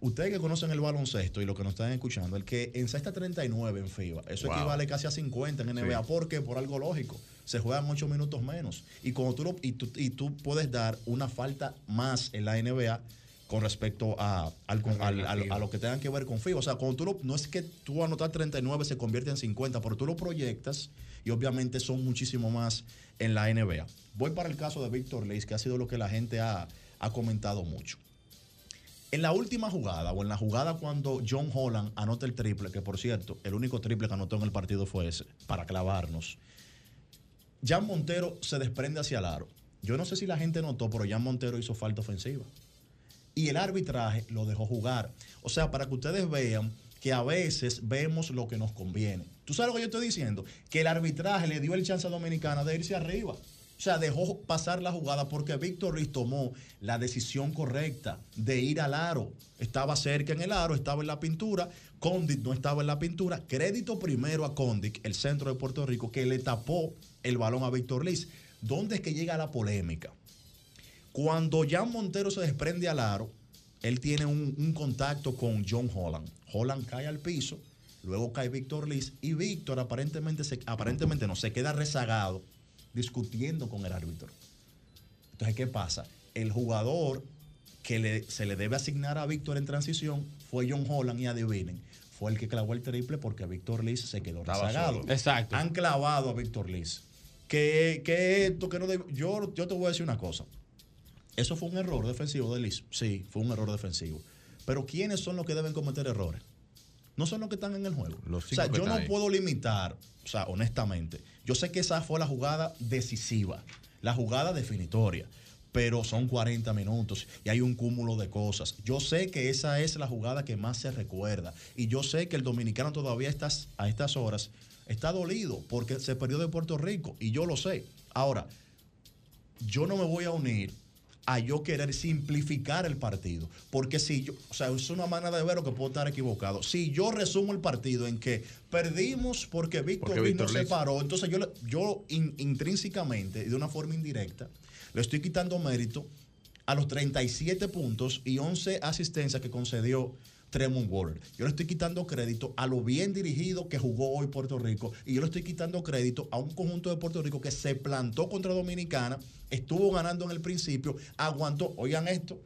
Ustedes que conocen el baloncesto y lo que nos están escuchando, el que encesta 39 en FIBA, eso Wow. equivale casi a 50 en NBA. Sí. ¿Por qué? Por algo lógico. Se juegan 8 minutos menos. Y, cuando tú lo- y, tú, y tú puedes dar una falta más en la NBA con respecto a, al- al- al- a lo que tengan que ver con FIBA. O sea, cuando tú lo, no es que tú anotar 39 se convierte en 50, pero tú lo proyectas y obviamente son muchísimo más en la NBA. Voy para el caso de Víctor Leis, que ha sido lo que la gente ha, ha comentado mucho. En la última jugada, o en la jugada cuando John Holland anota el triple, que por cierto, el único triple que anotó en el partido fue ese, para clavarnos. Jan Montero se desprende hacia el aro. Yo no sé si la gente notó, pero Jan Montero hizo falta ofensiva. Y el arbitraje lo dejó jugar. O sea, para que ustedes vean que a veces vemos lo que nos conviene. ¿Tú sabes lo que yo estoy diciendo? Que el arbitraje le dio el chance a Dominicana de irse arriba. O sea, dejó pasar la jugada porque Víctor Ruiz tomó la decisión correcta de ir al aro. Estaba cerca en el aro, estaba en la pintura. Condit no estaba en la pintura. Crédito primero a Condit, el centro de Puerto Rico, que le tapó el balón a Víctor Liz. ¿Dónde es que llega la polémica? Cuando Jan Montero se desprende al aro, él tiene un, contacto con John Holland. Holland cae al piso, luego cae Víctor Liz y Víctor aparentemente, se, aparentemente no, se queda rezagado discutiendo con el árbitro. Entonces, ¿qué pasa? El jugador que le- se le debe asignar a Víctor en transición fue John Holland y adivinen, fue el que clavó el triple porque Víctor Liz se quedó rezagado. Exacto. Han clavado a Víctor Liz. Que, que esto, que no debe- yo, yo te voy a decir una cosa. Eso fue un error defensivo de Liz. Sí, fue un error defensivo. Pero ¿quiénes son los que deben cometer errores? No son los que están en el juego. Los o sea, yo no ahí. puedo limitar, o sea, honestamente, yo sé que esa fue la jugada decisiva, la jugada definitoria, pero son 40 minutos y hay un cúmulo de cosas. Yo sé que esa es la jugada que más se recuerda y yo sé que el dominicano todavía estas, a estas horas está dolido porque se perdió de Puerto Rico y yo lo sé. Ahora, yo no me voy a unir a yo querer simplificar el partido. Porque si yo, o sea, es una manera de verlo que puedo estar equivocado. Si yo resumo el partido en que perdimos porque Víctor no se paró, entonces yo, yo in- intrínsecamente y de una forma indirecta le estoy quitando mérito a los 37 puntos y 11 asistencias que concedió Tremont Water. Yo le estoy quitando crédito a lo bien dirigido que jugó hoy Puerto Rico y yo le estoy quitando crédito a un conjunto de Puerto Rico que se plantó contra Dominicana, estuvo ganando en el principio, aguantó, oigan esto,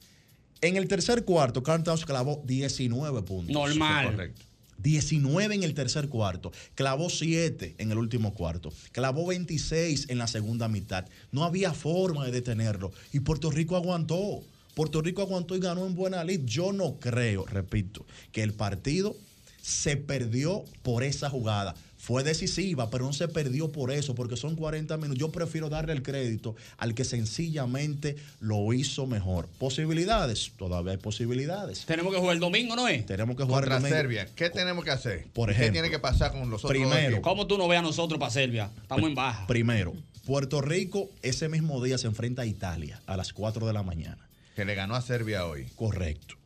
en el tercer cuarto Carl Towns clavó 19 puntos. Normal. Correcto. 19 en el tercer cuarto, clavó 7 en el último cuarto, clavó 26 en la segunda mitad. No había forma de detenerlo y Puerto Rico aguantó. Puerto Rico aguantó y ganó en buena lid. Yo no creo, repito, que el partido se perdió por esa jugada. Fue decisiva, pero no se perdió por eso, porque son 40 minutos. Yo prefiero darle el crédito al que sencillamente lo hizo mejor. Posibilidades, todavía hay posibilidades. Tenemos que jugar el domingo, ¿no es? Tenemos que jugar Contra el domingo. Serbia, ¿qué tenemos que hacer? Por ¿Qué ejemplo, tiene que pasar con los otros primero? ¿Cómo tú no ves a nosotros para Serbia? Estamos en baja. Primero, Puerto Rico ese mismo día se enfrenta a Italia a las 4 de la mañana. Que le ganó a Serbia hoy. Correcto.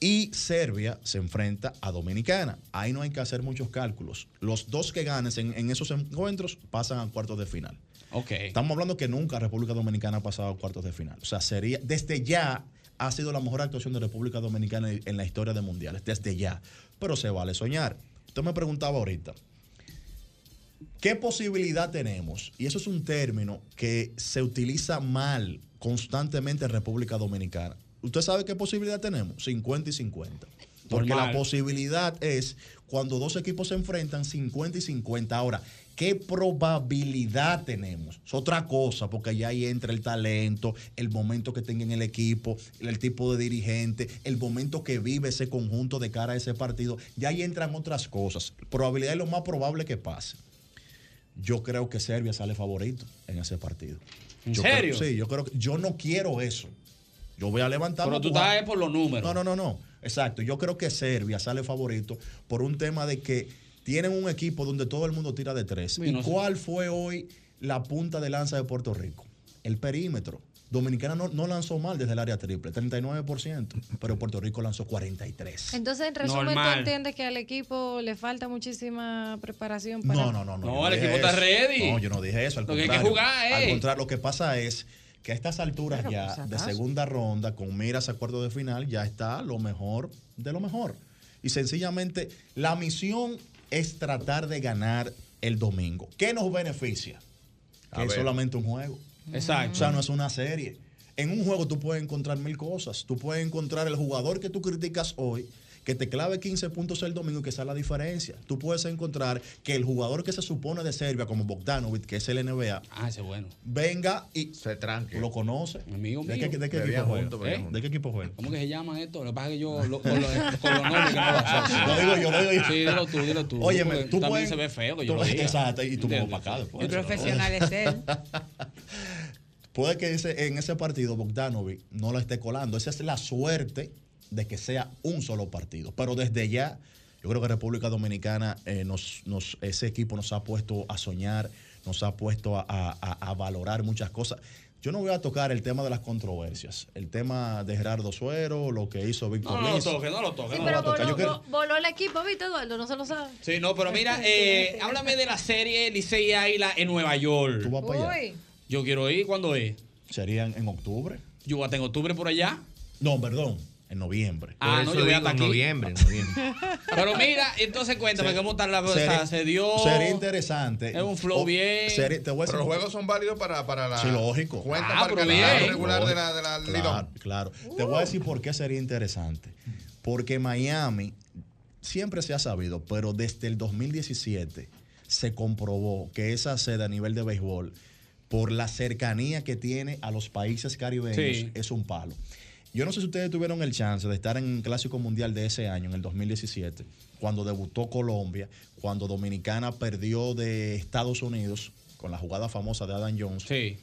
Y Serbia se enfrenta a Dominicana. Ahí no hay que hacer muchos cálculos. Los dos que ganen en, en esos encuentros pasan a cuartos de final. Ok. Estamos hablando que nunca República Dominicana ha pasado a cuartos de final. O sea, sería, desde ya ha sido la mejor actuación de República Dominicana en, en la historia de mundiales, desde ya. Pero se vale soñar. Usted me preguntaba ahorita, ¿qué posibilidad tenemos? Y eso es un término que se utiliza mal constantemente en República Dominicana. ¿Usted sabe qué posibilidad tenemos? 50 y 50. Porque Normal. la posibilidad es cuando dos equipos se enfrentan 50 y 50. Ahora, ¿qué probabilidad tenemos? Es otra cosa, porque ya ahí entra el talento, el momento que tenga en el equipo, el tipo de dirigente, el momento que vive ese conjunto de cara a ese partido. Ya ahí entran otras cosas. Probabilidad es lo más probable que pase. Yo creo que Serbia sale favorito en ese partido. ¿En Yo serio? creo- sí, yo creo que yo no quiero eso. Yo voy a levantar. Pero tú estás ahí por los números. No, no, no, no. Exacto. Yo creo que Serbia sale favorito por un tema de que tienen un equipo donde todo el mundo tira de tres. ¿Y no sé. cuál fue hoy la punta de lanza de Puerto Rico? El perímetro. Dominicana no, no lanzó mal desde el área triple, 39%, pero Puerto Rico lanzó 43%. Entonces, en resumen, Normal. tú entiendes que al equipo le falta muchísima preparación para. No, no, no, no. No, el equipo está ready. No, yo no dije eso. Al Lo que hay que contrario. jugar, eh. Al contrario, lo que pasa es que a estas alturas Pero, ya de segunda ronda, con miras a cuarto de final, ya está lo mejor de lo mejor. Y sencillamente, la misión es tratar de ganar el domingo. ¿Qué nos beneficia? A Que es solamente un juego. Exacto. O sea, no es una serie. En un juego tú puedes encontrar mil cosas. Tú puedes encontrar el jugador que tú criticas hoy, que te clave 15 puntos el domingo y que sea la diferencia. Tú puedes encontrar que el jugador que se supone de Serbia, como Bogdanovic, que es el NBA, Ah, ese es bueno. venga y se tranque. ¿Tú lo conoces? Amigo ¿De mío. qué, de qué Bebían equipo bebían ¿Eh? ¿De qué equipo juega? ¿Cómo que se llaman esto? Lo que pasa es que yo lo- con, los, con los nombres que no lo digo yo, lo digo yo. Sí, dilo tú, dilo tú. Porque tú también puedes- se ve feo que yo tú- lo diga. Exacto, y tú me vas para acá después. El profesional es él. Puede que ese- en ese partido Bogdanovic no lo esté colando. Esa es la suerte de que sea un solo partido. Pero desde ya, yo creo que República Dominicana, eh, nos, nos- ese equipo nos ha puesto a soñar, nos ha puesto a, a- a- a valorar muchas cosas. Yo no voy a tocar el tema de las controversias, el tema de Gerardo Suero, lo que hizo Víctor No, no lo toque, no lo toque. Sí, no pero voló, Yo quiero- vo- voló el equipo, ¿viste, Eduardo? No se lo sabe. Sí, no, pero mira, eh, háblame de la serie Licey Águila en Nueva York. ¿Tú vas para allá? Yo quiero ir, ¿cuándo es? Serían en octubre. Yo voy a estar en octubre por allá. No, perdón, en noviembre. Ah, no, yo voy a estar aquí. noviembre, noviembre. Pero mira, entonces cuéntame cómo está la cosa. Se dio. Sería interesante. Es un flow O- bien. sería- te voy a decir- Pero los juegos son válidos para, para la. Sí, lógico. Cuenta Ah, para el bien. regular de la, de la Claro, claro. Te voy a decir por qué sería interesante. Porque Miami siempre se ha sabido, pero desde el 2017 se comprobó que esa sede a nivel de béisbol, por la cercanía que tiene a los países caribeños, Sí. es un palo. Yo no sé si ustedes tuvieron el chance de estar en el Clásico Mundial de ese año, en el 2017, cuando debutó Colombia, cuando Dominicana perdió de Estados Unidos con la jugada famosa de Adam Jones. Sí.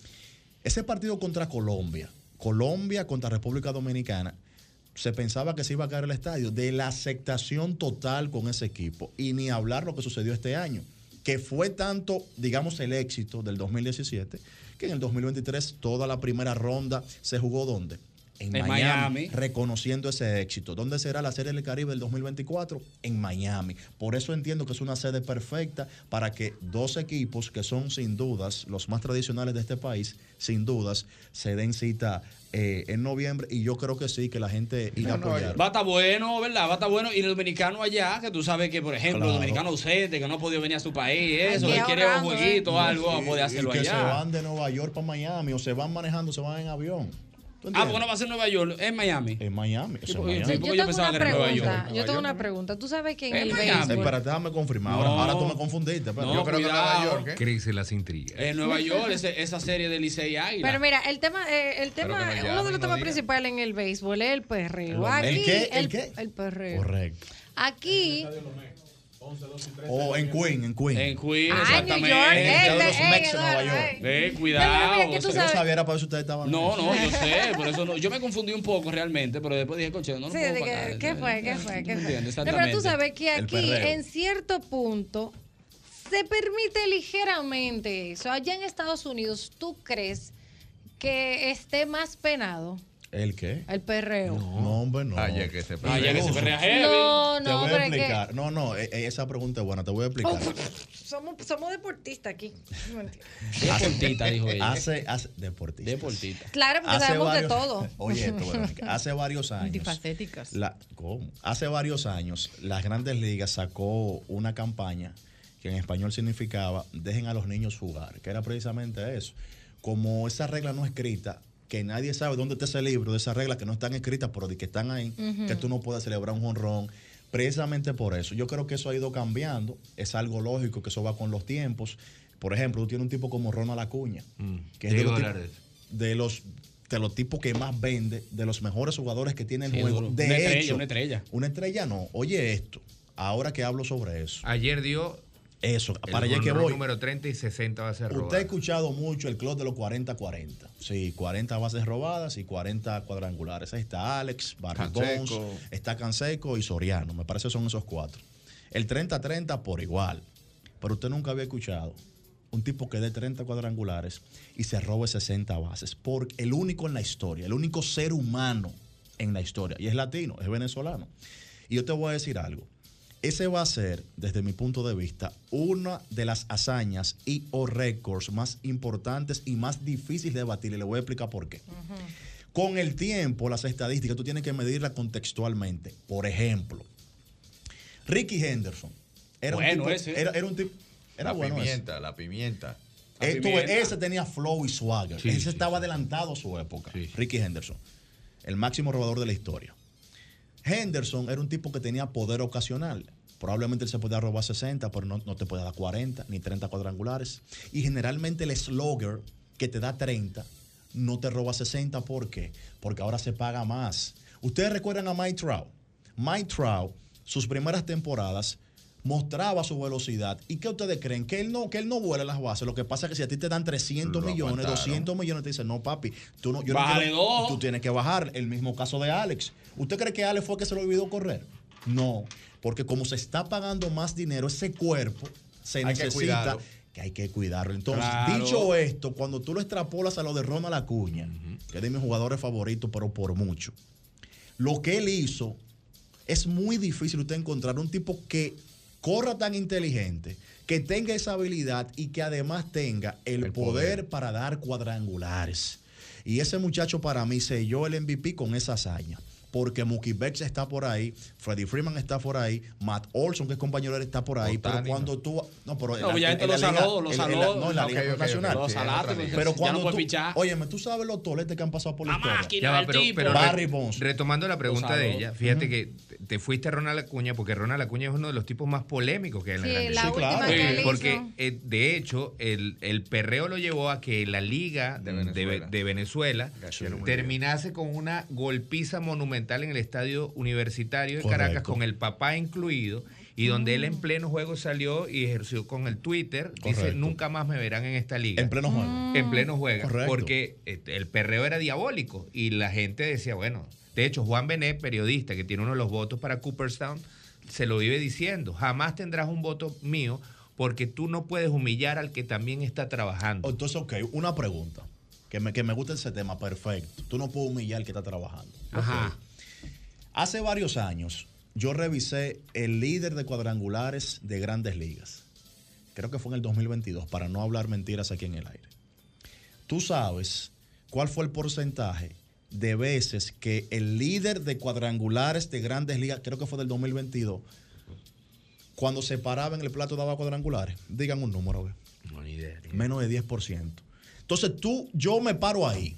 Ese partido contra Colombia, Colombia contra República Dominicana, se pensaba que se iba a caer el estadio de la aceptación total con ese equipo. Y ni hablar lo que sucedió este año, que fue tanto, digamos, el éxito del 2017, que en el 2023 toda la primera ronda se jugó ¿dónde? En, En Miami, Miami. reconociendo ese éxito. ¿Dónde será la Serie del Caribe del 2024? En Miami. Por eso entiendo que es una sede perfecta para que dos equipos que son sin dudas los más tradicionales de este país, sin dudas, se den cita eh, en noviembre y yo creo que sí, que la gente irá a apoyar. Va a estar bueno, ¿verdad? Va a estar bueno. Y el dominicano allá, que tú sabes que, por ejemplo, el Claro. dominicano ausente, que no ha podido venir a su país, eso, que quiere un ahorrando, jueguito o ¿eh? algo, va a poder Y- y hacerlo que se allá. van de Nueva York para Miami o se van manejando, se van en avión. ¿Tú Ah, porque no va a ser Nueva York, es Miami. En Miami. eso Sí, es Miami. sí, Yo porque yo tengo pensaba una que era Nueva pregunta. York. Yo tengo una pregunta. Tú sabes que en Es el Miami. béisbol. Espérate, déjame confirmar. Ahora, No. ahora tú me confundiste. espérate. No, Yo creo que cuidado. Nueva York, ¿eh? Crisis las intrigas. En Nueva York, ese- esa serie de Licey Águila. Pero mira, el tema, eh, el Pero tema, que no uno de los no temas principales en el béisbol es el perreo. ¿El Aquí, qué? ¿El el, qué? el perreo. Correcto. Aquí, O en Queen, en Queen. En Queen, Ah, exactamente. New York, eh, de los eh, Mex en eh, Nueva eh, York. Eh, No, cuidado. mira, que tú Yo no sabía, era para eso ustedes estaban. No, no, yo sé, por eso no. Yo me confundí un poco realmente, pero después dije, coche, no lo sí, puedo de pagar. que- ¿qué fue? ¿Qué fue? ¿Qué fue? Entiendo, No, pero tú sabes que aquí, en cierto punto, se permite ligeramente eso. Allá en Estados Unidos, ¿tú crees que esté más penado ¿El qué? el perreo? No, hombre, no. Ayer que se Ayer que se perrea heavy. No, Te no, voy pero a que- explicar. No, no, e- e- esa pregunta es buena, te voy a explicar. Somos, somos deportistas aquí. No entiendo. Deportista, dijo ella. Hace, hace, deportista. Deportista. Claro, porque Hace sabemos varios- de todo. Oye, esto, Verónica, hace varios años. Multifacéticas. La, ¿cómo? Hace varios años, las grandes ligas sacó una campaña que en español significaba dejen a los niños jugar, que era precisamente eso. Como esa regla no escrita, que nadie sabe dónde está ese libro de esas reglas que no están escritas, pero de que están ahí, que tú no puedes celebrar un jonrón. Precisamente por eso. Yo creo que eso ha ido cambiando. Es algo lógico que eso va con los tiempos. Por ejemplo, tú tienes un tipo como Ronald Acuña, que es de los, de los de los tipos que más vende, de los mejores jugadores que tiene el Sí, juego. De Una estrella, hecho, una estrella. Una estrella no. Oye esto, ahora que hablo sobre eso. Ayer dio Eso, el para allá que voy. número 30 y 60 va a ser Usted ha escuchado mucho el club de los 40-40. Sí, 40 bases robadas y 40 cuadrangulares. Ahí está Alex. Bonds, está Canseco y Soriano. Me parece que son esos cuatro. El 30-30 por igual. Pero usted nunca había escuchado un tipo que dé 30 cuadrangulares y se robe 60 bases. Porque el único en la historia, el único ser humano en la historia. Y es latino, es venezolano. Y yo te voy a decir algo. Ese va a ser, desde mi punto de vista, una de las hazañas y o récords más importantes y más difíciles de batir. Y le voy a explicar por qué. Con el tiempo, las estadísticas, tú tienes que medirlas contextualmente. Por ejemplo, Ricky Henderson. Era Bueno un tipo, ese. Era, era un tipo. Era la bueno ese. pimienta, la pimienta. Eh, tú ves, ese tenía flow y swagger. Sí, ese sí, estaba adelantado a su época. Ricky Henderson. El máximo robador de la historia. Henderson era un tipo que tenía poder ocasional. Probablemente él se podía robar 60, pero no, no te podía dar 40 ni 30 cuadrangulares. Y generalmente el slugger que te da 30 no te roba 60. ¿Por qué? Porque ahora se paga más. Ustedes recuerdan a Mike Trout. Mike Trout, sus primeras temporadas, mostraba su velocidad. ¿Y qué ustedes creen? Que él no, que él no vuela las bases. Lo que pasa es que si a ti te dan 300 Lo millones, aguantaron. 200 millones, te dicen, no, papi, tú no, yo no quiero- tú tienes que bajar. El mismo caso de Alex. ¿Usted cree que Alex fue que se lo olvidó correr? No, porque como se está pagando más dinero, ese cuerpo se Hay necesita que hay que cuidarlo. Entonces, Claro. dicho esto, cuando tú lo extrapolas a lo de Ronald Acuña, que es de mis jugadores favoritos, pero por mucho, lo que él hizo es muy difícil usted encontrar un tipo que corra tan inteligente, que tenga esa habilidad y que además tenga el, poder, para dar cuadrangulares. Y ese muchacho para mí selló el MVP con esa hazaña. Porque Mookie Betts está por ahí, Freddie Freeman está por ahí, Matt Olson, que es compañero de él, está por ahí. Otani, pero cuando tú. No, pero. No, ya la- en lo la liga- saló, lo en- en la- saló. No, en la Liga ok, ok. Profesional. Lo salaste, porque Pero cuando tú. Óyeme, tú sabes los toletes que han pasado por la, máquina Ya va, pero, tipo. pero Barry re- Bonds. retomando la pregunta de ella, fíjate que te- te fuiste a Ronald Acuña porque Ronald Acuña es uno de los tipos más polémicos que hay en la Sí, Grande la Sí, él Porque eh, de hecho el, el perreo lo llevó a que la liga de Venezuela. de terminase con una golpiza monumental en el estadio universitario de Correcto. Caracas con el papá incluido y donde él en pleno juego salió y ejerció con el Twitter, dice nunca más me verán en esta liga. En pleno juego. En pleno juego. Correcto. Porque eh, el perreo era diabólico y la gente decía, bueno, de hecho Juan Benet, periodista que tiene uno de los votos para Cooperstown, se lo vive diciendo, jamás tendrás un voto mío porque tú no puedes humillar al que también está trabajando. Entonces, ok, una pregunta. Que me, que me gusta ese tema, perfecto. Tú no puedes humillar al que está trabajando. Ajá. Hace varios años, yo revisé el líder de cuadrangulares de grandes ligas. Creo que fue en el 2022, para no hablar mentiras aquí en el aire. Tú sabes cuál fue el porcentaje de veces que el líder de cuadrangulares de grandes ligas, creo que fue del 2022, cuando se paraba en el plato daba cuadrangulares. Digan un número. No, ni idea. Menos de 10%. Entonces tú, yo me paro ahí,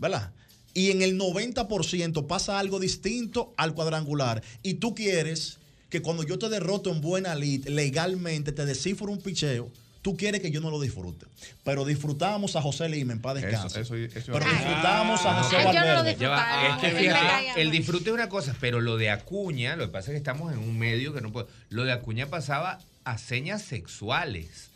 ¿verdad? Y en el 90% pasa algo distinto al cuadrangular. Y tú quieres que cuando yo te derroto en buena lid, legalmente te descifro un picheo, tú quieres que yo no lo disfrute. Pero disfrutamos a José Lima en paz descanse. Eso- eso- eso- Pero Ah. disfrutamos a José Ay, yo no lo Valverde. Ya va, es que a mí me fíjate, caía el disfrute es una cosa, pero lo de Acuña, lo que pasa es que estamos en un medio que no puede. Lo de Acuña pasaba a señas sexuales.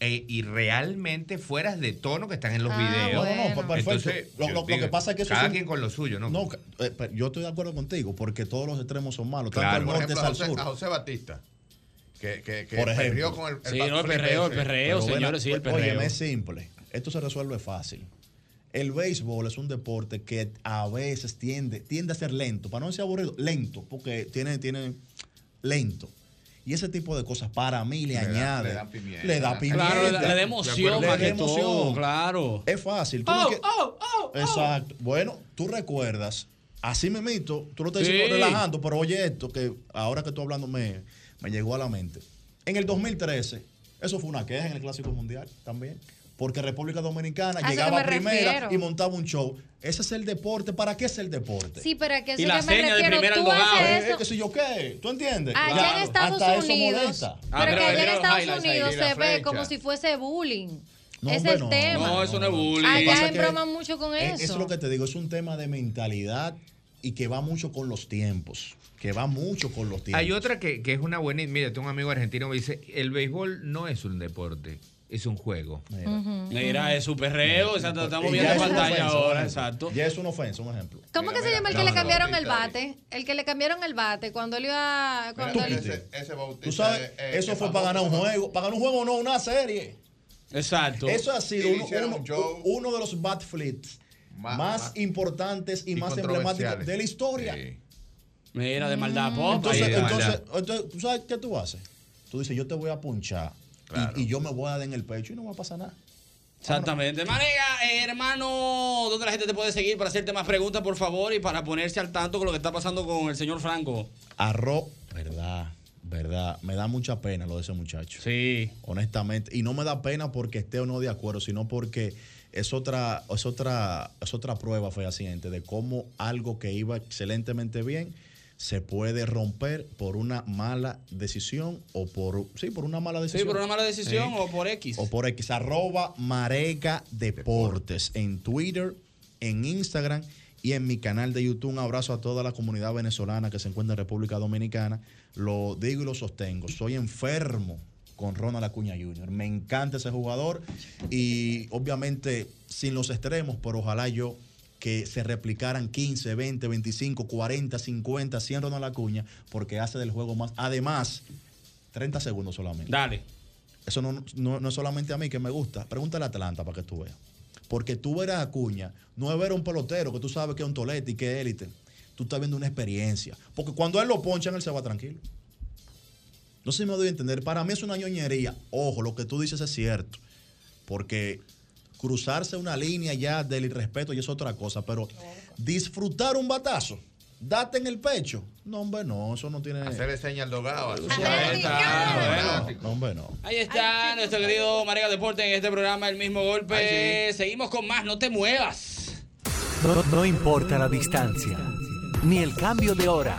Eh, y realmente fueras de tono que están en los Ah, videos. bueno. No, no, perfecto. Entonces, Lo- que pasa es que eso cada es un- quien con lo suyo, ¿no? No, eh, pero yo estoy de acuerdo contigo, porque todos los extremos son malos, Claro. tanto Por norte ejemplo, a al José, sur. a José Batista. Que, que, que Por ejemplo. perreó con el, el Sí, no, el perreo, el perreo, señores, sí, el perreo. Óyeme, es simple. Esto se resuelve fácil. El béisbol es un deporte que a veces tiende, tiende a ser lento, para no decir aburrido, lento, porque tiene, tiene lento. Y ese tipo de cosas para mí le, Le da- añade. le da pimienta. Le da pimienta. Claro, le da- le da emoción Le más todo, claro. Es fácil. Tú no que- Exacto. Bueno, tú recuerdas, así me mito, tú lo estás diciendo relajando, pero oye esto, que ahora que estoy hablando me, me llegó a la mente. En el 2013, eso fue una queja en el Clásico Mundial también. Porque República Dominicana A llegaba primera refiero. y montaba un show. Ese es el deporte. ¿Para qué es el deporte? Sí, pero que eso Y que la me seña de refiero, primera tú al dogado. haces Eh, eso. qué yo qué. ¿Tú entiendes? Allá Claro. en Estados Hasta eso Unidos, molesta. Ah, pero que allá en Estados Unidos se ve como si fuese bullying. No, es el no. tema. No, eso no es bullying. Allá embroman mucho con es- eso. Eso es lo que te digo, es un tema de mentalidad y que va mucho con los tiempos. Que va mucho con los tiempos. Hay otra que, que es una buena. Mira, tengo un amigo argentino que me dice: el béisbol no es un deporte, es un juego. Mira, es su perreo, exacto, estamos viendo es pantalla ofensa, ahora, exacto. Ya es una ofensa, un ejemplo. ¿Cómo que se llama el que no, le no, cambiaron el bate? El que le cambiaron el bate cuando él iba. Cuando él- Ese, ese Bautista, Tú sabes, eh, eso fue para ganar un juego. Para ganar un juego, no una serie. Exacto. Eso ha sido uno, hicieron uno- un show. uno de los bat flips Más- importantes y, y más emblemáticos de la historia. Sí. Mira, de maldad pop. Entonces, entonces, entonces, ¿tú sabes qué tú haces? Tú dices, yo te voy a punchar Claro. y, yo me voy a dar en el pecho y no va a pasar nada. Exactamente. Manega, eh, hermano, ¿dónde la gente te puede seguir para hacerte más preguntas, por favor, y para ponerse al tanto con lo que está pasando con el señor Franco? Arroz, verdad, verdad. Me da mucha pena lo de ese muchacho. Sí. Honestamente. Y no me da pena porque esté o no de acuerdo, sino porque es otra, es otra, es otra prueba fehaciente de cómo algo que iba excelentemente bien se puede romper por una mala decisión o por sí, por una mala Sí, decisión. por una mala decisión Sí. o por X. O por X, arroba Marega Deportes en Twitter, en Instagram y en mi canal de YouTube. Un abrazo a toda la comunidad venezolana que se encuentra en República Dominicana. Lo digo y lo sostengo. Soy enfermo con Ronald Acuña Jr. Me encanta ese jugador y obviamente sin los extremos, pero ojalá yo que se replicaran 15, 20, 25, 40, 50, 100 Ronald Acuña, porque hace del juego más. Además, 30 segundos solamente. Dale. Eso no, no- no es solamente a mí que me gusta. Pregúntale a Atlanta para que tú veas. Porque tú ver a Acuña, no es ver a un pelotero que tú sabes que es un tolete y que es élite. Tú estás viendo una experiencia. Porque cuando él lo ponchan, él se va tranquilo. No sé si me doy a entender. Para mí es una ñoñería. Ojo, lo que tú dices es cierto. Porque cruzarse una línea ya del irrespeto ya es otra cosa. Pero disfrutar un batazo, date en el pecho. No, hombre, no, eso no tiene. Hacerle señal al dogado. Eso Ahí está, bueno. No, hombre, no. Ahí está nuestro querido Marega Deporte en este programa, El Mismo Golpe. Seguimos con más, no te muevas. No, no importa la distancia, ni el cambio de hora.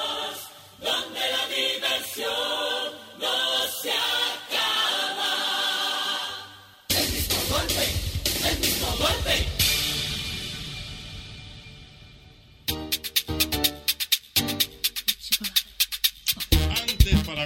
donde la diversión no se acaba.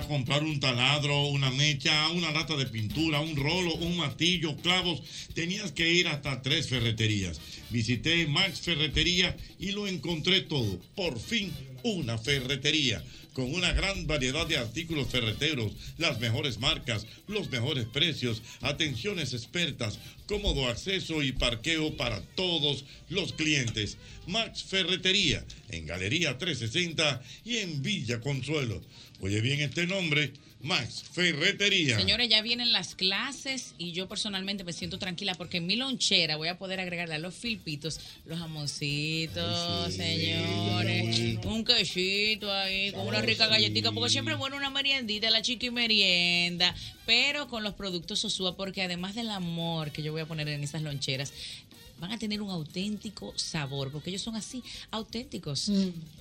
Comprar un taladro, una mecha, una lata de pintura, un rolo, un martillo, clavos, tenías que ir hasta tres ferreterías. Visité Max Ferretería y lo encontré todo. Por fin, una ferretería con una gran variedad de artículos ferreteros, las mejores marcas, los mejores precios, atenciones expertas, cómodo acceso y parqueo para todos los clientes. Max Ferretería, en Galería 360 y en Villa Consuelo. Oye bien este nombre, Max Ferretería. Señores, ya vienen las clases y yo personalmente me siento tranquila porque en mi lonchera voy a poder agregarle a los filpitos los jamoncitos, señores, un quesito ahí con una rica galletita, porque siempre es bueno una meriendita, la chiqui merienda, pero con los productos Sosúa, porque además del amor que yo voy a poner en esas loncheras, van a tener un auténtico sabor, porque ellos son así, auténticos.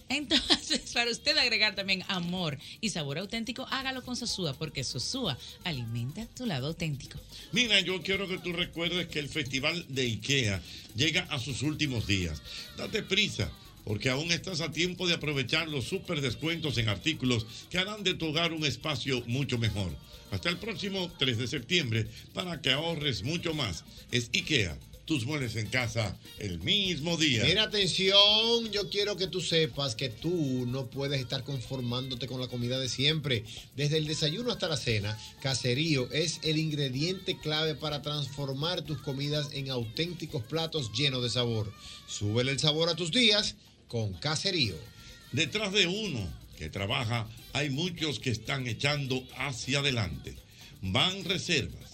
Entonces, para usted agregar también amor y sabor auténtico, hágalo con Sosúa, porque Sosúa alimenta tu lado auténtico. Mira, yo quiero que tú recuerdes que el Festival de IKEA llega a sus últimos días. Date prisa, porque aún estás a tiempo de aprovechar los super descuentos en artículos que harán de tu hogar un espacio mucho mejor. Hasta el próximo 3 de septiembre para que ahorres mucho más. Es IKEA, tus muebles en casa el mismo día. Mira, atención, yo quiero que tú sepas que tú no puedes estar conformándote con la comida de siempre. Desde el desayuno hasta la cena, Caserío es el ingrediente clave para transformar tus comidas en auténticos platos llenos de sabor. Súbele el sabor a tus días con Caserío. Detrás de uno que trabaja, hay muchos que están echando hacia adelante. Ban Reservas,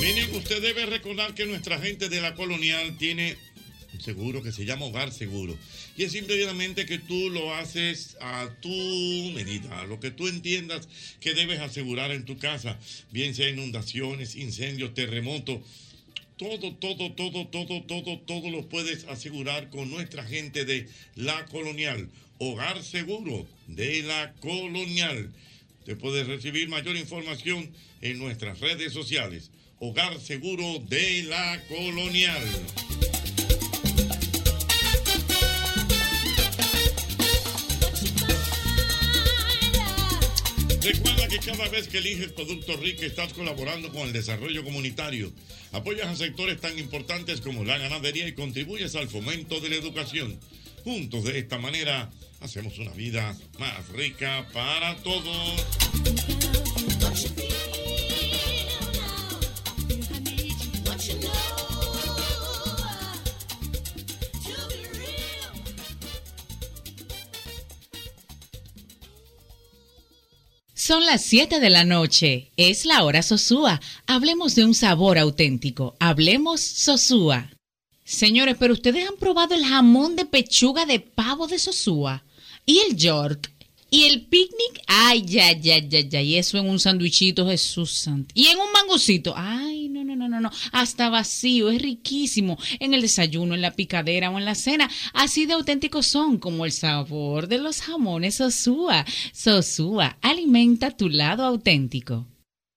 Miren, usted debe recordar que nuestra gente de la colonial tiene un seguro que se llama Hogar Seguro. Y es simplemente que tú lo haces a tu medida, a lo que tú entiendas que debes asegurar en tu casa, bien sea inundaciones, incendios, terremotos. Todo, todo, todo, todo, todo, todo lo puedes asegurar con nuestra gente de la colonial. Hogar Seguro de la colonial. Te puedes recibir mayor información en nuestras redes sociales. Hogar Seguro de la Colonial. Recuerda que cada vez que eliges Producto Rica estás colaborando con el desarrollo comunitario. Apoyas a sectores tan importantes como la ganadería y contribuyes al fomento de la educación. Juntos de esta manera hacemos una vida más rica para todos. Son las 7 de la noche. Es la hora Sosúa. Hablemos de un sabor auténtico. Hablemos Sosúa. Señores, pero ustedes han probado el jamón de pechuga de pavo de Sosúa y el York y el picnic. Ay, ya, ya, ya, ya. Y eso en un sandwichito, Jesús santo. Y en un mangocito. Ay, no, no, no, no, no. Hasta vacío. Es riquísimo. En el desayuno, en la picadera o en la cena. Así de auténticos son como el sabor de los jamones Sosúa. Sosúa, alimenta tu lado auténtico.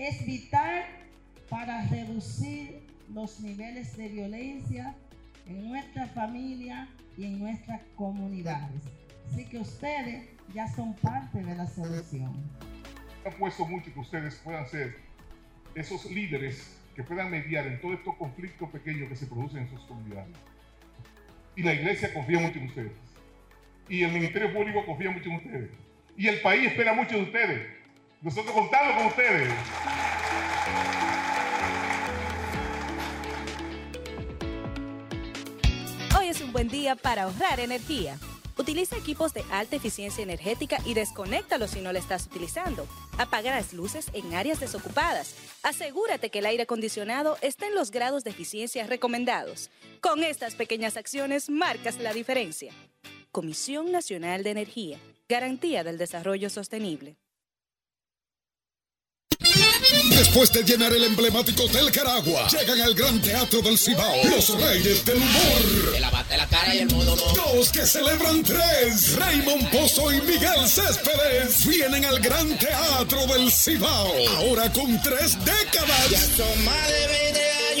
Es vital para reducir los niveles de violencia en nuestra familia y en nuestras comunidades. Así que ustedes ya son parte de la solución. apuesto mucho que ustedes puedan ser esos líderes que puedan mediar en todos estos conflictos pequeños que se producen en sus comunidades. Y la iglesia confía mucho en ustedes. Y el Ministerio Público confía mucho en ustedes. Y el país espera mucho de ustedes. Nosotros contamos con ustedes. Día para ahorrar energía. Utiliza equipos de alta eficiencia energética y desconéctalos si no lo estás utilizando. Apaga las luces en áreas desocupadas. Asegúrate que el aire acondicionado esté en los grados de eficiencia recomendados. Con estas pequeñas acciones marcas la diferencia. Comisión Nacional de Energía. Garantía del Desarrollo Sostenible. Después de llenar el emblemático Hotel Caragua, llegan al Gran Teatro del Cibao, los Reyes del Humor. la bate la cara y el modo Dos que celebran tres. Raymond Pozo y Miguel Céspedes vienen al Gran Teatro del Cibao. Ahora con tres décadas. Ya son más de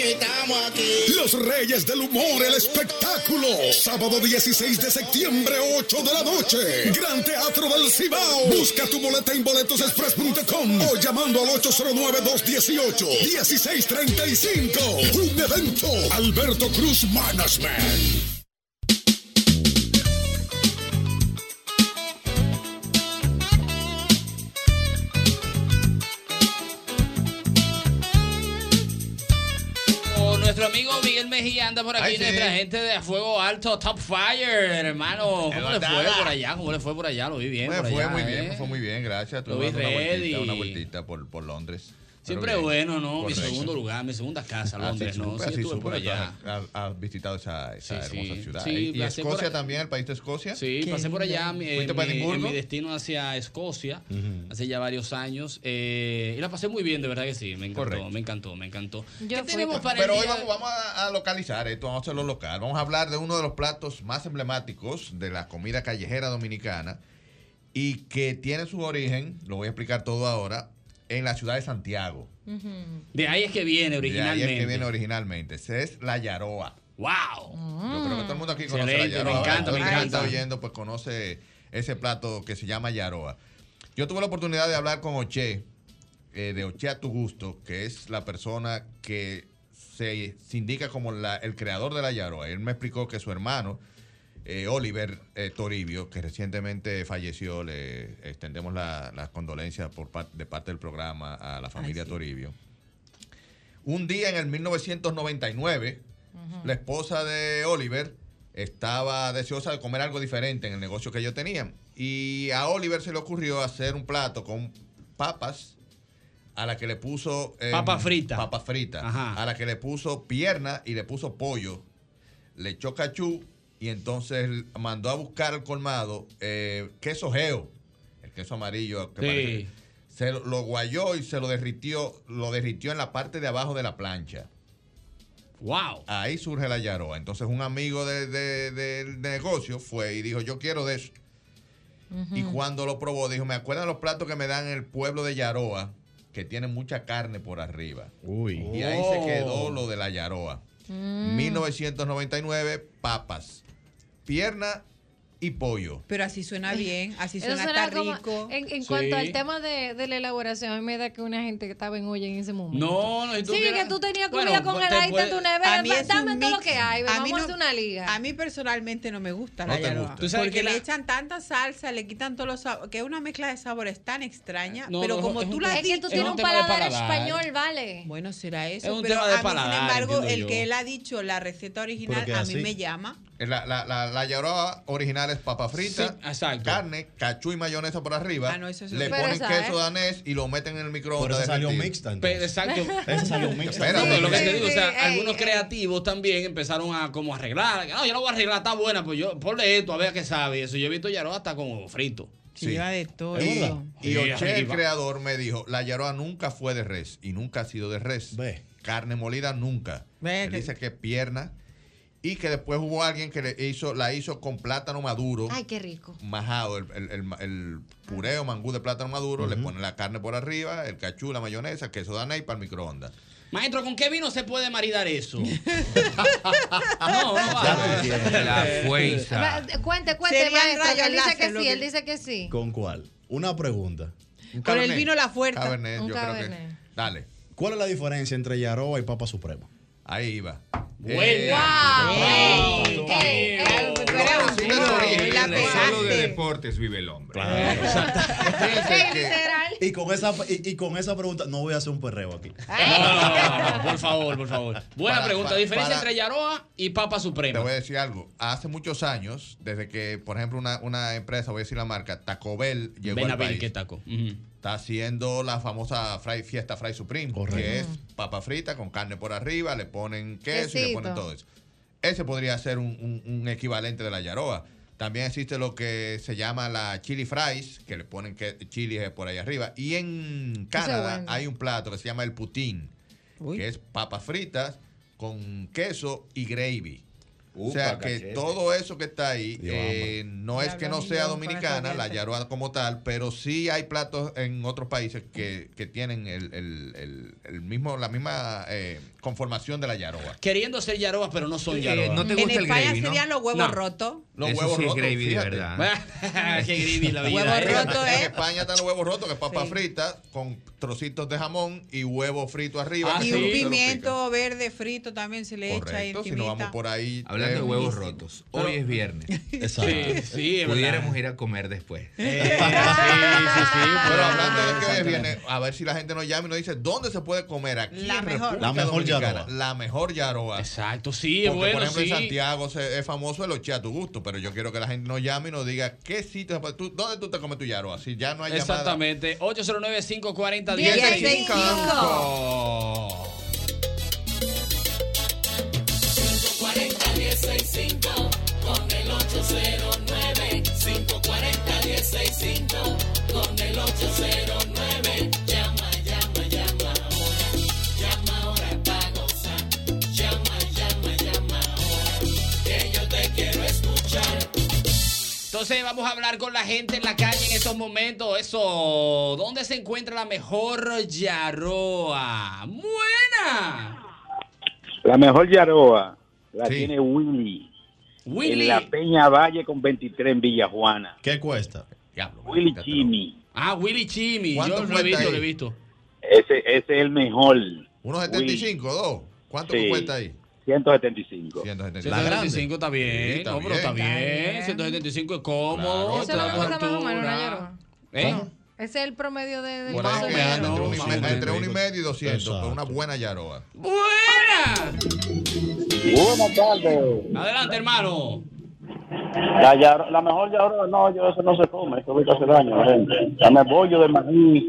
20 años y estamos aquí. Los Reyes del Humor, el espectáculo. Sábado 16 de septiembre, 8 de la noche. Gran Teatro del Cibao. Busca tu boleta en boletosexpress.com o llamando al 809-218-1635. Un evento. Alberto Cruz Management. Nuestro amigo Miguel Mejía anda por aquí, Ay, sí. nuestra gente de A Fuego Alto, Top Fire, hermano. ¿Cómo le fue por allá? ¿Cómo le fue por allá? Lo vi bien. Me por fue allá, muy ¿eh? bien, me fue muy bien, gracias. Tuve una vueltita, una vueltita por, por Londres. Siempre bueno, ¿no? Mi segundo lugar, mi segunda casa, Ah, Londres, ¿no? súper, Sí, sí, estuve por allá. Has, has visitado esa, esa Sí, hermosa sí. ciudad. Sí, ¿Y por Escocia también, el país de Escocia? Sí, pasé por allá mi- ¿Fuiste en, para mi, en mi destino hacia Escocia hace ya varios años eh, y la pasé muy bien, de verdad que sí, me encantó, Correcto. me encantó, me encantó. Yo ¿Qué fui tenemos para Pero el hoy vamos, a localizar esto, vamos a hacerlo local. Vamos a hablar de uno de los platos más emblemáticos de la comida callejera dominicana y que tiene su origen, lo voy a explicar todo ahora, en la ciudad de Santiago. De ahí es que viene De ahí originalmente. es que viene originalmente. Esa es la yaroa. ¡Wow! Yo creo que todo el mundo aquí conoce la yaroa. me encanta, Todo me encanta. está oyendo, pues conoce ese plato que se llama yaroa. Yo tuve la oportunidad de hablar con Oche, eh, de Oche a tu gusto, que es la persona que se, se indica como la- el creador de la yaroa. Él me explicó que su hermano, eh, Oliver eh, Toribio, que recientemente falleció, le extendemos la- las condolencias por par- de parte del programa a la familia Toribio. Un día en el 1999, la esposa de Oliver estaba deseosa de comer algo diferente en el negocio que ellos tenían. Y a Oliver se le ocurrió hacer un plato con papas a la que le puso... eh, Papa frita. Papa frita. Ajá. A la que le puso pierna y le puso pollo. Le echó cachú y entonces mandó a buscar al colmado eh, queso geo. El queso amarillo. que Sí. parece- se lo, lo guayó y se lo derritió, lo derritió en la parte de abajo de la plancha. Wow. Ahí surge la yaroa. Entonces un amigo de- de- del negocio fue y dijo, yo quiero de eso. Y cuando lo probó, dijo, me acuerdan los platos que me dan en el pueblo de Yaroa, que tienen mucha carne por arriba. Uy. Y ahí Oh. se quedó lo de la Yaroa. Mm. 1999, papas, pierna y pollo. Pero así suena bien, así suena suena hasta como- rico. En, en cuanto al tema de, de la elaboración, a mí me da que una gente que estaba en olla en ese momento. No, no, si tú Sí, quieras- que tú tenías Bueno, comida y puede- en tu nevera. A mí es Dame todo lo que hay. A Vamos mí a no- hacer una liga. A mí personalmente no me gusta No la yaroa. gusta. Tú sabes Porque que le la- echan tanta salsa, le quitan todos los sabores, que es una mezcla de sabores tan extraña. No, pero no, como tú has Es que tú tienes un paladar español, vale. Bueno, será eso. Es un pero a sin embargo, el que él ha dicho, la receta original, a mí me llama. La, la, la, la Yaroa original es papa frita, Sí, carne, cachú y mayonesa por arriba. Ah, no, eso le. Pero ponen esa, queso ¿eh? danés y lo meten en el microondas. eso salió mixta. Pero, exacto. Ese salió mixta. Espérate, lo que Sí, te digo, o sea, algunos ey, creativos también empezaron a como arreglar. No, yo no voy a arreglar, está buena, pues yo ponle esto, a ver qué sabe. Eso yo he visto Yaroa hasta como frito. Sí. De todo. Y Oche, el creador, me dijo, la Yaroa nunca fue de res y nunca ha sido de res. Ve. Carne molida nunca. Ve Él que- dice que pierna y que después hubo alguien que le hizo, la hizo con plátano maduro. Ay, qué rico. majado, el, el, el, el puré o mangú de plátano maduro, le ponen la carne por arriba, el cachú, la mayonesa, el queso danés y para el microondas. Maestro, ¿con qué vino se puede maridar eso? no, no. La fuerza. Cuente, cuente, maestro. Él dice que sí, que- él dice que sí. ¿Con cuál? Una pregunta. Un Con el vino La Fuerza. Cabernet, Un yo creo que. Dale, ¿Cuál es la diferencia entre Yaroa y Papa Suprema? Ahí iba. Buena. Eh. Solo de deportes vive el hombre. literal. Y con esa y, y con esa pregunta no voy a hacer un perreo aquí. No, no, no, no, por favor, por favor. Buena Para- pregunta. para- diferencia para- entre Yaroa y Papa Te Suprema. voy a decir algo. Hace muchos años, desde que, por ejemplo, una, una empresa, voy a decir la marca, Taco Bell llegó Ven a al ver país. qué taco. Ujú. Está haciendo la famosa fry- fiesta Fry Supreme, Correcto. que es papa frita con carne por arriba, le ponen queso y le ponen todo eso. Ese podría ser un, un- un equivalente de la yaroa. También existe lo que se llama la chili fries, que le ponen que, chili por ahí arriba. Y en Canadá bueno. hay un plato que se llama el poutine, Uy. que es papas fritas con queso y gravy. O sea que cachete. todo eso que está ahí eh, no es que no sea dominicana, la yaroa como tal, pero sí hay platos en otros países que, que tienen el, el- el- el mismo, la misma eh, conformación de la yaroa. Queriendo ser Yaroa, pero no son Eh, Yaroa. no te En gusta el España gravy, ¿no? serían los huevos No. rotos. Los Eso huevos sí es rotos, gravy de verdad. Qué gravy la vida. Huevo ¿eh? En. España están los huevos rotos, que es papa Sí. frita con trocitos de jamón y huevo frito arriba. Ah, y un pimiento verde frito también se le pican. echa ahí Correcto, si no vamos por ahí. Hablando de eh, huevos rotos, hoy es viernes. Exacto. Sí, sí, es Pudiéramos ir a comer después. Eh, sí, sí, sí. Pero hablando de que hoy es viernes, a ver si la gente nos llama y nos dice dónde se puede comer aquí La mejor. República La mejor Dominicana? yaroa. La mejor yaroa. Exacto, sí, es Porque, bueno, por ejemplo, sí. en Santiago se- es famoso el oche a tu gusto, pero yo quiero que la gente nos llame y nos diga qué sitio se puede- tú- ¿Dónde tú te comes tu yaroa? Si ya no hay llamada. Exactamente. 809-540-1065. 540-165 con el 809 540-165 con el 809 Entonces vamos a hablar con la gente en la calle en estos momentos. Eso, ¿dónde se encuentra la mejor Yaroa? ¡Buena! La mejor Yaroa la Sí. tiene Willy. Willy. En la Peña Valle con 23 en Villa Juana. ¿Qué cuesta? Diablo, Willy. Chimi. Ah, Willy Chimi. ¿Cuánto Yo lo he cuesta visto, ahí? lo he visto. Ese, ese es el mejor. ¿Unos 75, dos? ¿Cuánto Sí. cuesta ahí? 175. 175. 175 está bien. Sí, está no, pero está bien. bien. 175 es cómodo. Claro, Eso es lo que más o menos una. Yaroa. ¿Eh? Ese es el promedio de, del Por más ahí o que entre uno y No, me- entre medio y 200, pero Exacto. una buena yaroa. ¡Buena! Buenas tardes. Adelante, hermano. La, Yaro- la mejor Yaroa, no, yo eso no se come. Eso ahorita hace daño a la gente. Dame bollo de maíz.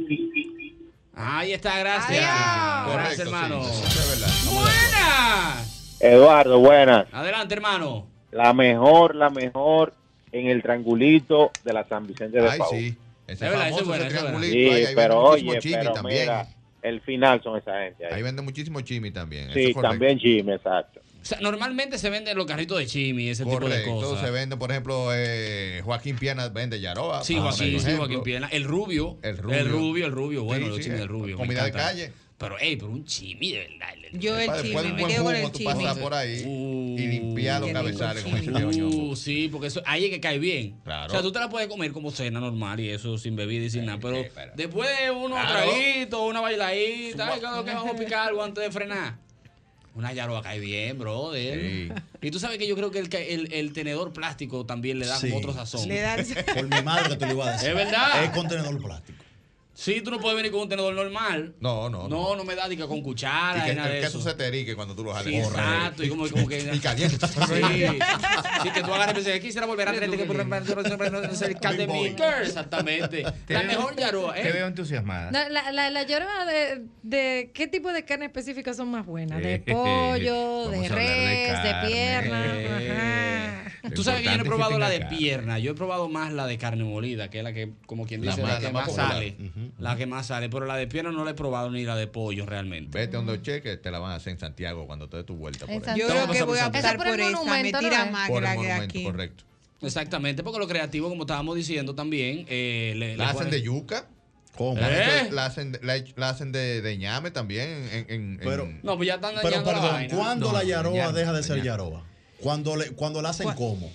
Ahí está, gracias. Adiós. Gracias, Correcto, hermano. sí, es verdad. ¡Buena! Eduardo, buenas. Adelante, hermano. La mejor, la mejor en el triangulito de la San Vicente de Ay, Paúl. sí. Ese Es verdad, famoso, eso es bueno, ese triangulito. Sí, ahí, ahí venden pero muchísimo oye, chimi pero también. mira, el final son esa gente ahí. Ahí venden muchísimo chimi también. sí, es también Jimmy, exacto. O sea, normalmente se venden los carritos de chimi, ese tipo de cosas. se vende, por ejemplo, eh, Joaquín Piana vende Yaroa. Sí, Joaquín, sí. Joaquín Piena. El rubio. El rubio. El rubio, el rubio. Bueno, Sí, los sí, chimis del rubio. me comida de calle. Pero, ey, pero un chimi, de verdad. Yo el Después de chimi, un me buen quedo con humo, el tú chimi. pasas por ahí y limpiar los cabezales, dice el. Uh, sí, porque eso, ahí es que cae bien. Claro. O sea, tú te la puedes comer como cena normal y eso sin bebida y sin nada. Pero después de unos Claro. traguitos, una bailadita, ¿sabes qué es lo que vamos a picar algo antes de frenar? Una yaroa cae bien, brother. Y tú sabes que yo creo que el, el, el tenedor plástico también le da Sí. otro sazón. Le da- Por mi madre que te lo iba a decir. Es verdad. Es contenedor plástico. Sí, tú no puedes venir con un tenedor normal. No, no, no. No, no me da dica con cuchara Y que y nada el de queso eso. se te erique cuando tú lo jales. Sí, exacto. Y como, como que. Y caliente. Sí. Sí, que tú agarres y dices, quisiera volver a tener que por el cal de mi Exactamente. Te La veo- mejor yaroa, Te ¿eh? veo entusiasmada. La, la, la, la llorona de, de qué tipo de carne específica son más buenas, de pollo, de res, de, pierna. Ajá. Tú sabes que yo no he probado la de carne. pierna, yo he probado más la de carne molida, que es la que, como quien dice, la que la más más popular. sale. La que más sale, pero la de pierna no la he probado ni la de pollo realmente. Vete donde cheque, te la van a hacer en Santiago cuando te dé tu vuelta. Por ahí. Yo creo que voy a optar por el por esa, me monumento, tira ¿no? más Por la el monumento, aquí. correcto. Exactamente, porque lo creativo, como estábamos diciendo también, eh, le, La le hacen de yuca. ¿Cómo? La, ¿Eh? hacen, la, la hacen de, de ñame también. En, en- Pero- en- No, pues ya están Pero la perdón, vaina. ¿cuándo No, la yaroa deja de ser yaroa? Cuando, le, cuando la hacen como.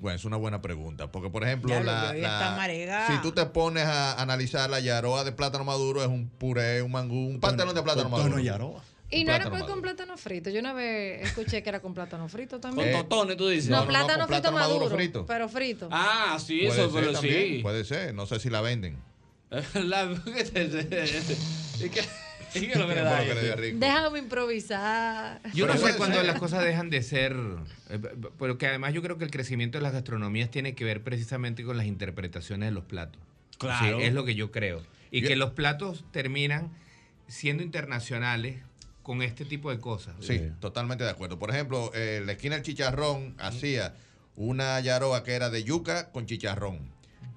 Bueno, es una buena pregunta. Porque, por ejemplo, la, la- si tú te pones a analizar la yaroa de plátano maduro, es un puré, un mangú, un pastelón de plátano maduro. yaroa. Y no era pues con plátano frito. Yo una vez escuché que era con plátano frito Con también. totones, tú dices. no, no, no, plátano con frito plátano maduro maduro, frito. pero frito. Ah, sí, Puede eso, pero también, sí. Puede ser. No sé si la venden. La- ¿Y qué, es lo que le da. Déjame improvisar. Yo Pero no sé cuándo ser. las cosas dejan de ser, eh, pero que además yo creo que el crecimiento de las gastronomías tiene que ver precisamente con las interpretaciones de los platos. Claro. Sí, es lo que yo creo. Y Yo- que los platos terminan siendo internacionales con este tipo de cosas. Sí, totalmente de acuerdo. Por ejemplo, eh, la esquina del chicharrón hacía una yaroa que era de yuca con chicharrón.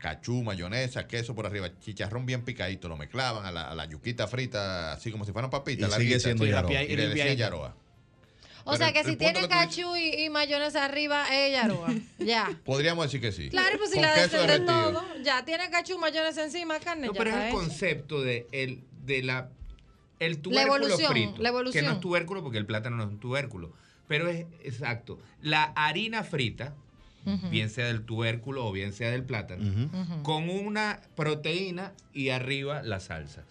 Cachú, mayonesa, queso por arriba, chicharrón bien picadito, lo mezclaban a la, a la yuquita frita, así como si fueran papitas. Y sigue siendo yaroa. Y le decían yaroa. O Pero sea que el si tiene que cachú y, y mayonesa arriba, es yaroa. ya. Podríamos decir que sí. Claro, pues si Con la queso decen de derretido. todo, ya tiene cachú, mayonesa encima, carne, No, ya pero es el hecho. concepto de el, de la el tubérculo evolución, frito. la evolución. Que no es tubérculo porque el plátano no es un tubérculo. Pero es exacto. La harina frita, Bien sea del tubérculo o bien sea del plátano, con una proteína y arriba las salsas.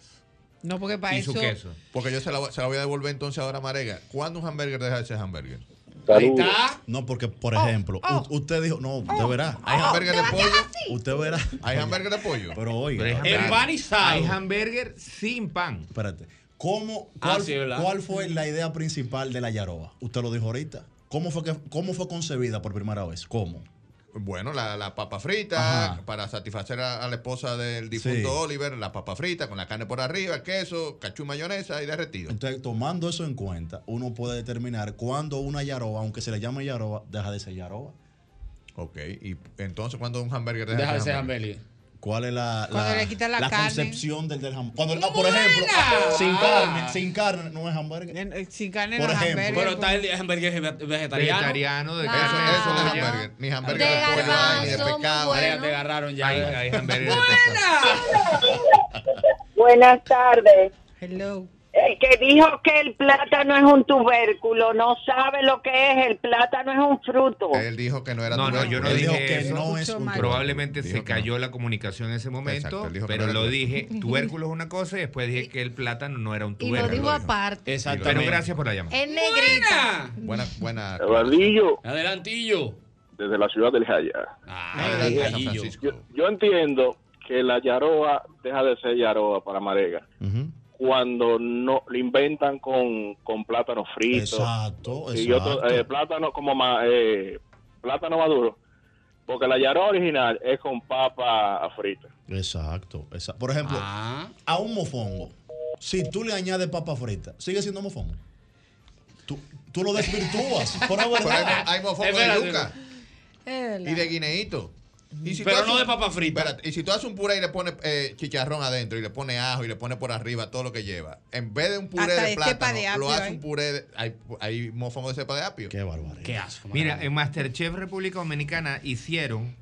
No, porque para y eso. su queso. Porque yo se la, se la voy a devolver entonces ahora a Marega. ¿Cuándo un hamburger deja de ser hamburger? Ahí está. No, porque, por Oh, ejemplo, u- usted dijo, no, usted verá. Hay hamburger de pollo. Usted verá. Hay hamburger de pollo. Pero oiga, Pero hay hamburger- Empanizado. Hay hamburger sin pan. espérate. ¿Cómo, Ah, cuál, cuál fue la idea principal de la yaroa? Usted lo dijo ahorita. ¿Cómo fue, que, cómo fue concebida por primera vez? ¿Cómo? Bueno, la, la papa frita, Ajá. para satisfacer a, a la esposa del difunto Sí. Oliver, la papa frita con la carne por arriba, el queso, cachú, mayonesa y derretido. Entonces, tomando eso en cuenta, uno puede determinar cuándo una yaroa, aunque se le llame yaroa, deja de ser yaroa. Ok, y entonces cuando un hamburger deja, Deja de ser ser hamburger? hamburger. ¿Cuál es la, Cuando la, le la carne. concepción del, del hamburger? Cuando, ah, por ejemplo, sin carne, sin carne no es hamburger. En- eh, Sin carne Por no es ejemplo. hamburger, Pero está el hamburger vegetariano. Vegetariano de de eso no es hamburger. Ni hamburger De de, pollo, ni de pescado. bueno. Te agarraron ya. Hay, hay hamburger de Buenas tardes. Hello. El que dijo que el plátano es un tubérculo no sabe lo que es. El plátano es un fruto. Él dijo que no era No, no, tubérculo. yo no Él dijo dije que eso. no es un. Probablemente Dijo se cayó la comunicación en ese momento, Exacto, pero no lo tubérculo. dije, tubérculo es una cosa y después dije que el plátano no era un Y lo tubérculo. dijo aparte. Exactamente. Pero gracias por la llamada. En negrita. Buena, buena. Eduardillo, Adelantillo. desde la ciudad del Jaya. Ah, Adelantillo. Yo, yo entiendo que la yaroa deja de ser yaroa para Marega Ujú. Cuando no lo inventan con, con plátano frito Exacto, y otro eh, plátano como ma- eh, plátano maduro. Porque la yaroa original es con papa frita. Exacto, exacto. Por ejemplo, Ah. a un mofongo, si tú le añades papa frita, sigue siendo mofongo. Tú, tú lo desvirtúas. Es Pero hay, mofongo de yuca y de guineíto. Y si Pero no un- de papa frita. Espérate, y si tú haces un puré y le pones eh, chicharrón adentro y le pones ajo y le pones por arriba todo lo que lleva, en vez de un puré Hasta de plátano, de apio lo hace un puré de, hay, hay mofongo de cepa de apio. Qué barbaridad. Qué asco. Mira, en Masterchef República Dominicana hicieron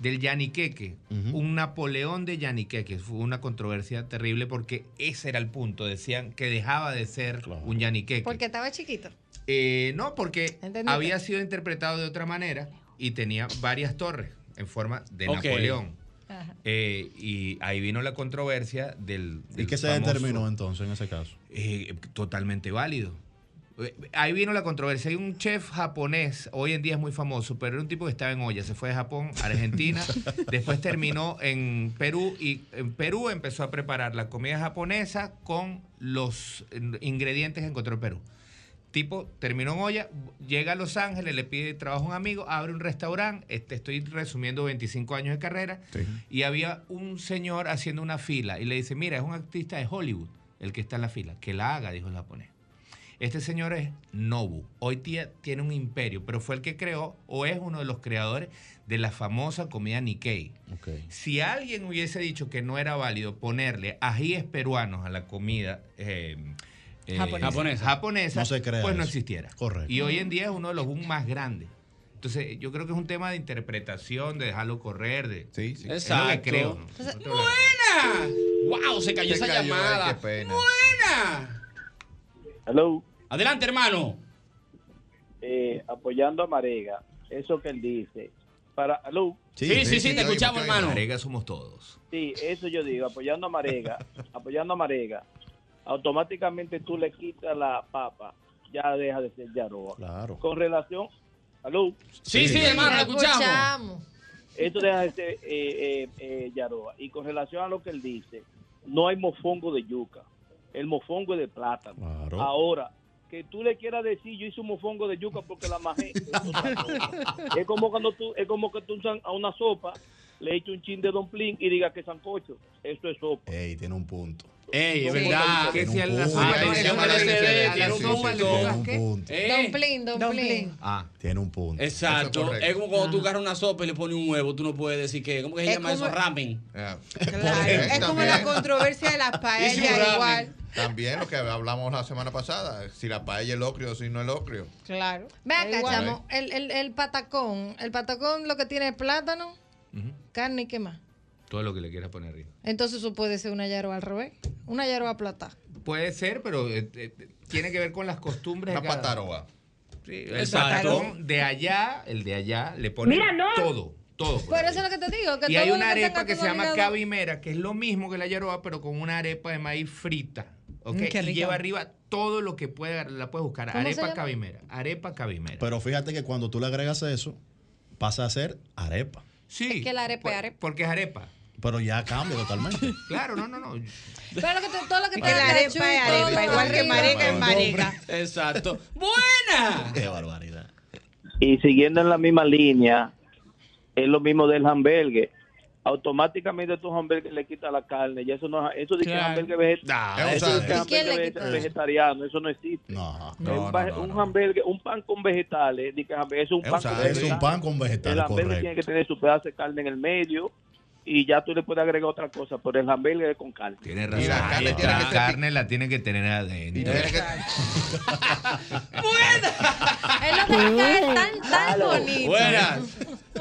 del yaniqueque un Napoleón de yaniqueque. Fue una controversia terrible porque ese era el punto. Decían que dejaba de ser un yaniqueque. Porque estaba chiquito. Eh, no, porque había sido interpretado de otra manera y tenía varias torres en forma de. Napoleón. Eh, y ahí vino la controversia del. ¿Y del qué se famoso- determinó entonces en ese caso? eh, totalmente válido. Eh, Ahí vino la controversia. Hay un chef japonés, hoy en día es muy famoso, pero era un tipo que estaba en olla. Se fue de Japón a Argentina, después terminó en Perú y en Perú empezó a preparar la comida japonesa con los eh, ingredientes que encontró en Perú. Tipo, terminó en olla, llega a Los Ángeles, le pide trabajo a un amigo, abre un restaurante, este, estoy resumiendo 25 años de carrera, y había un señor haciendo una fila y le dice, mira, es un artista de Hollywood el que está en la fila, que la haga, dijo el japonés. Este señor es Nobu. Hoy día tiene un imperio, pero fue el que creó o es uno de los creadores de la famosa comida Nikkei. Si alguien hubiese dicho que no era válido ponerle ajíes peruanos a la comida eh, eh, Japonesa. Japonesa. japonesa, No se crea pues no existiera. Correcto. Y hoy en día es uno de los boom más grandes. Entonces, yo creo que es un tema de interpretación, de dejarlo correr, de... Sí, sí. Es lo que Exacto. creo. ¿no? Entonces, la- ¡Wow! Se cayó Se esa cayó, llamada. ay, qué pena. ¡Buena! Hello. Adelante, hermano. Eh, apoyando a Marega, eso que él dice. Para, hello. Sí, sí, sí, te escuchamos, hermano. Marega somos todos. Sí, eso yo digo, apoyando a Marega, apoyando a Marega, automáticamente tú le quitas la papa, ya deja de ser Yaroa. Claro. Con relación, ¿aló? Sí, sí, hermano, lo escuchamos. Esto deja de ser eh, eh, eh, Yaroa. Y con relación a lo que él dice, no hay mofongo de yuca, el mofongo es de plátano. Claro. Ahora, que tú le quieras decir, yo hice un mofongo de yuca porque la majé. es como cuando tú, es como que tú a una sopa le eches un chin de dumpling y diga que es sancocho. Eso es sopa. Ey, tiene un punto. Ey, es verdad. Que Tiene si un a la punto. sopa no le Tiene un punto. punto. Eh, Dumpling, dumpling. Ah. Tiene un punto. Exacto. Es como cuando tú agarras una sopa y le pones un huevo, tú no puedes decir que. ¿Cómo que se Es llama eso? Ramen. Claro, es como la controversia de las paellas igual. También lo que hablamos la semana pasada, si la paella es locrio o si no es locrio. Claro. Ve acá, chamo, el, el, el patacón, el patacón lo que tiene es plátano, carne y qué más. Todo lo que le quieras poner arriba. Entonces eso puede ser una yaroa al revés, una yaroa plata. Puede ser, pero eh, eh, tiene que ver con las costumbres. Una de cada- pataroa. Sí, el Exacto. patacón de allá, el de allá, le Mira, no. todo, todo. por Por ahí. eso es lo que te digo, que Y todo hay una arepa que se llama cabimera, que es lo mismo que la yaroa, pero con una arepa de maíz frita. ¿ok? Mm, y lleva arriba todo lo que pueda, la puedes buscar. ¿Cómo se Arepa cabimera. Arepa cabimera. Pero fíjate que cuando tú le agregas eso, pasa a ser arepa. Sí. Es que la arepa es arepa. Porque es arepa. Pero ya cambia totalmente. Claro, no, no, no. Pero lo que te- todo lo que Es que la arepa es arepa, igual que mareca es mareca. Exacto. ¡Buena! Qué barbaridad. Y siguiendo en la misma línea, es lo mismo del hamburgues. Automáticamente tu hamburgues le quita la carne. Y eso no eso dice Claro. hamburgues veget- Ah, eso es. vegetariano. Eso no existe. No, un, no, un no. hamburgues, un pan con vegetales, dice es un Es pan un con vegetales. Es un pan con vegetales, El hamburgues correcto. tiene que tener su pedazo de carne en el medio y ya tú le puedes agregar otra cosa, pero el hamburgues es con carne. Tiene Y razón. la carne tiene la que ser- carne la tiene que tener adentro. Es lo que tan, tan bonito.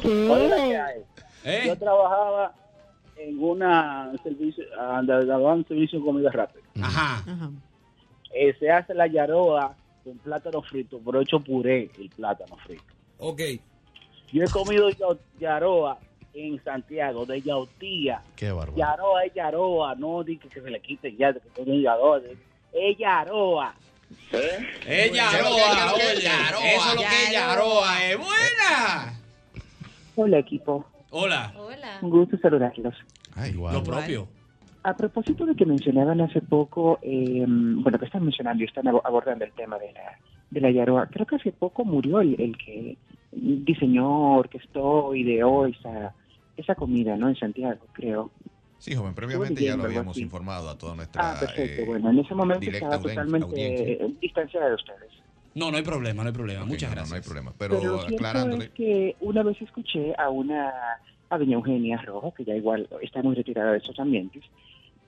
Que hay. Yo trabajaba en una servicio, daban servicio de comida rápida. Ajá. Eh, se hace la yaroa con plátano frito, pero hecho puré el plátano frito. Ok. Yo he comido ya- yaroa en Santiago, de yautía. Qué bárbaro. Yaroa es yaroa, no diga que se le quite ya, que todo es yaroa. Es yaroa. ¿Eh? Es Yaroa, oye. Eso es lo que es Yaroa. ¡Es buena! Hola equipo, Hola. un gusto saludarlos. Lo propio. A propósito de que mencionaban hace poco, eh, bueno, que están mencionando y están abo- abordando el tema de la, de la Yaroa, creo que hace poco murió el, el que diseñó, orquestó, ideó esa, esa comida, ¿no? En Santiago, creo. Sí, joven, previamente ya lo habíamos así. informado a toda nuestra Ah, perfecto. eh, bueno, en ese momento estaba totalmente audiencia. eh, distanciada de ustedes. No, no hay problema, no hay problema. Muchas no, gracias. No hay problema. Pero, Pero, lo cierto aclarándole. es que una vez escuché a una a doña Eugenia Rojo, que ya igual está muy retirada de estos ambientes,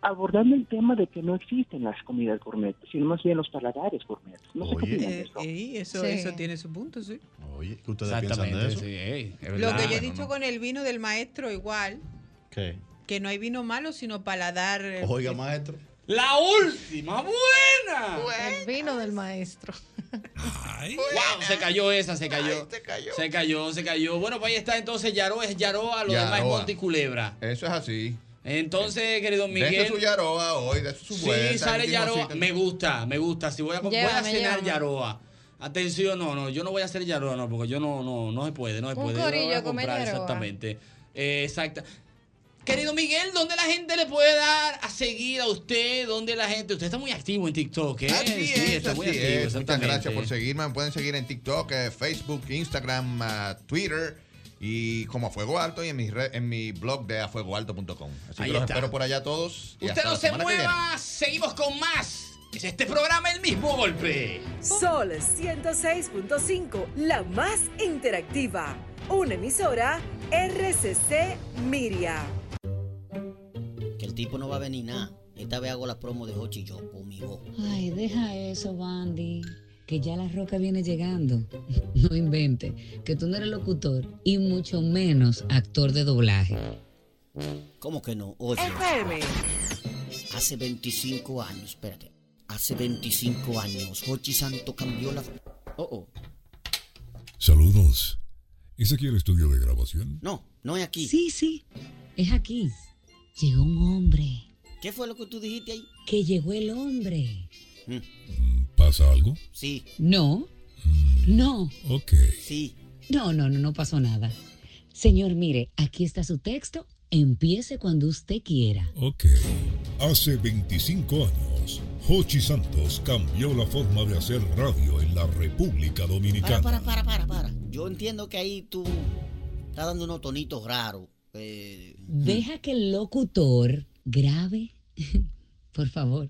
abordando el tema de que no existen las comidas gourmet, sino más bien los paladares gourmet. No sé qué opinan de Eh, eso. eh, eso, Sí. eso tiene su punto, sí. Oye, ¿qué ustedes piensan de eso? sí, ey, es Lo que yo he dicho no. con el vino del maestro, igual, ¿Qué? que no hay vino malo, sino paladar. eh, Oiga, maestro. La última, buena. El vino del maestro. Wow, se cayó esa, se cayó. se cayó. Se cayó, se cayó. Bueno, pues ahí está entonces Yaroa es Yaroa, lo demás es. Monte y Culebra. Eso es así. Entonces, querido Miguel. Deje su Yaroa hoy, de su Sí, vuelta, sale el mismo Yaroa. Me gusta, me gusta. Si voy a, voy a Llévame, cenar llévame. Yaroa. Atención, no, no, yo no voy a hacer Yaroa, no, porque yo no, no, no se puede, no se Un puede. Corillo a come comprar, Yaroa. exactamente. Eh, exacta. Querido Miguel, ¿dónde la gente le puede dar a seguir a usted? ¿Dónde la gente? Usted está muy activo en TikTok, ¿eh? Así sí, es, está muy activo. Muchas gracias por seguirme. Me pueden seguir en TikTok, eh, Facebook, Instagram, ah, Twitter y como a Fuego Alto y en mi, re- en mi blog de afuegoalto.com. Así Ahí que los está. espero por allá todos. y Usted no se mueva, seguimos con más. Es este programa el mismo golpe. Sol 106.5, la más interactiva. Una emisora RCC Miria. Que el tipo no va a venir nada. Esta vez hago la promo de Hochi y yo conmigo. Ay, deja eso, Bandy. Que ya la roca viene llegando. No invente. Que tú no eres locutor y mucho menos actor de doblaje. ¿Cómo que no? Oye, FM. hace 25 años, espérate. Hace 25 años, Hochi Santo cambió la... Oh, oh. Saludos. ¿Es aquí el estudio de grabación? No, no es aquí. Sí, sí. Es aquí. Llegó un hombre. ¿Qué fue lo que tú dijiste ahí? Que llegó el hombre. ¿Pasa algo? Sí, No. No. Ok. sí. No, no, no, no pasó nada. Señor, mire, aquí está su texto. Empiece cuando usted quiera. Ok. Hace 25 años, Hochi Santos cambió la forma de hacer radio en la República Para, Dominicana. para, para, para, para. Yo entiendo que ahí tú estás dando unos tonitos raros. Eh, Deja que el locutor grabe. por favor.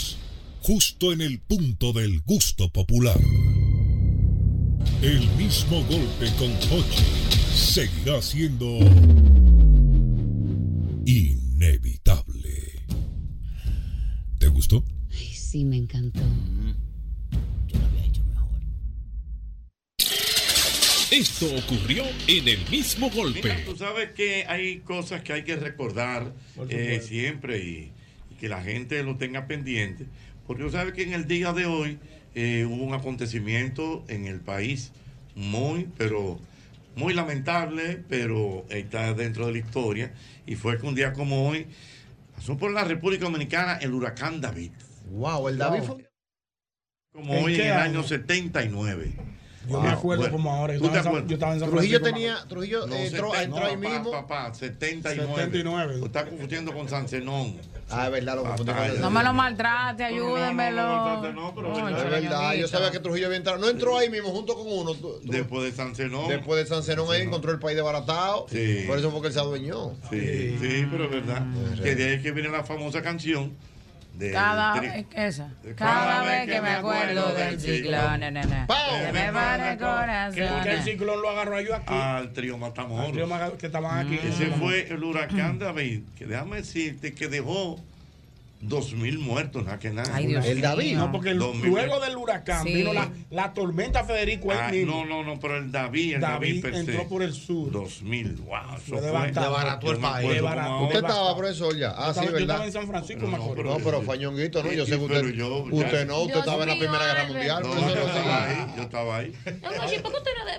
justo en el punto del gusto popular. El mismo golpe con Hochi seguirá siendo inevitable. ¿Te gustó? Ay, sí, me encantó. Esto ocurrió en el mismo golpe. Mira, tú sabes que hay cosas que hay que recordar eh, siempre y, y que la gente lo tenga pendiente. Porque tú sabes que en el día de hoy eh, hubo un acontecimiento en el país muy, pero muy lamentable, pero está dentro de la historia. Y fue que un día como hoy pasó por la República Dominicana el huracán David. Wow, el David fue. Como ¿En hoy en el año? año 79. Yo me acuerdo como ahora, yo ¿Tú te estaba en yo estaba en San Trujillo Francisco, tenía-. Trujillo, No, eh, entró- 70, entró ahí no, papá, mismo. Papá, 79. 79. Tú estás confundiendo con San Zenón. Ah, es verdad, lo confundí con No me lo maltrate, ayúdenmelo. Es verdad, yo sabía que Trujillo había entrado. No entró ahí mismo junto con uno. Después de San Zenón. Después de San Zenón, ahí encontró el país desbaratado. Sí. Por eso fue que él se adueñó. Sí, sí, pero es verdad. Que de ahí es que viene la famosa canción cada vez. Cada, vez que, me acuerdo, del ciclón, del ciclón na, na, se me va el corazón. Que, el ciclón lo agarró yo aquí. Al trío Matamoros. Al trío que estaban aquí. Ese mm. fue el huracán David, que déjame decirte que dejó Dos mil muertos, nada que nada. Ay, Dios el David, no, porque el, luego del huracán sí. vino la, la, tormenta Federico. Ah, no, no, no, pero el David, el David, David entró por el sur. Dos mil, wow. Eso fue el país. Usted estaba, profesor, ya. Ah, sí, yo ¿verdad? estaba en San Francisco, no, no, pero, no, pero Fañonguito, no, yo sé que usted. Yo, usted no, usted estaba en la Primera Guerra Mundial. No, yo estaba ahí, yo estaba ahí.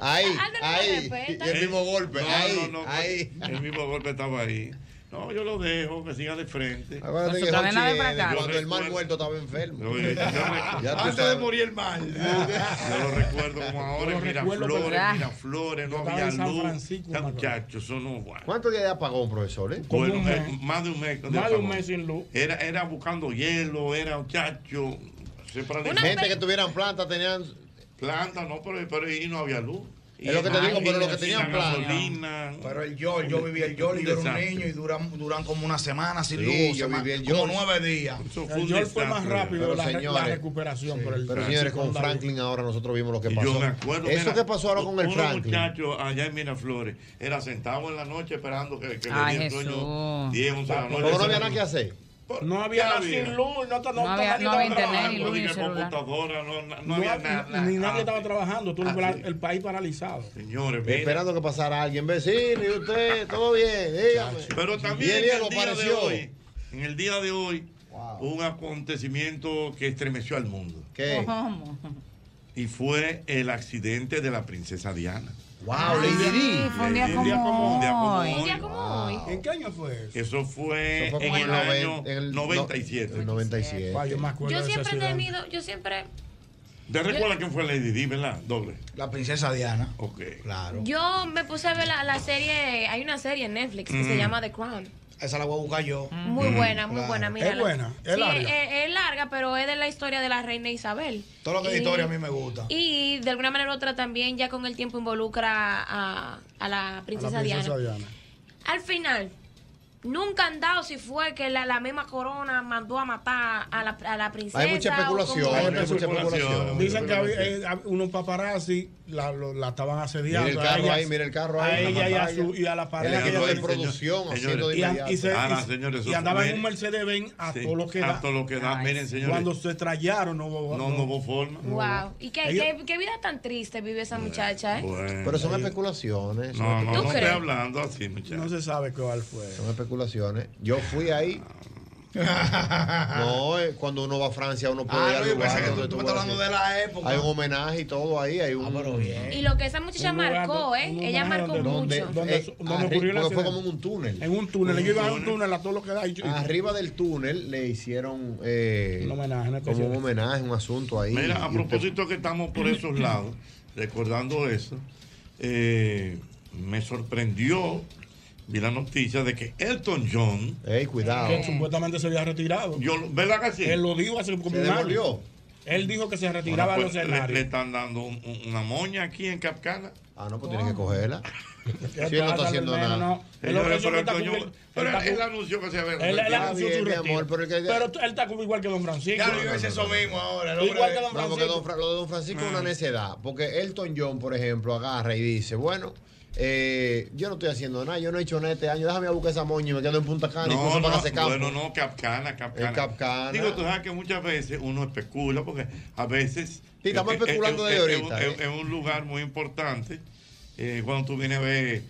Ahí, ahí. El mismo golpe, ahí. El mismo golpe estaba ahí. No, yo lo dejo, que siga de frente. Acuérdate que Jorge viene, eh, cuando el mal muerto estaba enfermo. Eh, ya, ya antes de morir el mal. Yo lo recuerdo como ahora, Miraflores, Miraflores, no Villaluz. Ya muchachos, eso no bueno. ¿Cuántos días de apagón, profesor? Eh? Bueno, más de un mes. Más de un mes sin luz. Era, era buscando hielo, era muchacho. Gente que tuvieran planta tenían... Planta, no, pero, pero ahí no había luz. Es lo que te digo, pero lo que tenían plan. Pero el Yol, yo viví el Yol y yo era un niño y duran, duran como una semana sin luz. Yo viví el Como nueve días. El Yol fue más rápido la, recuperación. por el Joe. pero señores, con Franklin ahora nosotros vimos lo que pasó. Yo me acuerdo. Eso que pasó ahora con el Franklin. Un muchacho allá en Miraflores era sentado en la noche esperando que, le diera el sueño 10, 11 de la noche. no había nada que hacer? No había sin luz, no, no, no, había, no había internet, ni computadora, no, había nada. Ni nadie estaba trabajando, tú, el ah, país paralizado. Señores, esperando que pasara alguien, vecino, y usted, todo bien, dígame. Pero también en el día de hoy, en un acontecimiento que estremeció al mundo. ¿Qué? Y fue el accidente de la princesa Diana. Wow, Lady Di. Fue un día como, un día hoy. Un día como hoy. ¿En qué año fue eso? Eso fue, en, el año en el 97. El 97. Wow, yo, yo siempre he temido, yo siempre ¿Te recuerdas quién fue Lady Di, verdad? Doble. La princesa Diana. Ok. Claro. Yo me puse a ver la, serie, hay una serie en Netflix que se llama The Crown. Esa la voy a buscar yo. Muy buena, muy buena. Mira, es buena, es larga. Es, larga, pero es de la historia de la reina Isabel. Todo lo que es historia a mí me gusta. Y de alguna manera u otra también, ya con el tiempo, involucra a, a la princesa, a la princesa Diana. Al final, Nunca han dado si fue que la, la misma corona mandó a matar a la, a la princesa. Hay mucha especulación. Hay mucha especulación. Dicen que eh, unos paparazzi la, la estaban asediando. Mira el carro ahí, mira el carro ahí, A y a, la su, y a la pareja. De producción Señores, y, ah, andaba en un Mercedes Benz a todo lo que da. a todo lo que da. Miren, sí. señores. Cuando se trallaron, no hubo. No, no forma. Wow. ¿Y qué, qué- vida tan triste vive esa muchacha, eh? Pero son especulaciones. No, no, no estoy hablando así, muchachos. No se sabe cuál fue. Son yo fui ahí. no, eh, cuando uno va a Francia uno puede ah, ir no, lugar. Hay un homenaje y todo ahí. Ah, y lo que esa muchacha marcó, ¿eh? Ella marcó mucho. Donde, eh, donde ocurrió la fue como en un túnel. En un túnel, Arriba del túnel le hicieron eh, un homenaje, como un homenaje, un asunto ahí. Mira, a propósito que estamos por esos lados, recordando eso, eh, me sorprendió vi la noticia de que Elton John. Ey, cuidado. Que supuestamente se había retirado. Yo, ¿Verdad que sí? Él lo dijo hace un año. Él dijo que se retiraba bueno, a los escenarios. Le, le, están dando un, una moña aquí en Capcana. Ah, no, pues tienen que cogerla. si sí, no está haciendo nada. Pero, él, anunció que se había retirado. Él, él anunció bien, su retiro. Amor, pero, que... él está como igual que Don Francisco. Ya no, es eso mismo ahora. Igual que Don Francisco. No, lo de Don Francisco es una ah. necedad. Porque Elton John, por ejemplo, agarra y dice, bueno eh, yo no estoy haciendo nada, yo no he hecho nada este año, déjame buscar esa moña y me quedo en Punta Cana. No, no, para campo. bueno, no, Capcana, Capcana. El Capcana. Digo, tú sabes que muchas veces uno especula, porque a veces... Sí, estamos especulando eh, desde ahorita. Es un lugar muy importante, eh, cuando tú vienes a ver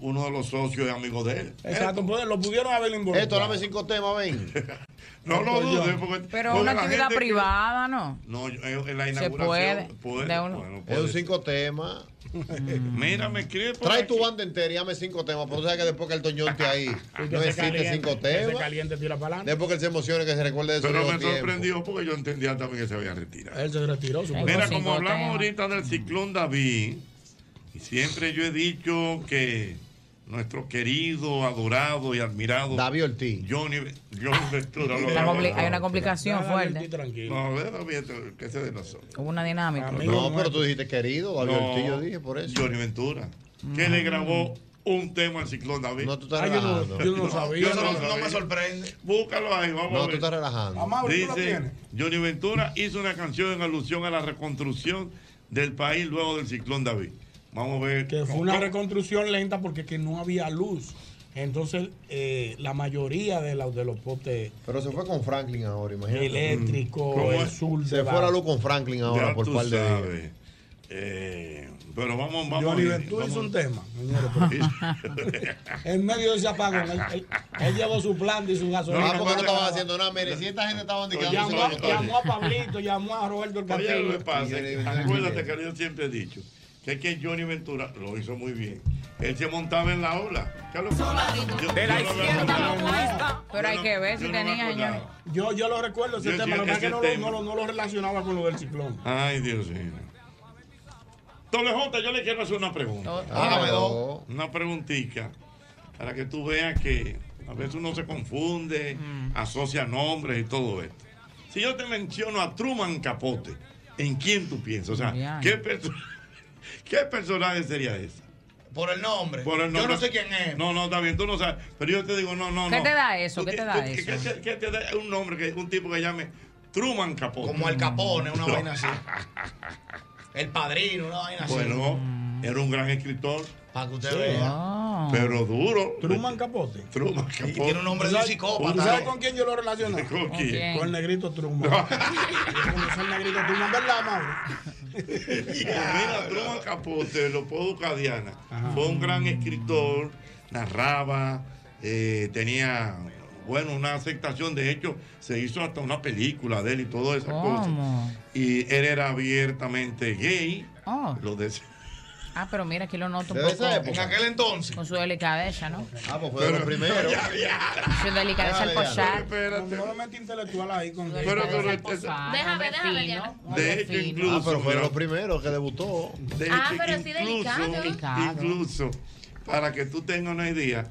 uno de los socios y amigos de él. Exacto, Esto. Pues, lo pudieron haber involucrado. Esto, dame cinco temas, ven. no lo dudes. Porque, Pero una actividad privada, que, ¿no? No, en eh, la inauguración. Se puede. puede, puede. Es un cinco temas. Mira, me escribe por Trae tu banda entera y dame cinco temas. Pero tú sabes que después que el Toñonte ahí no existe cinco temas. Después que él se emocione, que se recuerde de eso. Pero me sorprendió porque yo entendía también que se había retirado. Él se retiró. Mira, como hablamos ahorita del ciclón David, y siempre yo he dicho que nuestro querido, adorado y admirado David Ortiz. Johnny, Johnny Ventura. Hay una complicación fuerte. No, que se de nosotros. Hubo una dinámica. No, pero tú dijiste querido, David no, Ortiz, yo dije por eso. Johnny Ventura, que mm. le grabó un tema al ciclón David. No, tú estás Ay, relajando. Yo no, yo sabía. Yo no, me sorprende. Búscalo ahí, vamos no, a ver. Tú estás relajando. Amable, Dice, lo tienes? Johnny Ventura hizo una canción en alusión a la reconstrucción del país luego del ciclón David. Vamos a ver. Que fue una reconstrucción lenta porque que no había luz. Entonces, eh, la mayoría de, los de los postes Pero se fue con Franklin ahora, imagínate. eléctricos, ¿Cómo el sur Se fue la luz con Franklin ahora Ya por par de. Eh, pero vamos, vamos Johnny Ventura hizo un tema, señores, en medio de ese apagón, él, él- él llevó su planta y su gasolina. Ah, porque no estaban haciendo nada. Mire, si esta gente estaba indicando llamó, a- llamó a Pablito, llamó a Roberto el Oye, lo que Castillo. pasa, acuérdate que yo siempre he dicho que es que Johnny Ventura lo hizo muy bien. Él se montaba en la ola. ¿Qué lo Yo- De la yo izquierda opuesta. Pero hay que ver si tenía. Yo, yo lo recuerdo ese Yo tema, lo que es que no no, lo, no lo relacionaba con lo del ciclón. Ay, Dios mío. Tolejota, yo le quiero hacer una pregunta. Hágame dos. Una preguntita para que tú veas que a veces uno se confunde, asocia nombres y todo esto. Si yo te menciono a Truman Capote, ¿en quién tú piensas? O sea, Bien. ¿qué, perso- ¿qué personaje sería ese? Por el nombre. Por el Yo nombre. no sé quién es. No, no, está bien, tú no sabes. Pero yo te digo, no, no, ¿Qué no. te da eso? ¿Qué te da eso? ¿Qué te, qué te da un nombre, que un tipo que llame Truman Capote? Como el Capone, una vaina así. El padrino, una vaina así. Bueno, era un gran escritor. Para que usted Sí. vea. Ah. Pero duro. Truman Capote. Truman Capote. tiene un nombre de un ¿Sabes- psicópata. ¿Sabes con quién yo lo relacioné? ¿Con quién? Con el negrito Truman. Yo conocí al negrito Truman, ¿verdad, Mauro? Mira, Truman Capote, lo puedo buscar Diana. Fue un gran escritor, narraba, eh, tenía, bueno, una aceptación. De hecho, se hizo hasta una película de él y todas esas cosas. Y él era abiertamente gay. Oh. Lo de- Ah, pero mira, aquí lo noto un ¿De poco. esa época? En aquel entonces. Con su delicadeza, ¿no? Ah, pues fue de los primeros. Su delicadeza al pochar. No lo metí intelectual ahí con Pero, pero, Déjame, déjame, ya. de hecho, incluso. Ah, pero fue los primeros que debutó. De Ah, pero sí delicado. incluso, para que tú tengas una idea,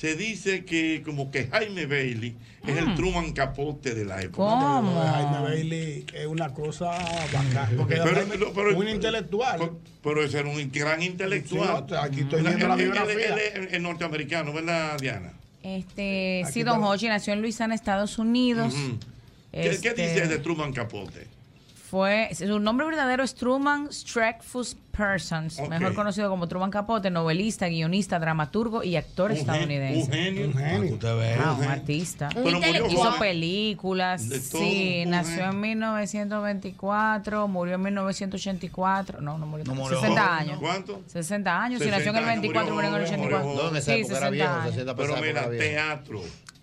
se dice que como que Jaime Bailey es el Truman Capote de la época. ¿Cómo? Jaime Bailey es una cosa bacana. Porque Pero- Jaime pero- pero- un intelectual. Pero ese era un gran intelectual. Sí, no, aquí estoy viendo la biografía. él es norteamericano, ¿verdad, Diana? Este, sí, Don. Hochi nació en Luisiana, Estados Unidos. ¿Qué, qué Este, dice de Truman Capote? Fue, su nombre verdadero es Truman Streckfus Persons, Ok. mejor conocido como Truman Capote, novelista, guionista, dramaturgo y actor Un estadounidense. Un genio. Un genio. Ve. Ah, un genio. artista. Pero murió Hizo películas, sí, nació genio. en 1924, murió en 1984, no, no murió, No murió 60 joven, años. ¿Cuánto? 60 años, si 60 nació en el años, 24, murió en el murió 84. joven, Sí, época era 60 viejo, años. 60 Pero mira, teatro.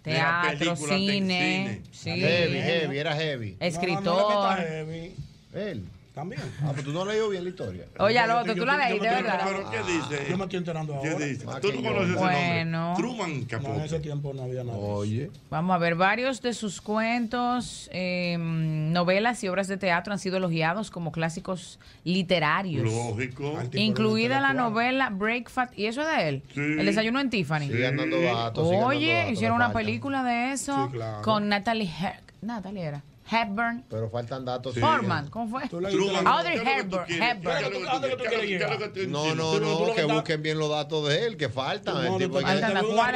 Teatro, cine, sí. Heavy, heavy, era heavy. Escritor. No, no, no le metas heavy. Él. También. Ah, pues tú no has leído bien la historia. Oye, al Yo- otro, yo- tú la leíste, ¿verdad? Pero ¿qué dice? Yo me estoy enterando ¿Qué ahora. dice? Más ¿Tú que no conoces ese Bueno. nombre? Truman No, en Capote. ese tiempo no había nada. Oye. Vamos a ver, varios de sus cuentos, eh, novelas y obras de teatro han sido elogiados como clásicos literarios. Lógico. Incluida la novela Breakfast, ¿y eso es de él? Sí. El desayuno en Tiffany. Sigan dando datos. sigan dando Oye, hicieron una película de eso Sí, claro. con Natalie Her Natalie era. Hepburn. Pero faltan datos. Forman, ¿cómo fue? La- Audrey ¿Qué es lo que tú Hepburn. Hepburn. ¿Qué es lo que tú ¿Dónde que tú quieres? quieres ¿Qué es lo que tú No, no, no, que busquen bien los datos de él, que faltan. El tipo Faltan ¿cuáles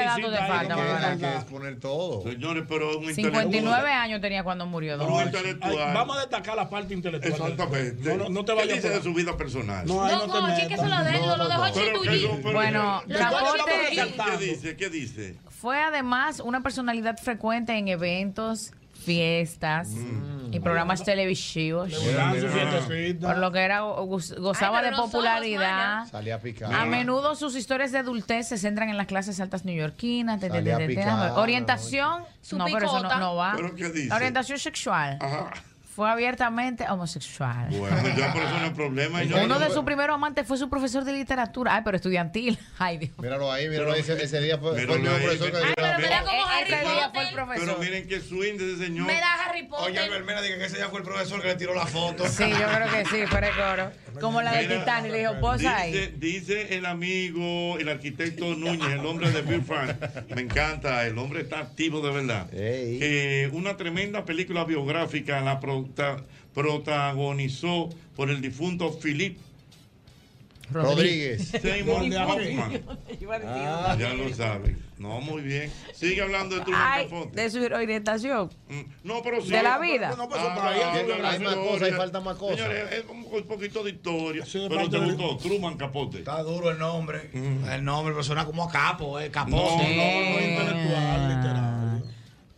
datos que- Bárbara? hay que exponer todo. Señores, pero un 59 años tenía cuando murió. Vamos a destacar la parte intelectual. Exactamente. No, no, no te ¿Qué vayas dice por de su vida personal? No, No, que eso lo de él, No, lo de pero, pero, Bueno, de Hochi tuyo. ¿Qué dice? ¿Qué dice? fue además una personalidad frecuente en eventos, fiestas Mm. y programas televisivos. Por lo que era go- goz- gozaba Ay, de popularidad. Salía a menudo sus historias de adultez se centran en las clases altas neoyorquinas. te- te- Salía te- te- picada, Orientación, Su no, pero eso no, picota. no va. ¿Pero qué dice? La orientación sexual Ajá. Fue abiertamente homosexual. Bueno, ya por eso no hay problema. Yo Uno no- de sus primeros amantes fue su profesor de literatura. Ay, pero estudiantil. Ay, Dios. Míralo ahí, míralo ahí. Ese, ese día fue, fue el mismo profesor que Ay, pero mira como Harry Ese día fue el profesor. Pero miren qué swing de ese señor. Me da Harry Oye, Potter. Albert Mena que ese ya fue el profesor que le tiró la foto. Sí, yo creo que sí, fuera de coro. Como la de Titanic, le dijo, posa ahí. dice el amigo, el arquitecto Núñez, el hombre de Bill Frank. Me encanta, el hombre está activo de verdad. Que una tremenda película biográfica la prota- protagonizó por el difunto Philippe Rodríguez. Seymour ¿Dónde Hoffman. Ah. Ya lo saben. No, muy bien. Sigue hablando de Truman Ay, Capote. de su orientación. No, pero sí. De la vida. No, pues Ah, todavía hay más cosas, hay falta más cosas. Señores, es un, un poquito de historia. pero te gustó, Truman Capote. Está duro el nombre. El nombre, pero suena como a capo, eh, No, capote. no, no, intelectual, literario.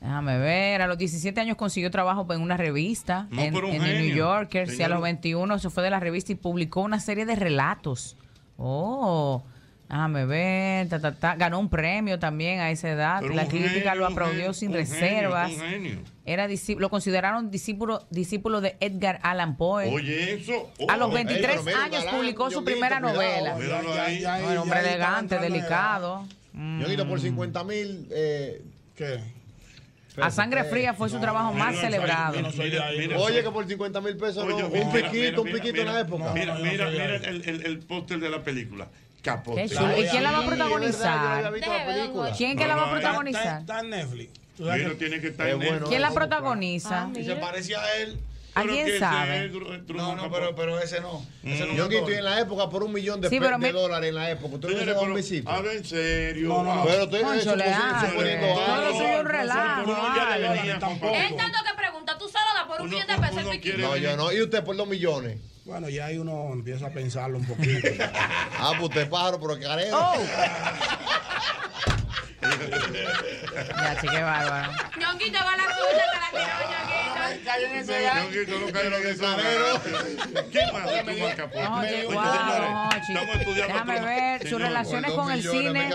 Déjame ver, a los 17 años consiguió trabajo en una revista No, en, un el New. Yorker. Sí, a los Señor. 21 se fue de la revista y publicó una serie de relatos. Oh, déjame ver, ta, ta, ta. ganó un premio también a esa edad. Pero la un crítica genio, lo un aplaudió sin un genio, reservas. un genio. Era discípulo- lo consideraron discípulo, discípulo de Edgar Allan Poe. Oye, eso. A los oh, 23 pero mira, años galán, publicó su primera cuidado. novela. El hombre elegante, delicado. Ñonguito, por 50 mil. Eh, ¿Qué? A sangre fría fue su trabajo más celebrado. mira, mira, mira, Oye, que por 50 mil pesos, Oye, no, mira, un mira, piquito, un piquito en la época. Mira, mira, no, mira el, el, el póster de la película. Capote. Qué chulo. ¿Y quién la va a protagonizar? ¿Quién que la va a protagonizar? está en Netflix. Tiene que estar. ¿Quién la Ah, protagoniza? Y se parecía a él. ¿Alguien sabe? No, no, pero, pero ese no. Ese no Ñonguito, y me en la época, por un millón de, Sí, de dólares en la época. ¿Tú le un pero besito? habla en serio. No, no, no. Pero pues, hace. suponiendo Todo es un relajo. Es tanto que pregunta, tú solo das por un millón de pesos No, yo no. ¿Y usted por dos millones? Bueno, ya ahí uno empieza a pensarlo un poquito. Ah, pues usted es pájaro, pero careo. Ya, che, qué bárbaro. Ñonguito va la suya, te la tiró Ñonguito. Ñonguito, no caiga en eso. ¿Quién más de Truman Capote? Oye, Oye, wow, estamos estudiando Déjame ver sus Señor, relaciones Por con el cine.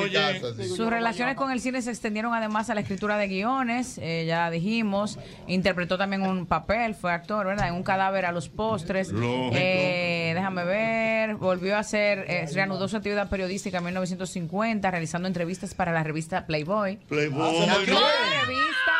Oye, casa. Sus relaciones con el cine se extendieron además a la escritura de guiones, eh, ya dijimos. Interpretó también un papel, fue actor, ¿verdad? En un cadáver a los postres. Eh, déjame ver. Volvió a hacer, eh, reanudó su actividad periodística en 1950, realizando entrevistas para la revista Playboy. Playboy. Es una no. revista.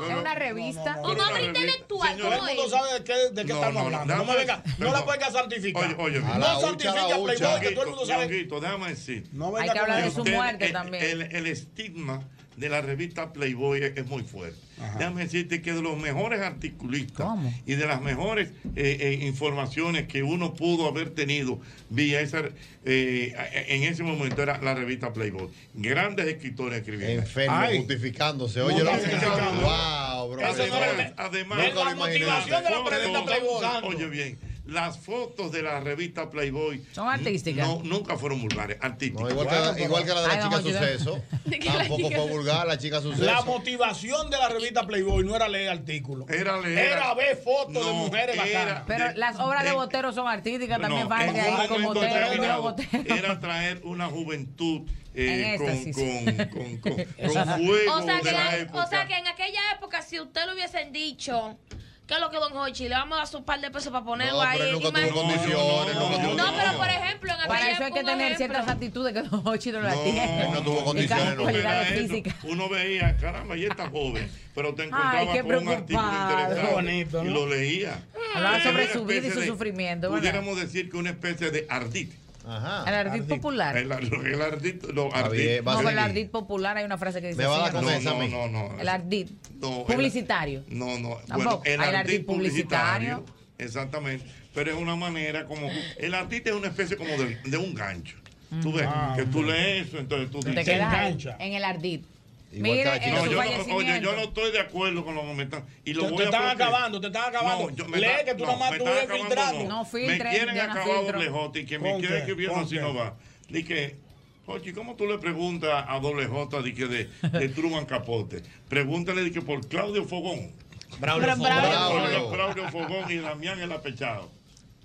Es una revista. Un hombre intelectual, Todo el mundo sabe de qué, de qué No, estamos no, hablando. No, me venga, decir- no la puedes santificar. Oye, no la santifica la. Playboy, que todo el mundo sabe. Déjame decir. No Hay venga que hablar de su muerte el, también. El, el estigma de la revista Playboy es, muy fuerte. Déjame decirte que de los mejores articulistas ¿Cómo? y de las mejores eh, eh, informaciones que uno pudo haber tenido vía esa, eh, en ese momento era la revista Playboy. Grandes escritores escribiendo. Enfermo, Ay. justificándose. Oye, lo Justificando. Wow, bro. Eso no Además, además, la motivación de la revista Playboy. Oye bien, las fotos de la revista Playboy Son artísticas. no, nunca fueron vulgares, artísticas. No, igual, que la, igual que la de la Ay, chica suceso. Tampoco fue vulgar la chica suceso. La motivación de la revista Playboy no era leer artículos. Era leer. Era ver fotos de mujeres bacanas. Pero de- las obras de de- Botero son artísticas también, un hay con Botero. Era traer una juventud eh, con, éxtasis. con, con, con, con fuego O sea, que de la la- época. o sea que en aquella época, si usted le hubiesen dicho, ¿qué es lo que don Hochi? Le vamos a dar su par de pesos para ponerlo No, ahí. pero nunca tuvo condiciones. nunca tuvo No, pero por ejemplo, en Para eso hay que tener ejemplo, ciertas actitudes que Don Hochi no las No, tiene. él no tuvo condiciones, no. físicas. Uno veía, caramba, y está joven, pero te Ay, encontraba qué con un artículo interesante bonito, y ¿no? lo leía. Hablaba sobre su vida y su de- sufrimiento, ¿verdad? Pudiéramos decir que una especie de ardit. Ajá. El ardid popular. El, el ardit, no, el ardid popular hay una frase que dice Me va a dar así, con ¿no? no, no, no. El ardid No, el- publicitario. No, no. Bueno, el ardid ardid publicitario. publicitario. Exactamente. Pero es una manera como. El ardid es una especie como de, de un gancho. Tú ves Ah, que tú lees eso, entonces tú Te dices. quedas ahí, engancha. en el ardid. Igual Mire, No, yo no, oye, yo no estoy de acuerdo con lo que me están. Y lo Te, voy te a están acabando, te están acabando. No, yo- me Lee está- que tú no, nomás me tú ves filtrando. No, Me filtre, quieren Diana acabar doble J y que me ¿Con quieren qué? escribiendo ¿Con así no va. Di que, Ochi, ¿cómo tú le preguntas a doble J di que de, de Truman Capote? Pregúntale que por Claudio Fogón. Braulio Pero Fogón. Braulio. Fogón y Damián el apechado.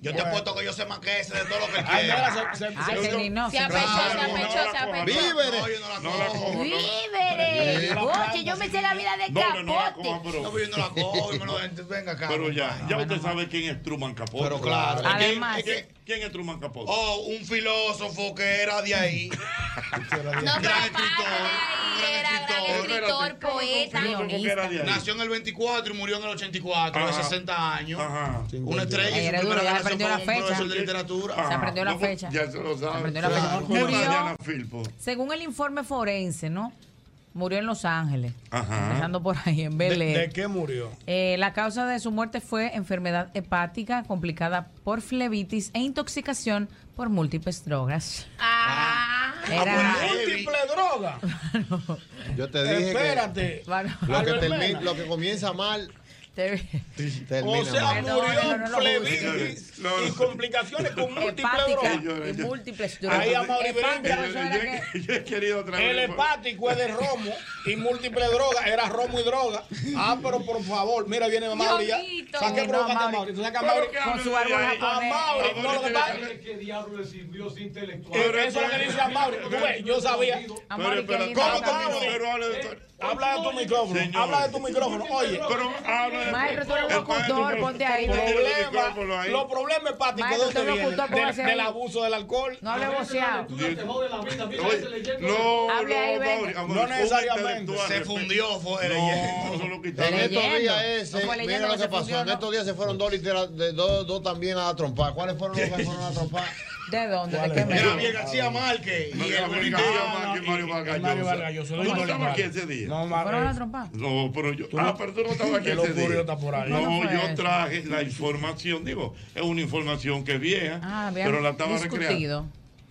Yo te apuesto que yo sé más que ese de todo lo que quiere. se, apechó, se apechó, se apechó. Víveres. No, yo. ¡Víveres! Oye, yo me sé la vida de capote. No, pero yo no la cojo. Venga acá. Pero ya, ya usted sabe quién es Truman Capote. Pero claro. Además, ¿Quién, es Truman Capote? Oh, un filósofo que era de ahí. No, Gran escritor, de ahí, gran era gran escritor. poeta. ¿cómo que era de ahí? Nació en el 24 y murió en el 84, de Ajá. 60 años. Ajá. Una estrella era duro, ya aprendió la fecha. profesor de literatura. Se aprendió la fecha. Ya se lo sabe. aprendió la fecha. Murió- Diana Filpo. Según el informe forense, ¿no? Murió en Los Ángeles. Ajá. Empezando por ahí, en Bel ¿De, Air. de qué murió? Eh, la causa de su muerte fue enfermedad hepática complicada por flebitis e intoxicación por múltiples drogas. Era- Múltiple droga. Yo te dije Espérate. que lo que, lo comienza mal O sea, murió flebitis y complicaciones con múltiples drogas. y múltiples drogas. Ahí a Mauri Hepática, Brinca. eso era que- Yo he querido otra vez. El hepático es de romo y múltiple droga. Era romo y droga. Ah, pero por favor, mira, viene Mauri ya. Diosito. ¿Sabes qué No, provoca a Mauri. ¿Tú a Mauri? que Con su árbol A. Mauri, no, lo que pasa ¿Qué diablo le sirvió sin intelectual? Eh, Eso es lo que dice a Mauri. Tú ves, yo sabía. ¿Cómo? Habla de tu micrófono. Habla de tu micrófono. Oye. Pero habla de Maestro, tú eres un locutor, ponte ahí. Problema, los problemas hepáticos ¿de vienen? Del, abuso del alcohol. No hable voceado. No, no, No necesariamente. Se fundió, fue No, lo En estos días ese, No mira lo que pasó. En ¿no? estos días se fueron dos, dos también a trompar. ¿Cuáles fueron los que fueron a trompar? ¿De dónde? ¿De ¿Cuál qué medio? Javier García Márquez. No, Y el y Mario Vargas Mario Llosa. Vargas Llosa. Tú no estabas aquí ese día. No, ¿Fueron a eh, trompar? No, pero yo. Ah, no- pero tú no estabas aquí ese día. No, ¿Cuándo fue yo traje la información. Digo, es una información que es vieja. Ah, pero la estaba recreando.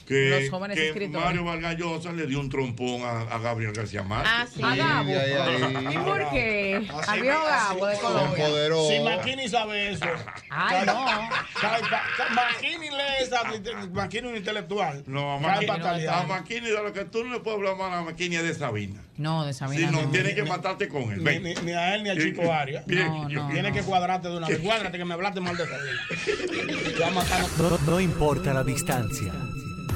Que, Los jóvenes que escritores. Mario Vargas Llosa le dio un trompón a, a Gabriel García Márquez. Ah, sí. A Gabo. ¿Y por qué? Me- Gabo de Colombia. Si Maquini sabe eso. Ay, no. Maquini lee esa. Maquini un intelectual. No, Maquini, a Maquini, de lo que tú no le puedes hablar mal a Maquini es de Sabina. No, de Si Sabina no, no. tienes que matarte con él. Ni, Ven. ni- ni a él ni a Chico Arias. Bien, No, no. Tienes que cuadrarte de una vez. Cuádrate que me hablaste mal de Sabina. No importa la distancia,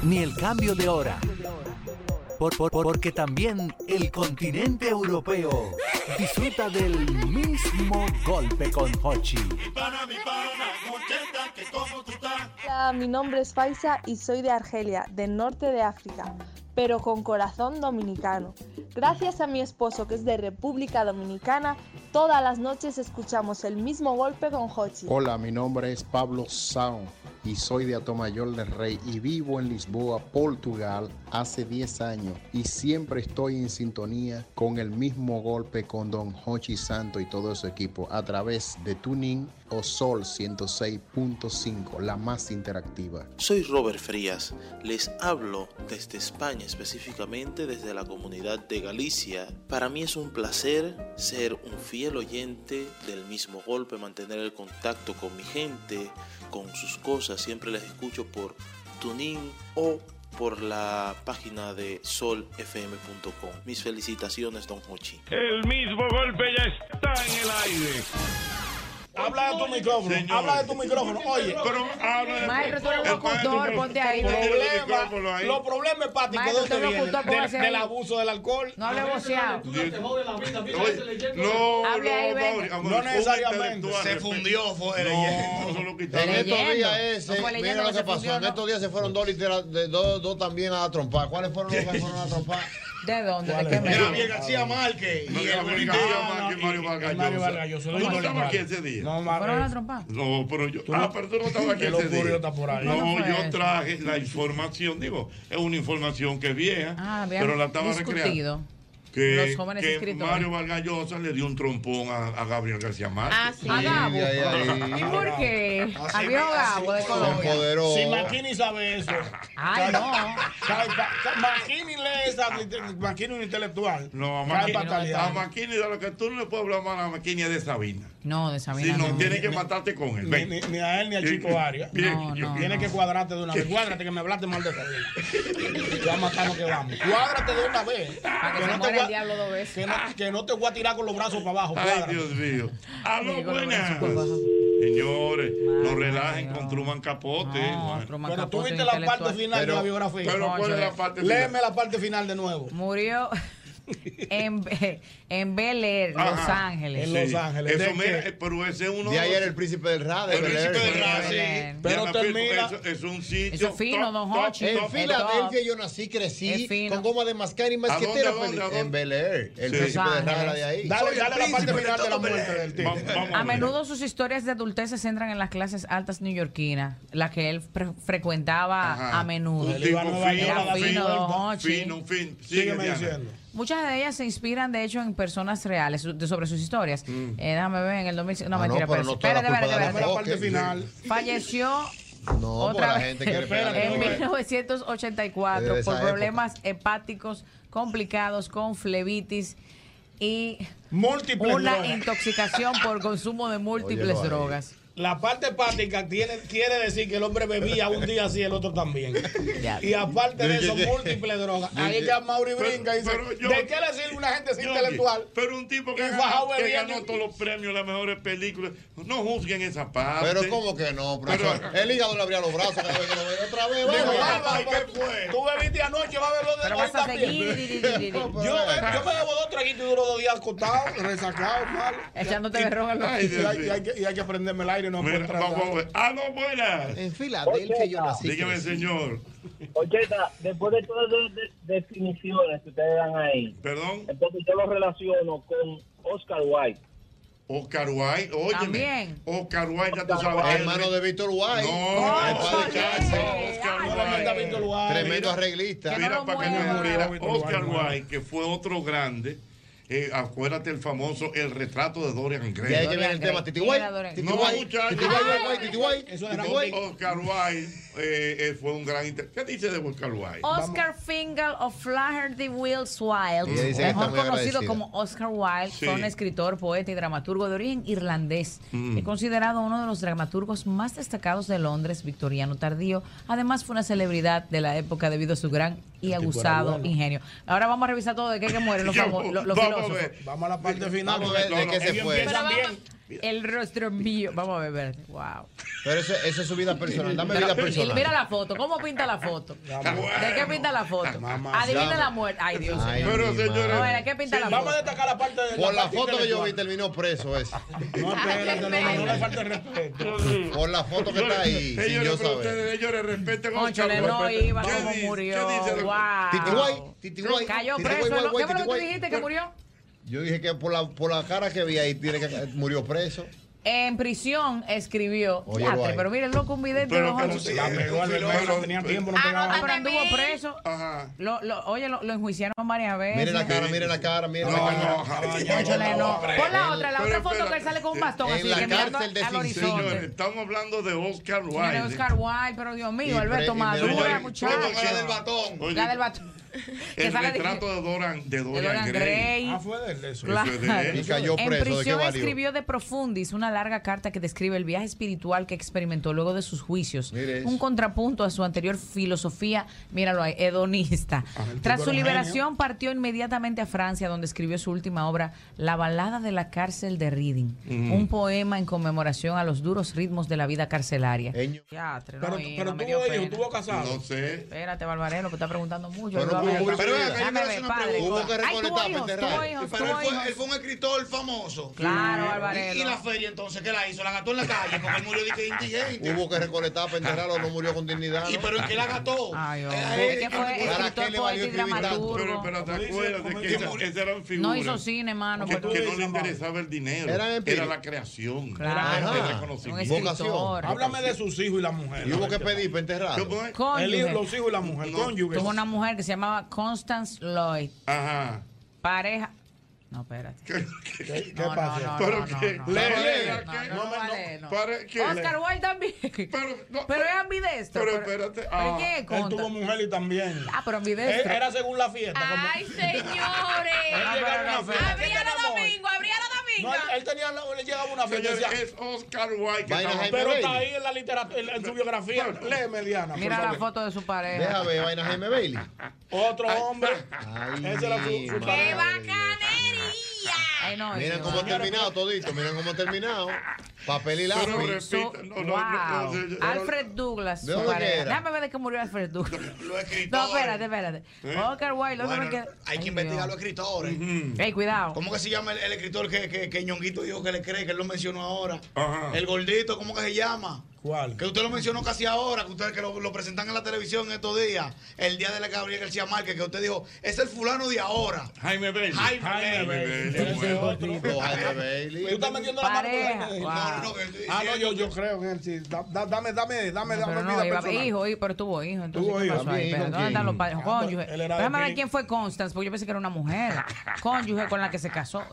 ni el cambio de hora. Por- por- por- porque también el continente europeo disfruta del mismo golpe con Hochi. Hola, mi nombre es Faisa y soy de Argelia, del norte de África, pero con corazón dominicano. Gracias a mi esposo que es de República Dominicana, todas las noches escuchamos el mismo golpe con Hochi. Hola, mi nombre es Pablo Sao y soy de Atomayor del Rey y vivo en Lisboa, Portugal, hace 10 años y siempre estoy en sintonía con el mismo golpe con Don Hochi Santo y todo su equipo a través de Tuning o Sol 106.5, la más interactiva. Soy Robert Frías, les hablo desde España, específicamente desde la comunidad de Galicia. Para mí es un placer ser un fiel oyente del mismo golpe, mantener el contacto con mi gente, con sus cosas. Siempre les escucho por Tuning o por la página de solfm.com. Mis felicitaciones, don Hochi. El mismo golpe ya está en el aire. Habla de tu micrófono. Señor. Habla de tu micrófono. Oye. Pero habla de- Maestro, tú eres un locutor, ponte ahí. Problema, ahí. los problemas hepáticos Maestro, ¿de dónde vienen? locutor, Del, del ahí. abuso del alcohol. No hable voceado. Oye, No, Hable ahí, no, venga. Necesariamente. Se fundió, fue No, leyendo. eso lo En estos días No ese, mira lo que pasó. En ¿no? estos días se fueron dos, dos también a trompar. ¿Cuáles fueron los que fueron a trompar? ¿De dónde? ¿De ¿Cuál qué medio? Javier García Márquez. No, Y el Mario Vargas Mario Llosa. Vargas Llosa. Tú no estabas aquí ese día. No, ¿Fueron a Mar- trompar? No, pero yo. Ah, no- pero tú no estabas aquí que lo ese día. No, ¿Cuándo fue yo eso? traje la información, digo, es una información que es vieja, Ah, pero la estaba recreando. Que, Los jóvenes que escritores. Mario Vargas Llosa le dio un trompón a, a Gabriel García Márquez. Ah, sí. A Gabo. Ay, ay, ¿Y por qué? Así Al viejo me- Gabo de Colombia. Si Maquini sabe eso. Ay, no. Maquini lee esa. Maquini un intelectual. No, a a Maquini, de lo que tú no le puedes hablar mal a Maquini es de Sabina. No, de Si Sabina no, no. tienes que matarte con él. Ni, a él ni a Chico Arias. Tienes que cuadrarte de una vez. Cuádrate que me hablaste mal de Sabina. Ya matamos que vamos. Cuádrate de una vez. Para que no te muera voy el a- diablo dos veces. Que no, que no te voy a tirar con los brazos para abajo. Ay, cuádrate. Dios mío. Aló, buenas. Señores, no relajen Dios. con Truman Capote. No, Bueno. Truman Pero tú viste la parte final de Pero- la biografía. Pero ¿cuál es la parte final? Léeme la parte final de nuevo. Murió en, en Bel Air, Los. Ángeles. En Los Ángeles. Eso, ¿De mira, pero ese es uno. De ahí era el príncipe del de El príncipe del sí. Air. Pero termina- Eso es un sitio. Eso es fino, don Hochi. En. Filadelfia yo nací, crecí fino. con goma de mascar y ¿A masquetera dónde, a feliz. dónde, a dónde? En Bel Air. El Sí. príncipe Los del era Ángeles. de ahí. Dale, la parte final de la muerte del vamos A menudo sus historias de adultez se centran en las clases altas neoyorquinas, las que él fre- frecuentaba a menudo. Un tipo fino, fino. Fino, fin. Sigue, Sígueme diciendo. Muchas de ellas se inspiran, de hecho, en personas reales su- de- sobre sus historias. Eh, déjame ver, en el 2005. No, Ah, mentira, pero pero no la espérate, espérate, espérate. parte final. Falleció No, otra porque la vez gente pegar en el nombre. 1984 Desde por problemas hepáticos complicados con flebitis y Múltiples una drogas. intoxicación por consumo de múltiples ahí. La parte hepática tiene, quiere decir que el hombre bebía un día así, el otro también. Y aparte de eso, múltiples drogas. Ahí que Mauri Pero- brinca y dice, pero yo- ¿de qué le sirve una gente sin Yogi, intelectual? Pero un tipo que, Y ganó, que ganó todos los premios, las mejores películas. No juzguen esa parte. Pero ¿cómo que no, profesor? El hígado le abría los brazos cada vez que lo veía otra vez. Digo, ¿qué fue? Tú bebiste anoche, va a beber de Pero a también. Yo, me- yo me bebo dos traguitos y duro dos días acostado, resacado, mal. Echándote en los y, hay, que, y hay que prenderme el aire, no Mira, puedo entrar. vamos a ver. Ah, no, buenas. En Filadelfia yo nací. Dígame, señor. Ocheta, después de todas esas de- definiciones que ustedes dan ahí, Perdón. entonces yo lo relaciono con Oscar White. Oscar White, óyeme. También. Oscar White, ya tú sabes. Hermano de Víctor White. No. Oscar White. Tremendo arreglista. Mira, para que no muriera. Oscar White, que fue otro grande. Eh, acuérdate el famoso El retrato de Dorian Gray. Y ahí que viene el tema, Titi White. Titi No, White, muchacho. Titi White, White, White, Titi White. Eso Titi era White. Oscar White eh, eh, fue un gran inter- ¿Qué dice de Oscar White? Oscar Fingal of Flaherty Wills Wilde, mejor conocido como Oscar Wilde, Sí. fue un escritor, poeta y dramaturgo de origen irlandés, Mm. y considerado uno de los dramaturgos más destacados de Londres, victoriano tardío. Además, fue una celebridad de la época debido a su gran y bueno. ingenio. Ahora vamos a revisar todo de qué que mueren los, Vamos a ver. Vamos a la parte final. Vamos a ver de qué se fue. Pero. El rostro mío. Vamos a ver, ver. Wow. Pero eso, eso es su vida personal. Dame Pero, vida personal. mira la foto. ¿Cómo pinta la foto? ¿De qué pinta la foto? Adivina la muerte. Ay, Dios Ay, mío. No, madre. era, ¿qué pinta la foto? Vamos a destacar la parte de Por la foto que yo vi terminó preso ese. No, espérate, no, no, no le falte respeto. Por la foto que está ahí, sin yo Señores, pero saber. ustedes, señores, respeten Conchole, Oscar no iba, ¿Qué cómo murió. ¿Qué dice? Wow. Cayó preso. ¿Qué fue lo que tú dijiste que murió? Yo dije que por la, por la cara que vi ahí, tiene que murió preso. En prisión escribió. Ahí. pero mire, loco, un. Pero- no pero jodas. sí, La pegó al hermano, tenía tiempo, no pegaba. Ah, pero anduvo preso. Lo, lo, oye, lo, lo enjuiciaron varias veces. Mire la cara, mire la cara, mire la cara. Cónchale, no. Pon la otra, la otra foto que él sale con un bastón así, la que mirando cárcel de al Señores, horizonte. estamos hablando de Oscar Señores, Wilde. Oscar Wilde, pero Dios mío, Alberto y Madura, señores, muchacho. ¿cómo la del batón? Oye, La del batón. El sale de- retrato de Dorian, de Dorian, Dorian Gray. Gray. Ah, fue de él eso. Claro. Eso es de él. Y cayó En preso. ¿De qué prisión escribió de Profundis una larga carta que describe el viaje espiritual que experimentó luego de sus juicios. Un contrapunto a su anterior filosofía, míralo ahí, hedonista. el Tras su liberación partió inmediatamente a Francia, donde escribió su última obra, La balada de la cárcel de Reading, un poema en conmemoración a los duros ritmos de la vida carcelaria. Teatro, no Pero, pero hijo, pena. tuvo casado. No sé. Espérate, Barbarelo, que está preguntando mucho. Pero pero yo ver, hacer una padre. pregunta. Hubo que enterrar. Pero él fue, hijos. él fue un escritor famoso. Claro, Y- Barbarelo. Y, la feria entonces, ¿qué la hizo? La gastó en la calle porque él murió de que indigente. Hubo que recolectar para enterrarlo, no murió con dignidad. ¿Y pero en qué la gastó? Ay, que fue ¿a escritor, qué le valió poeta y escribir tanto? dramaturgo. Pero, pero te acuerdas de que esa- esas eran figuras. No hizo cine, mano. Que, no le interesaba el dinero. Era la creación. Claro. Era el reconocimiento. Háblame de sus hijos y la mujer. Y hubo que pedir para hijo- los hijos y la mujer. Tuvo una mujer que se llamaba Constance Lloyd. Ajá. Pareja. No, espérate. ¿Qué, qué No, no, pasó? no, ¿Pero no, qué? no, Lee, no, lee. no, no, no, No me- vale, no. ¿Para qué? Oscar Wilde también. Pero, Pero es ambidestro. Pero pero- espérate. ¿Pero ah. qué es Él tuvo mujer y también. Ah, pero Él- ambidestro. Era según la fiesta. como- Ay, señores. Él llegaba a una fiesta. Abría los domingos, abría los domingos. él, él tenía, la- él llegaba a una fiesta Señores, es Oscar Wilde. que pero está ahí en la literatura, en, su biografía. Léeme, Diana. Mira la foto de su pareja. Deja ver, vaina Jaime Bailey. Otro hombre. Ese era su, su mi pareja. Ay, no, Miren cómo ha terminado todito, miren cómo ha terminado. Papel y lápiz. No, no, wow. no, no, no, Alfred Douglas, ¿De su dónde que pareja. era? Déjame ver de qué murió Alfred Douglas. Los escritores. No, espérate, espérate. ¿Eh? Oscar Wilde, otro Bueno, que... hay Ay, que investigar a los escritores. Ey, cuidado. ¿Cómo que se llama el, el escritor que, que, que Ñonguito dijo que le cree, que él lo mencionó ahora? Ajá. El gordito, ¿cómo que se llama? ¿Cuál? Que usted lo mencionó casi ahora, que ustedes que lo, lo presentan en la televisión estos días, el día de la Gabriel García Márquez, que usted dijo, es el fulano de ahora. Jaime Bailey. Jaime, Jaime Bailey. Jaime Bailey. Tú estás metiendo la mano. No, no, que Ah, no, yo, yo creo en él, sí. Da- da- dame, dame, dame, No, dame pero vida no, iba, personal. hijo, hijo, pero tuvo hijo. Entonces, Tuvo ¿qué hijo. ¿Dónde están los quién? padres? Cónyuge. Déjame ver quién fue Constance, porque yo pensé que era una mujer. Cónyuge con la que se casó.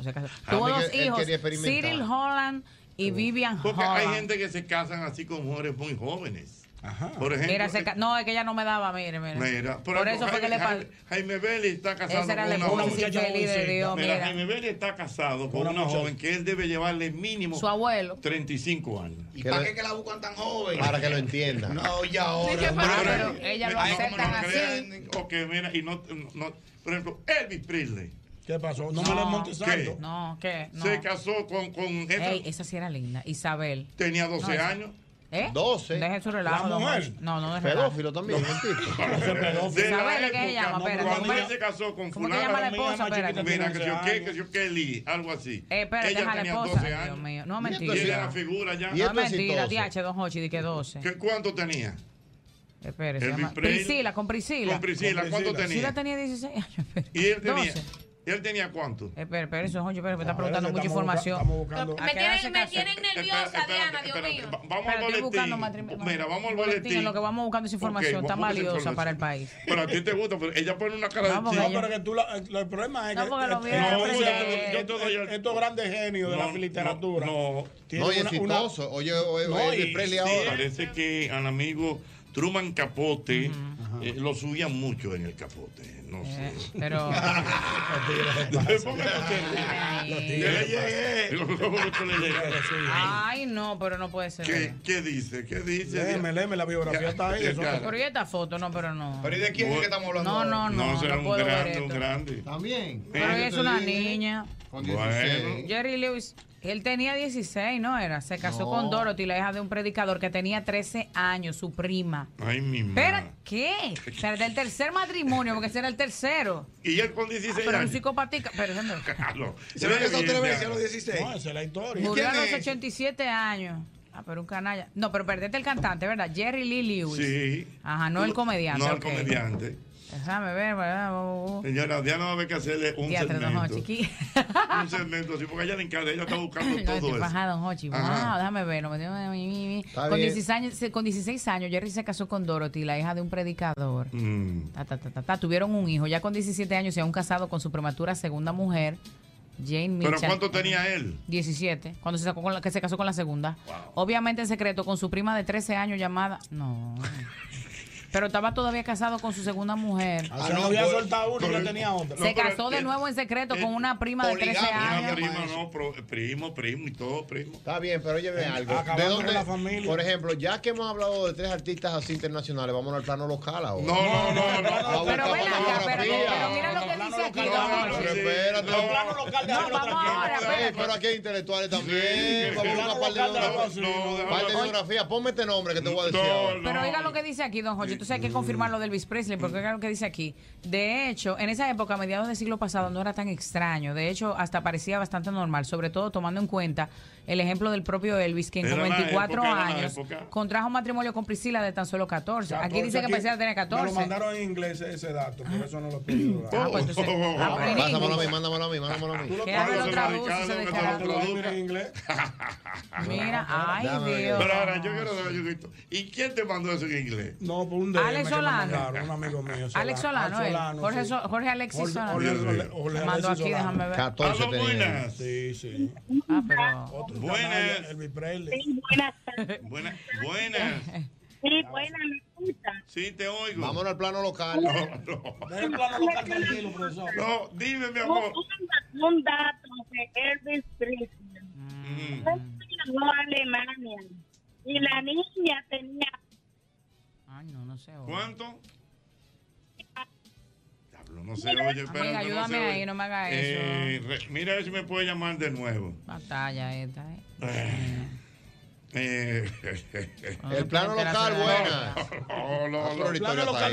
Tuvo que dos hijos. Cyril Holland y Vivian Porque hay gente que se casan así con mujeres muy jóvenes. Ajá. Por ejemplo, Mira, se ca- no, es que ella no me daba, mire, mire. Mira, Por eso fue que le pasó. Jaime, Bailey está casado con una joven. de. Dios, Mira, mira. Jaime Bailey está casado con Una joven que él debe llevarle mínimo Su abuelo. 35 años. ¿Y para qué que la buscan tan joven? Para que lo entienda. No, ya ahora. Sí, que hombre. para- pero ella lo aceptan ¿cómo no así. creen? Ok, mira, y no, no- por ejemplo, Elvis Presley ¿Qué pasó? No, me le montes ¿Qué? No, ¿qué? No. se casó con, con esa- Ey, esa sí era linda. Isabel. tenía 12 No, esa- años. ¿Eh? 12. Deje su relajo. La mujer. No, no relajo. Pedófilo también, tipo. De la Isabel, ¿qué se llama? no, Espérate, cuando ¿cómo es? se casó con ¿Cómo que fulana, llama la esposa? Espérate. Mira, que yo 11 qué, que yo Kelly, algo así. Eh, espérate, Ella deja la tenía esposa. 12 Dios años. mío. No, Y mentira. es Tiene la figura ya. Y No, mentira. DH, don Hochi, di que 12. ¿Qué, ¿Cuánto tenía? Espérese. Priscila, con Priscila. Con Priscila, ¿cuánto Priscila. Priscila tenía? tenía 16 años. Y él tenía, 12. él tenía cuánto? Espera, espera, eso, Jochi, espera, me está A ver, preguntando mucha información. Estamos buscando. ¿A Me tienen, me nerviosa, Espérate, Diana, Dios espérate. mío. Va- Vamos al buscando boletín. Mira, vamos al Boletín. Lo que vamos buscando es información Ok, tan valiosa información. para el país. Pero a ti te gusta, pero ella pone una cara No, de chico. No, pero que tú, la- el problema es No, que porque lo eh, mío eh, no, estos grandes genios de No, la literatura No, No, y exitoso. Oye, oye, No, Presley ahora. Parece que al amigo Truman Capote eh, lo subían mucho en el capote. No sé. Eh, Pero. Lo que- Ay. Yo le llegué. ¿Cómo que tú le llegaste? Ay, no, pero no puede ser. ¿Qué, ¿Qué dice? ¿Qué dice? Léeme, léeme, la biografía está ahí. Pero y esta foto, no, pero no. ¿Pero y de quién es que estamos hablando? No, no, no. No, será un grande, un grande. También. Pero es una niña. Con Bueno. 16. Jerry Lewis, él tenía 16, ¿no era? Se casó No. con Dorothy, la hija de un predicador que tenía 13 años, su prima. Ay, mi madre. ¿qué? O sea, del tercer matrimonio, porque ese era el tercero. Y él con 16 Pero un años. Pero déjame- Claro. Se ve que son tres veces a los Bien, 16. No, esa es la historia. Murió a los es? 87 años. Ah, pero un canalla. No, pero perdete el cantante, ¿verdad? Jerry Lee Lewis. Sí. Ajá, no el comediante. No el comediante. Déjame ver, ¿verdad? Señora, Diana va a haber que hacerle un Teatro, don segmento. Hochi. Un segmento así, porque ella le encanta, ella está buscando No, todo eso. don Hochi. Wow, déjame ver. no me- Está Con bien. 16, años, con 16 años, Jerry se casó con Dorothy, la hija de un predicador. Mm. Ta, ta, ta, ta, ta. Tuvieron un hijo. Ya con 17 años se han casado con su prematura segunda mujer, Jane Mitchell. ¿Pero cuánto tenía él? 17, cuando se, sacó con la, que se casó con la segunda. Obviamente en secreto con su prima de 13 años llamada. No. Pero estaba todavía casado con su segunda mujer. O sea, no había soltado uno y ya tenía otra. Se casó de nuevo en secreto con una prima de 13 Una años. prima, no, pro- primo, primo y todo, primo. Está bien, pero oye, algo. ¿De dónde, la familia. Por ejemplo, ya que hemos hablado de tres artistas así internacionales, vamos al plano local ahora. No, no, no, no. Vamos Pero a ven acá, pero, mira lo que dice aquí, no. Pero espérate. El plano local de No, vamos ahora, pero aquí hay intelectuales también. Vamos a buscar par de biografía. Ponme este nombre que te voy a decir No, ahora. no. Pero oiga lo que dice aquí, don Jorge. Entonces hay que confirmar lo de Elvis Presley, porque oiga lo que dice aquí. De hecho, en esa época, a mediados del siglo pasado, no era tan extraño. De hecho, hasta parecía bastante normal, sobre todo tomando en cuenta el ejemplo del propio Elvis, que en Era con la 24 época, años contrajo matrimonio con Priscila de tan solo 14. Aquí dice que Priscila tenía Me lo 14. mandaron en inglés ese dato, por eso no lo dar. Ah, pues entonces, ah, Pásamelo a mí, mándamelo a mí, mándamelo a mí. Que lo miras en inglés. Mira, ay. Dios. Pero ahora yo quiero saber, ¿y quién te mandó eso en inglés? No, por un DM Alex que Solano. mandaron, un amigo mío. Alex Solano, él. Jorge, sí. So- Jorge Alexis Jorge- Solano. Jorge-. Jorge Alexis aquí, Solano. déjame ver. 14 Aló, tenía. buenas. Sí, sí. Ah, pero. Otro Buenas. canalla, Elvis Presley. Sí, buenas tardes. Buenas, buenas. Sí, buenas, me escucha. Sí, te oigo. Vámonos al plano local. No, no. Deja el plano local tranquilo, profesor. No, dime, mi Un, amor. un- un dato de Elvis Presley. Mm. Él llegó a Alemania y la niña tenía Ay, no, no sé. oye. ¿Cuánto? Diablo, no se oye, Amiga, no ayúdame se ahí, oye. no me haga Eh, re- mira a ver si me puede llamar de nuevo. Batalla esta, ¿eh? Eh, Eh, El plano local, buena. No, no, Ah, no. historia está ahí.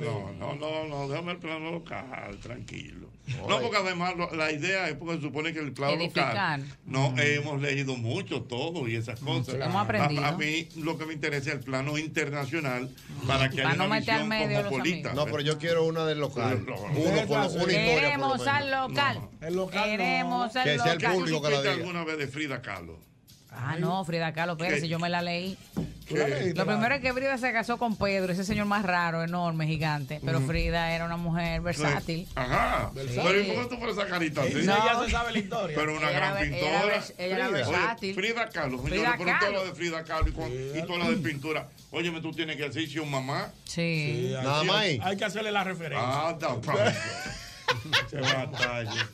no, No, no, no, déjame el plano local, tranquilo. Oye. No, porque además lo- la idea es porque se supone que el plano Edificar. local no hemos leído mucho todo y esas cosas. Hemos aprendido. A, a mí lo que me interesa es el plano internacional para que haya Para no una visión cosmopolita. No, pero yo quiero una del local. Uno por una lo Queremos menos. al local. El local Queremos al Que sea el local. público que la ¿Supiste diga. alguna vez de Frida Kahlo? Ah, no, Frida Kahlo, espérese, ¿Qué? yo me la leí. ¿Tú la leíste, Lo primero es que Frida se casó con Pedro, ese señor más raro, enorme, gigante. Pero. Frida era una mujer versátil. Ajá. Sí. Pero ¿y por qué tú pones esa carita así? No. Ella se sabe la historia. Pero una Ella gran era- ella era pintora. vers- ella era Frida. versátil. Oye, Frida Kahlo. Frida pero Kahlo. todo lo de Frida Kahlo y, con, y todo lo de pintura. Óyeme, tú tienes que decir si un mamá. Sí. Nada más ahí. Hay que hacerle la referencia. Ah, da, pa- Qué batalla.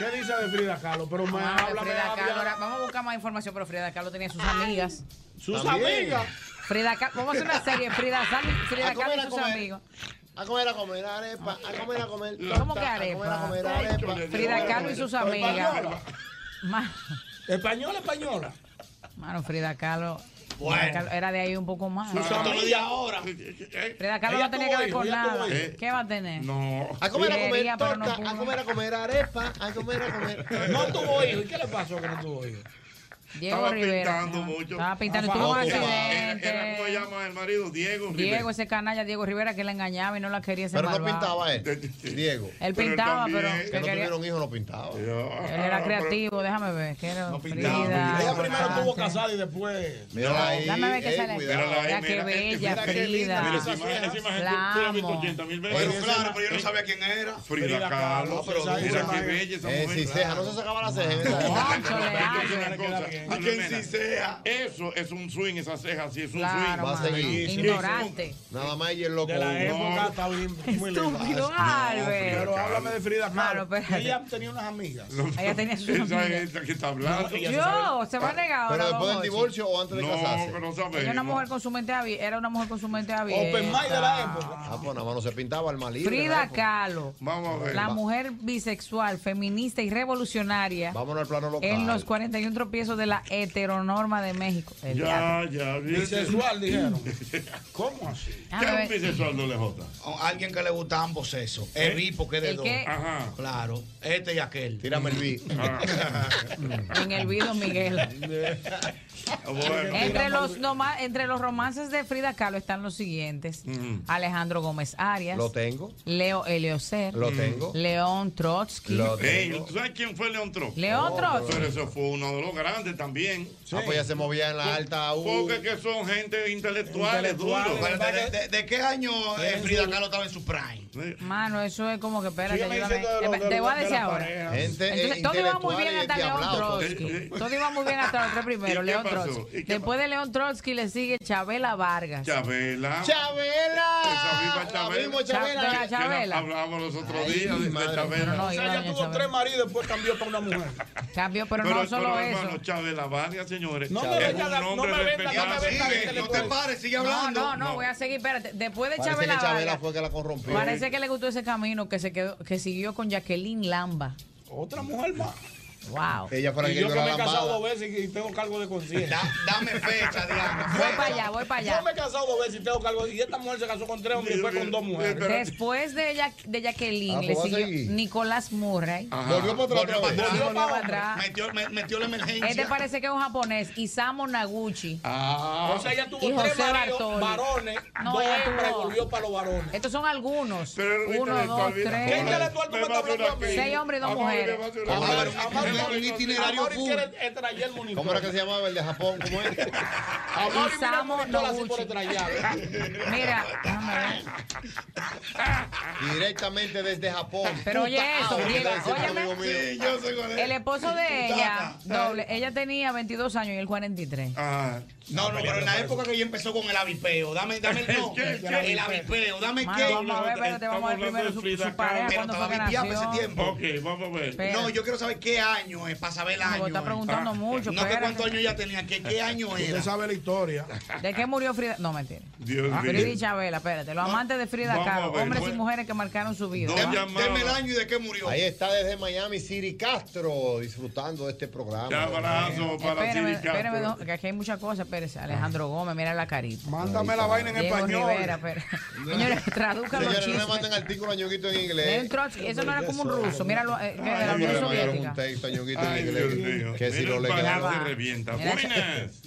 ¿Qué dice de Frida Kahlo? Pero me Ah, de habla Frida de Kahlo. Ahora, vamos a buscar más información, pero Frida Kahlo tenía sus amigas. Sus amigas. Frida Kahlo, vamos a hacer una serie, Frida, Kahlo- Frida Kahlo y sus comer. amigos. A comer, a comer arepa, a comer, a comer. ¿Cómo que torta, a comer, arepa? a comer arepa. Frida Kahlo y sus amigas. Española. Ma- Española, española. Mano, Frida Kahlo. Bueno. Era de ahí un poco más. Sus amigas ahora. Frida Kahlo no tenía que ver con nada. ¿Qué va a tener? No. A comer, a comer no torta, a comer, a comer arepa, a comer, a comer. No tuvo hijos. ¿Y qué le pasó que no tuvo hijos? Diego Estaba Rivera. pintando mucho. Estaba pintando. Ah, Tuvo un accidente. Era, era, ¿cómo se llama el marido? Diego Rivera. Diego, ese canalla Diego Rivera que la engañaba y no la quería ser Pero no pintaba él, Diego. Él pintaba, pero Que que no quería- tuvieron hijos, no pintaba. Él era creativo, déjame ver. Que era pintaba, Frida, Ella primero estuvo casada y después. Mira ahí. Dame ver qué eh, sale. Mira qué bella, Frida. Mira esa imagen, esa imagen tú- tú la has visto 80 mil veces. Pero claro, pero yo no sabía quién era. Frida Kahlo. pero Mira qué bella esa Eh, mujer. si ceja, no se sacaba la ceja. Esa. ¿A quién sí sea? Eso es un swing, esa ceja así es un Claro, swing. Va a seguir. Ignorante. Nada más y el loco. De la época está bien. Estúpido, Albert. Pero háblame de Frida Kahlo. Ella tenía unas amigas. Ella tenía sus Esa amigas. es la que está hablando. Yo, se va a negar ahora. Pero después del divorcio o antes de No, casarse. que no Ella era una mujer con su mente abierta. Era una mujer con su mente abierta. Open mind de la época. Ah, pues nada más no se pintaba el mal libre. Frida Kahlo, Vamos a ver. la mujer bisexual, feminista y revolucionaria Vámonos al plano local. en los 41 tropiezos de la heteronorma de México. El Ya, ya. Bisexual, dijeron. ¿Cómo así? ¿Qué Déjame es un bisexual doble J? A Alguien que le gusta ambos sexos. El bi porque es de ¿El dos. qué? Ajá. Claro. Este y aquel. Tírame el bi. En el video Miguel. Bueno. Entre los, noma- entre los romances de Frida Kahlo están los siguientes: Ujú. Alejandro Gómez Arias, Lo tengo. Leo Eliocer, Lo tengo. León Trotsky. Lo tengo. ¿tú sabes quién fue León Trotsky? León Oh, Trotsky. Pero eso fue uno de los grandes también. Ah, pues ya se movía en la alta U. Porque que son gente intelectuales, Intelectuales. ¿De, de- de qué año eh, Frida Kahlo estaba en su prime? Mano, eso es como que espérate, ayúdame. diciendo de lo- Eh, de Te voy a de decir ahora. Entonces, eh, todo iba muy bien hasta León. Trotsky. Todo iba muy bien hasta los tres ¿Y primeros, qué León? Trotsky. ¿Y qué Después de León Trotsky le sigue Chabela Vargas. Chabela. ¡Chabela! Esa misma La Chabela. Chabela. Chabela. Hablábamos los otros días de. Chabela. O sea, ella tuvo Chabela. tres maridos y después cambió para una mujer. Cambió, pero, no solo eso. Chabela Vargas, señores. No me venga la- no me venga- no me venga Sigue, no te pares, sigue No, hablando. no, no, voy a seguir, espérate. Después de Parece Chabela que Chabela fue que la corrompió. parece que le gustó ese camino que se quedó, que siguió con Jacqueline Lamba. Otra mujer más. Wow. Ella fue la Y que yo que la me he casado dos veces y tengo cargo de conciencia. Da- dame fecha, Diana. Voy para allá, voy para Yo allá. me he casado dos veces y tengo cargo. Y esta mujer se casó con tres hombres y fue con dos mujeres. Después de, ella, de Jacqueline, Ah, le pues a siguió. Nicolás Murray. Ajá. Volvió para atrás. Volvió para atrás. Volvió para atrás. Metió, me- metió la emergencia. Este parece que es un japonés, Isamu Naguchi. Ah, O sea, ella tuvo Y tres maridos varones, No, dos hembras y volvió para los varones. Estos son algunos. Pero Uno, dos, mira, ¿Qué tres. intelectual tú me estás hablando a mí? Seis hombres y dos mujeres. Un itinerario- un itinerario Amor full. quiere extraer el monitor. ¿Cómo era que se llamaba el de Japón? ¿Cómo es? Por Noguchi. Mira. Directamente desde Japón. Pero oye eso, óyeme. yo. El esposo de ella, doble, ella tenía 22 años y él 43. Ah, No, no, pero en la época que ella empezó con el avipeo, dame, dame el no. El avipeo, dame Mano, qué. vamos a ver, espérate, vamos a ver primero su, Frida su pareja Pero cuando estaba ese tiempo. ok, vamos a ver. No, yo quiero saber qué año. Año es, para saber el año. está es. preguntando mucho, No, que cuántos años ella tenía, que qué año era. Usted sabe la historia. ¿De qué murió Frida? No, mentira. Dios Ah, mío. Frida y Chabela, espérate. Los amantes de Frida Kahlo, ver, hombres y mujeres que marcaron su vida. Deme el año y de qué murió. Ahí está desde Miami City Castro disfrutando de este programa. Un abrazo para Espérame, Siri espérame, Castro. no, que aquí hay muchas cosas. Espérese, Alejandro Gómez, mira la carita. Mándame la vaina en español. Señores, traduzcan los Señores, no le chismes. manden artículo a en inglés. Eso no era como un ruso. Míralo, eh, que de la Unión mira, Soviética. En inglés. Dios mío. Que si lo pañal se revienta. Buenas.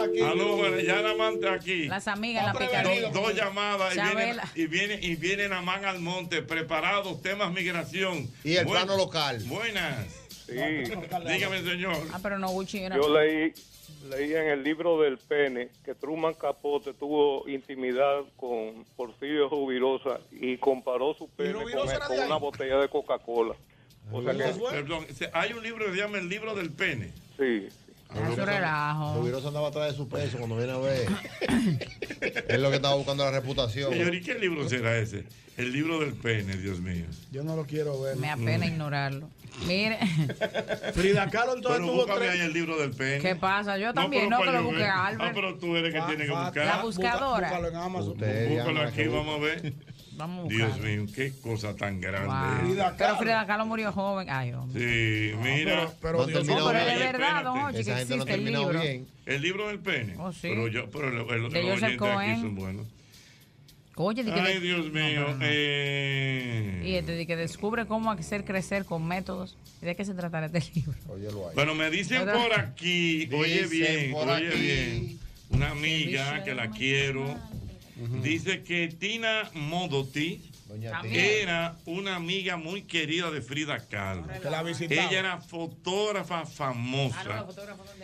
Aquí. Aló, ya Namante aquí. Las amigas, la Dos- picardía. Dos llamadas y viene, y viene y viene Namán al monte, preparados, temas migración. Y el Buen- plano local. Buenas. Sí. Dígame, señor. Ah, pero no, Gucci era. Yo leí, leí en el libro del pene que Truman Capote tuvo intimidad con Porfirio Rubirosa y comparó su pene con, una botella de Coca-Cola. O sea que, Perdón, hay un libro que se llama El libro del pene. sí. Eso relajo. Rubirosa andaba atrás de su peso cuando viene a ver. es lo que estaba buscando la reputación. Señor, ¿y qué libro será ese? El libro del pene, Dios mío. Yo no lo quiero ver. Me apena ignorarlo. Mire, Frida Kahlo entonces Pero tuvo tres. ahí el libro del pene. ¿qué pasa? Yo No, también, pero no, que para lo yo busque ver. Albert. Ah, pero tú eres que tiene que buscar. La buscadora. Búscalo en Amazon. Usted, Búscalo aquí, vamos a ver. Vamos a Dios mío, qué cosa tan grande. Wow. Frida Pero. Frida Kahlo murió joven. Ay, hombre. Sí, mira. pero- pero Dios pero de Oye, verdad, don. Hochi, que gente no existe el libro. bien. El libro del pene. Oh, sí. Pero yo, pero el- el- De los oyentes aquí Cohen. son buenos. Oye, di que Ay, de- Dios mío. no, no. eh. Y este, de que descubre cómo hacer crecer con métodos. ¿Y ¿De qué se tratará este libro? Óyelo ahí. Bueno, me dicen ¿Verdad? por aquí, oye bien, oye aquí. bien, una amiga que la quiero, dice que Tina Modotti era una amiga muy querida de Frida Kahlo. La. Ella era fotógrafa Ah, famosa.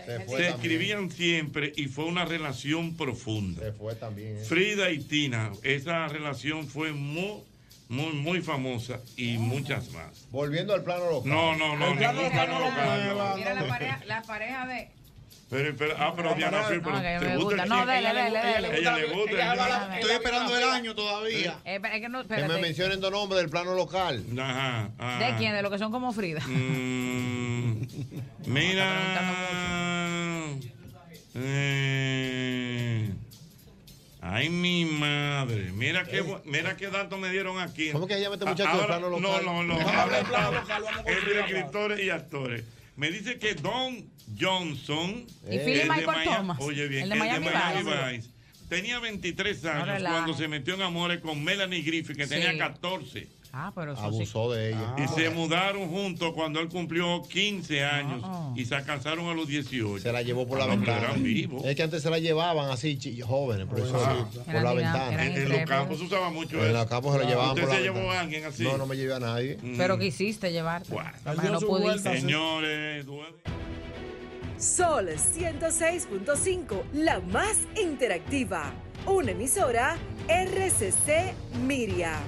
Se fue Se escribían siempre y fue una relación profunda. Se fue también. ¿eh? Frida y Tina, esa relación fue muy, muy, muy famosa y muchas más. Volviendo al plano local. No, no, no, El plano ningún local no lo. Mira la pareja, la pareja de. Pero, pero, ah, pero Diana, sí, pero No, ¿te gusta gusta. el No, dele, dele, dele. Ella le gusta Ella Estoy esperando el año todavía. Eh, pero es que no, Que me mencionen dos nombres del plano local. Ajá. ah. ¿De quién? De los que son como Frida. Mm, mira. Eh, ay, mi madre. Mira qué, mira qué datos me dieron aquí. ¿Cómo que se llama este Ah, muchacho del plano local? No, no, no. Habla del plano local, entre escritores y actores. Me dice que Don Johnson. Y Philip de Michael Thomas, Oye, bien, el de Miami Vice. Tenía 23 No años cuando se metió en amores con Melanie Griffith, que tenía Sí. 14. Ah, pero eso sí. Abusó de ella. Y se mudaron juntos cuando él cumplió 15 años Ah. y se casaron a los 18. Se la llevó por la Ah, ventana. vivos. Es que antes se la llevaban así, jóvenes, por eso, Ah. por la ventana. En, en los campos se usaba mucho En eso. los campos se la llevaban ¿Usted por la se llevó ventana. a alguien así? No, no me llevé a nadie. Mm. Pero quisiste llevarte. Bueno. No pudiste. Señores, duele. Sol 106.5, la más interactiva. Una emisora RCC Miria.